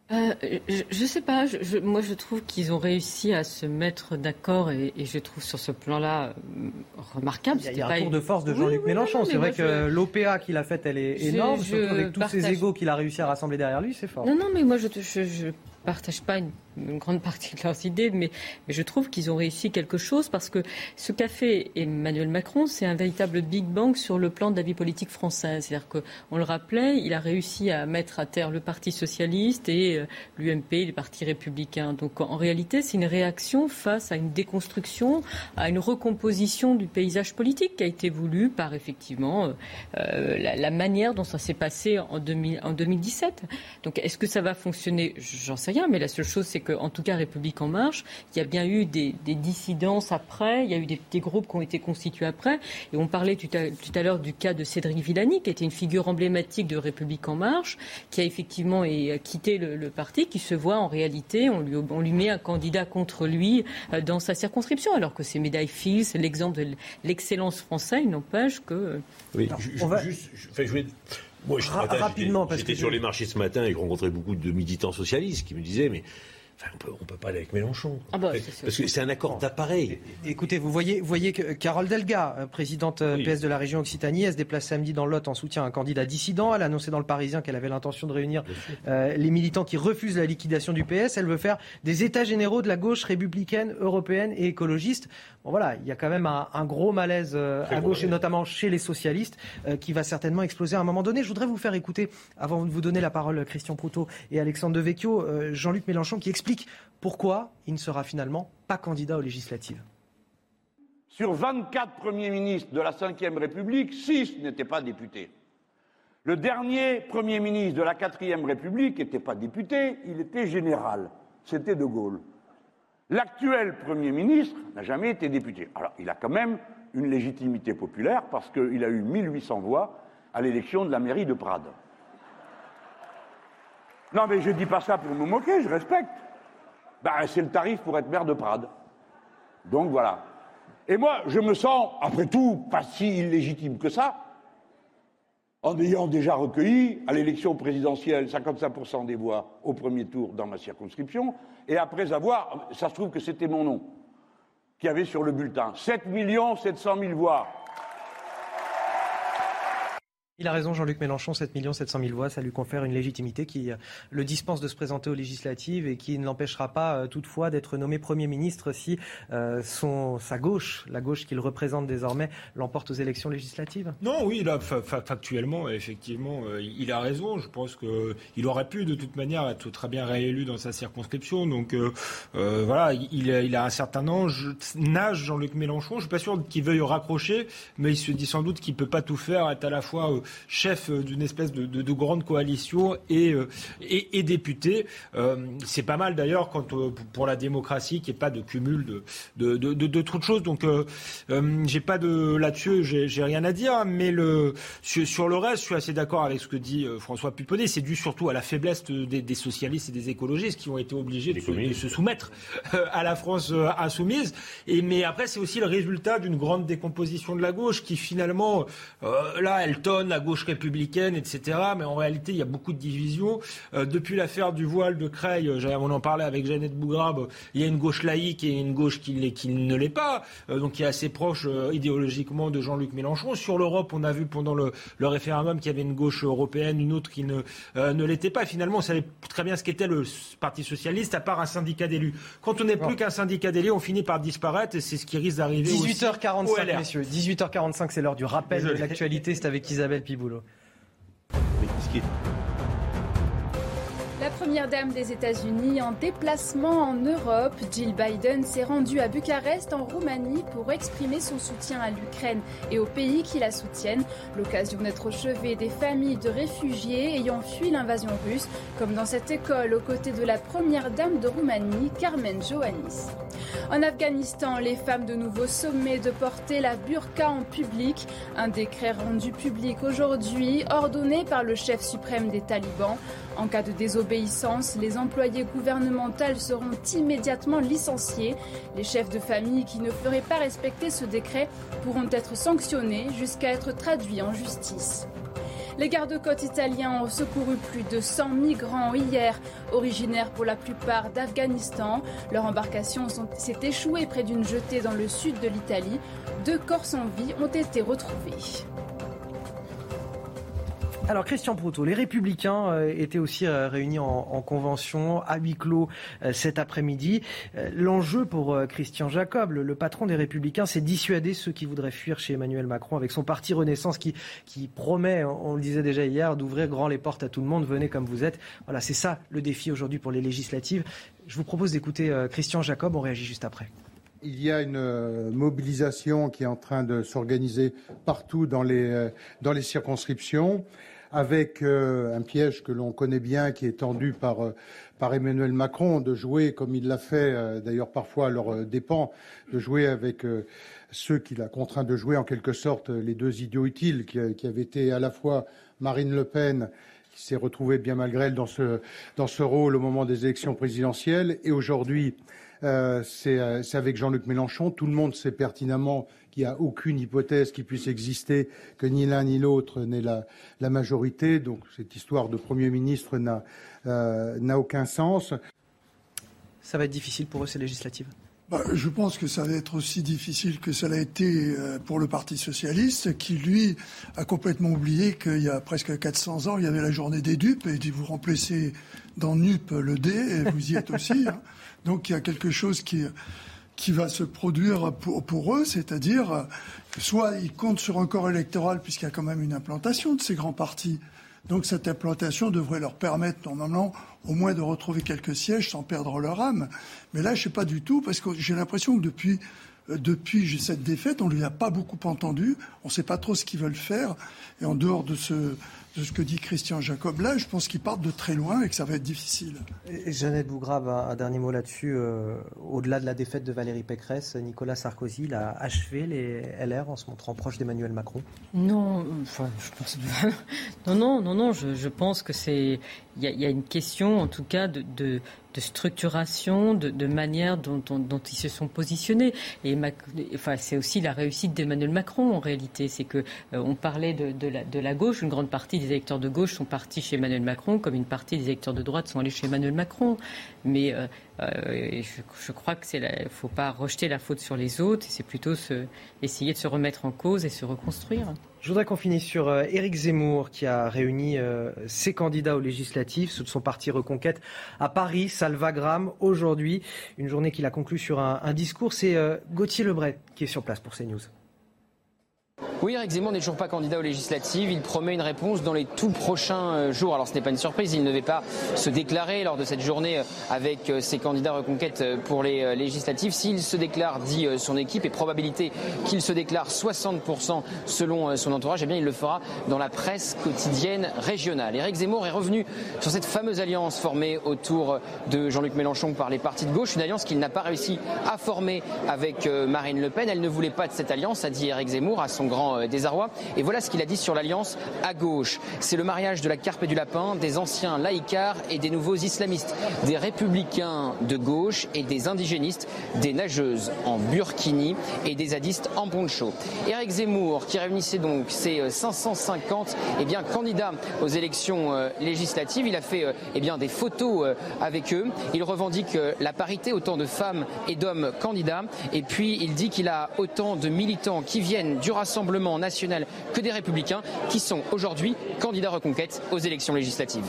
Euh, je, ne sais pas. moi, je trouve qu'ils ont réussi à se mettre d'accord et, je trouve sur ce plan-là euh, remarquable. Il y a, un tour de force de Jean-Luc Mélenchon. c'est vrai que l'OPA qu'il a faite, elle est énorme. surtout avec tous ces égaux qu'il a réussi à rassembler derrière lui, c'est fort. Non, non, mais moi, je ne partage pas une une grande partie de leurs idées, mais, je trouve qu'ils ont réussi quelque chose parce que ce qu'a fait Emmanuel Macron, c'est un véritable Big Bang sur le plan de la vie politique française. C'est-à-dire qu'on le rappelait, il a réussi à mettre à terre le Parti socialiste et euh, l'UMP, les partis républicains. Donc en réalité, c'est une réaction face à une déconstruction, à une recomposition du paysage politique qui a été voulu par effectivement euh, euh, la, manière dont ça s'est passé en, 2000, en 2017. Donc est-ce que ça va fonctionner? J'en sais rien, mais la seule chose, c'est qu'en tout cas, République en marche, il y a bien eu des, des dissidences après, il y a eu des, des, groupes qui ont été constitués après. Et on parlait tout à, tout à l'heure du cas de Cédric Villani, qui était une figure emblématique de République en marche, qui a effectivement quitté le, le parti, qui se voit en réalité, on lui, on lui met un candidat contre lui euh, dans sa circonscription, alors que c'est médaille Fils, l'exemple de l'excellence française, il n'empêche que. Oui, je, on va... juste, je, je moi, je, rapidement, parce que j'étais sur les marchés ce matin et rencontrais beaucoup de militants socialistes qui me disaient, mais Enfin, on peut, ne peut pas aller avec Mélenchon. Ah bah, parce que c'est un accord d'appareil. Écoutez, vous voyez, vous voyez que Carole Delga, euh, présidente euh, PS de la région Occitanie, elle se déplace samedi dans le Lot en soutien à un candidat dissident. Elle a annoncé dans le Parisien qu'elle avait l'intention de réunir euh, les militants qui refusent la liquidation du PS. Elle veut faire des états généraux de la gauche républicaine, européenne et écologiste. Bon voilà, il y a quand même un, un gros malaise euh, à gauche et notamment chez les socialistes euh, qui va certainement exploser à un moment donné. Je voudrais vous faire écouter, avant de vous donner la parole, Christian Proutot et Alexandre Devecchio, Jean-Luc Mélenchon qui explique explique pourquoi il ne sera finalement pas candidat aux législatives. Sur 24 premiers ministres de la Ve République, 6 n'étaient pas députés. Le dernier Premier ministre de la Quatrième République n'était pas député, il était général. C'était De Gaulle. L'actuel Premier ministre n'a jamais été député. Alors, il a quand même une légitimité populaire parce qu'il a eu 1800 voix à l'élection de la mairie de Prades. Non, mais je ne dis pas ça pour me moquer, je respecte. Ben, c'est le tarif pour être maire de Prades. Donc voilà. Et moi, je me sens, après tout, pas si illégitime que ça, en ayant déjà recueilli à l'élection présidentielle 55% des voix au premier tour dans ma circonscription, et après avoir, ça se trouve que c'était mon nom, qui avait sur le bulletin 7 700 000 voix. Il a raison, Jean-Luc Mélenchon, 7 700 000 voix, ça lui confère une légitimité qui euh, le dispense de se présenter aux législatives et qui ne l'empêchera pas euh, toutefois d'être nommé Premier ministre si euh, son, sa gauche, la gauche qu'il représente désormais, l'emporte aux élections législatives. Non, oui, là, factuellement, effectivement, il a raison. Je pense qu'il aurait pu de toute manière être très bien réélu dans sa circonscription. Donc voilà, il, a un certain âge, nage Jean-Luc Mélenchon. Je suis pas sûr qu'il veuille raccrocher, mais il se dit sans doute qu'il peut pas tout faire, être à la fois chef euh, d'une espèce de, de, de, grande coalition et, euh, et, et député. Euh, c'est pas mal d'ailleurs quand pour la démocratie qu'il n'y ait pas de cumul de, de, de, de trop de choses. Donc j'ai pas de là-dessus, j'ai rien à dire. Mais le, sur, le reste, je suis assez d'accord avec ce que dit François Puponnet. C'est dû surtout à la faiblesse des, des, socialistes et des écologistes qui ont été obligés de se, de se, soumettre à la France insoumise. Et mais après, c'est aussi le résultat d'une grande décomposition de la gauche qui finalement, là, elle tonne la gauche républicaine, etc. Mais en réalité, il y a beaucoup de divisions. Euh, depuis l'affaire du voile de Creil, euh, on en parlait avec Jeannette Bougrabe, il y a une gauche laïque et une gauche qui, qui ne l'est pas, euh, donc qui est assez proche idéologiquement de Jean-Luc Mélenchon. Sur l'Europe, on a vu pendant le, le référendum qu'il y avait une gauche européenne, une autre qui ne, ne l'était pas. Finalement, on savait très bien ce qu'était le Parti socialiste, à part un syndicat d'élus. Quand on n'est plus qu'un syndicat d'élus, on finit par disparaître et c'est ce qui risque d'arriver 18h45, messieurs. 18h45, c'est l'heure du rappel de l'actualité. C'est avec Isabelle Pibou. La première dame des États-Unis en déplacement en Europe, Jill Biden s'est rendue à Bucarest en Roumanie pour exprimer son soutien à l'Ukraine et aux pays qui la soutiennent. L'occasion d'être au chevet des familles de réfugiés ayant fui l'invasion russe, comme dans cette école aux côtés de la première dame de Roumanie, Carmen Johannis. En Afghanistan, les femmes de nouveau sommées de porter la burqa en public. Un décret rendu public aujourd'hui, ordonné par le chef suprême des talibans. En cas de désobéissance, les employés gouvernementaux seront immédiatement licenciés. Les chefs de famille qui ne feraient pas respecter ce décret pourront être sanctionnés jusqu'à être traduits en justice. Les gardes-côtes italiens ont secouru plus de 100 migrants hier, originaires pour la plupart d'Afghanistan. Leur embarcation s'est échouée près d'une jetée dans le sud de l'Italie. Deux corps sans vie ont été retrouvés. Alors Christian Proutot, les Républicains euh, étaient aussi euh, réunis en, convention à huis clos euh, cet après-midi. L'enjeu pour Christian Jacob, le, patron des Républicains, c'est dissuader ceux qui voudraient fuir chez Emmanuel Macron avec son parti Renaissance qui, promet, on le disait déjà hier, d'ouvrir grand les portes à tout le monde. Venez comme vous êtes. Voilà, c'est ça le défi aujourd'hui pour les législatives. Je vous propose d'écouter Christian Jacob. On réagit juste après. Il y a une mobilisation qui est en train de s'organiser partout dans les circonscriptions avec euh, un piège que l'on connaît bien, qui est tendu par, euh, par Emmanuel Macron, de jouer, comme il l'a fait euh, d'ailleurs parfois à leur dépens, de jouer avec ceux qu'il a contraint de jouer en quelque sorte les deux idiots utiles, qui, qui avaient été à la fois Marine Le Pen qui s'est retrouvée bien malgré elle dans ce, dans ce rôle au moment des élections présidentielles, et aujourd'hui c'est avec Jean-Luc Mélenchon. Tout le monde sait pertinemment il n'y a aucune hypothèse qui puisse exister que ni l'un ni l'autre n'ait la, majorité. Donc cette histoire de Premier ministre euh, n'a aucun sens. Ça va être difficile pour eux, ces législatives? Bah, je pense que ça va être aussi difficile que ça l'a été euh, pour le Parti socialiste, qui lui a complètement oublié qu'il y a presque 400 ans, il y avait la journée des dupes, et dit vous remplacez dans NUP le D, et vous y êtes aussi. Hein. Donc il y a quelque chose qui, qui va se produire pour, pour eux, c'est-à-dire soit ils comptent sur un corps électoral puisqu'il y a quand même une implantation de ces grands partis. Donc cette implantation devrait leur permettre normalement au moins de retrouver quelques sièges sans perdre leur âme. Mais là, je sais pas du tout parce que j'ai l'impression que depuis euh, depuis cette défaite, on ne lui a pas beaucoup entendu. On ne sait pas trop ce qu'ils veulent faire. Et en dehors de ce, de ce que dit Christian Jacob là, je pense qu'ils partent de très loin et que ça va être difficile. Et Jeannette Bougrave, un, dernier mot là-dessus. Euh, au-delà de la défaite de Valérie Pécresse, Nicolas Sarkozy a achevé les LR en se montrant proche d'Emmanuel Macron? Non, enfin, je pense [LAUGHS] non, non, non, non. Je, je pense que c'est il y, y, a une question, en tout cas, de, de, de structuration, de, manière dont, ils se sont positionnés. Et enfin, c'est aussi la réussite d'Emmanuel Macron en réalité. C'est que euh, on parlait de, la, la gauche, une grande partie des électeurs de gauche sont partis chez Emmanuel Macron, comme une partie des électeurs de droite sont allés chez Emmanuel Macron. Mais euh, euh, je, crois que c'est ne faut pas rejeter la faute sur les autres. C'est plutôt essayer de se remettre en cause et se reconstruire. Je voudrais qu'on finisse sur euh, Éric Zemmour qui a réuni euh, ses candidats aux législatives sous son parti Reconquête à Paris, Salvagram, aujourd'hui. Une journée qu'il a conclue sur un, un discours. C'est euh, Gauthier Lebret qui est sur place pour CNews. Oui, Eric Zemmour n'est toujours pas candidat aux législatives. Il promet une réponse dans les tout prochains euh, jours. Alors ce n'est pas une surprise, il ne devait pas se déclarer lors de cette journée euh, avec euh, ses candidats reconquête pour les législatives. S'il se déclare, dit son équipe, et probabilité qu'il se déclare 60% selon son entourage, eh bien il le fera dans la presse quotidienne régionale. Eric Zemmour est revenu sur cette fameuse alliance formée autour de Jean-Luc Mélenchon par les partis de gauche, une alliance qu'il n'a pas réussi à former avec Marine Le Pen. Elle ne voulait pas de cette alliance, a dit Eric Zemmour à son grand euh, désarroi. Et voilà ce qu'il a dit sur l'alliance à gauche. C'est le mariage de la carpe et du lapin, des anciens laïcars et des nouveaux islamistes, des républicains de gauche et des indigénistes, des nageuses en burkini et des zadistes en poncho. Éric Zemmour, qui réunissait donc ses 550 eh bien, candidats aux élections euh, législatives, il a fait eh bien, des photos euh, avec eux. Il revendique la parité, autant de femmes et d'hommes candidats. Et puis il dit qu'il a autant de militants qui viennent du Rassemblement national que des républicains qui sont aujourd'hui candidats reconquête aux élections législatives.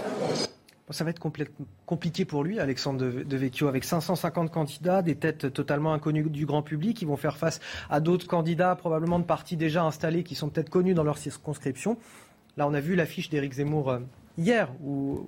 Ça va être compliqué pour lui, Alexandre de Vecchio, avec 550 candidats, des têtes totalement inconnues du grand public, qui vont faire face à d'autres candidats, probablement de partis déjà installés, qui sont peut-être connus dans leur circonscription. Là, on a vu l'affiche d'Éric Zemmour euh, hier, où,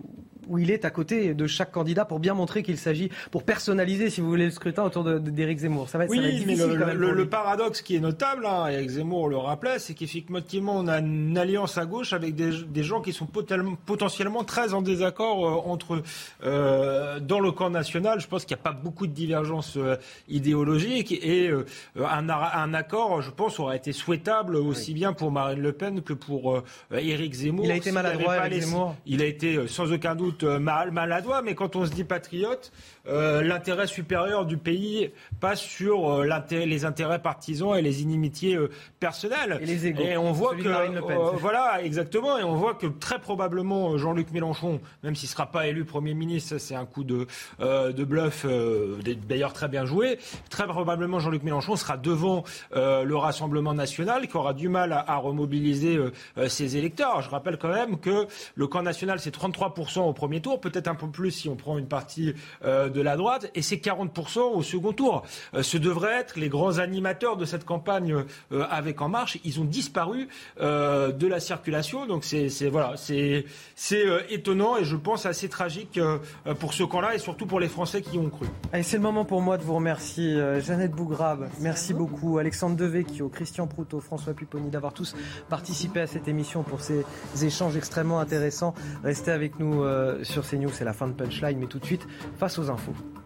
où il est à côté de chaque candidat pour bien montrer qu'il s'agit, pour personnaliser, si vous voulez, le scrutin autour d'Éric Zemmour. Ça va être, oui, ça va être difficile mais le, quand même le, le paradoxe qui est notable, hein, Éric Zemmour le rappelait, c'est qu'effectivement, on a une alliance à gauche avec des, des gens qui sont potentiellement très en désaccord euh, entre euh, dans le camp national. Je pense qu'il n'y a pas beaucoup de divergences euh, idéologiques et un, un, accord, je pense, aurait été souhaitable aussi oui. bien pour Marine Le Pen que pour Éric Zemmour. Il a été maladroit, Éric Zemmour il a été sans aucun doute mal, maladroit, mais quand on se dit patriote, l'intérêt supérieur du pays passe sur les intérêts partisans et les inimitiés personnelles. Et les égaux. Et on voit que, voilà, exactement, et on voit que très probablement Jean-Luc Mélenchon, même s'il ne sera pas élu Premier ministre, c'est un coup de, de bluff, d'ailleurs très bien joué, très probablement Jean-Luc Mélenchon sera devant le Rassemblement national qui aura du mal à, remobiliser ses électeurs. Je rappelle quand même que le camp national, c'est 33% au premier tour, peut-être un peu plus si on prend une partie de la droite, et c'est 40% au second tour. ce devraient être les grands animateurs de cette campagne avec En Marche. Ils ont disparu de la circulation, donc c'est voilà, c'est étonnant et je pense assez tragique pour ce camp-là et surtout pour les Français qui y ont cru. c'est le moment pour moi de vous remercier, Jeannette Bougrabe. Merci beaucoup, Alexandre Devecchio, Christian Proutot, François Pupponi, d'avoir tous participé à cette émission pour ces échanges extrêmement intéressants. Restez avec nous euh, sur CNews, c'est la fin de Punchline, mais tout de suite, face aux infos. Adolfo.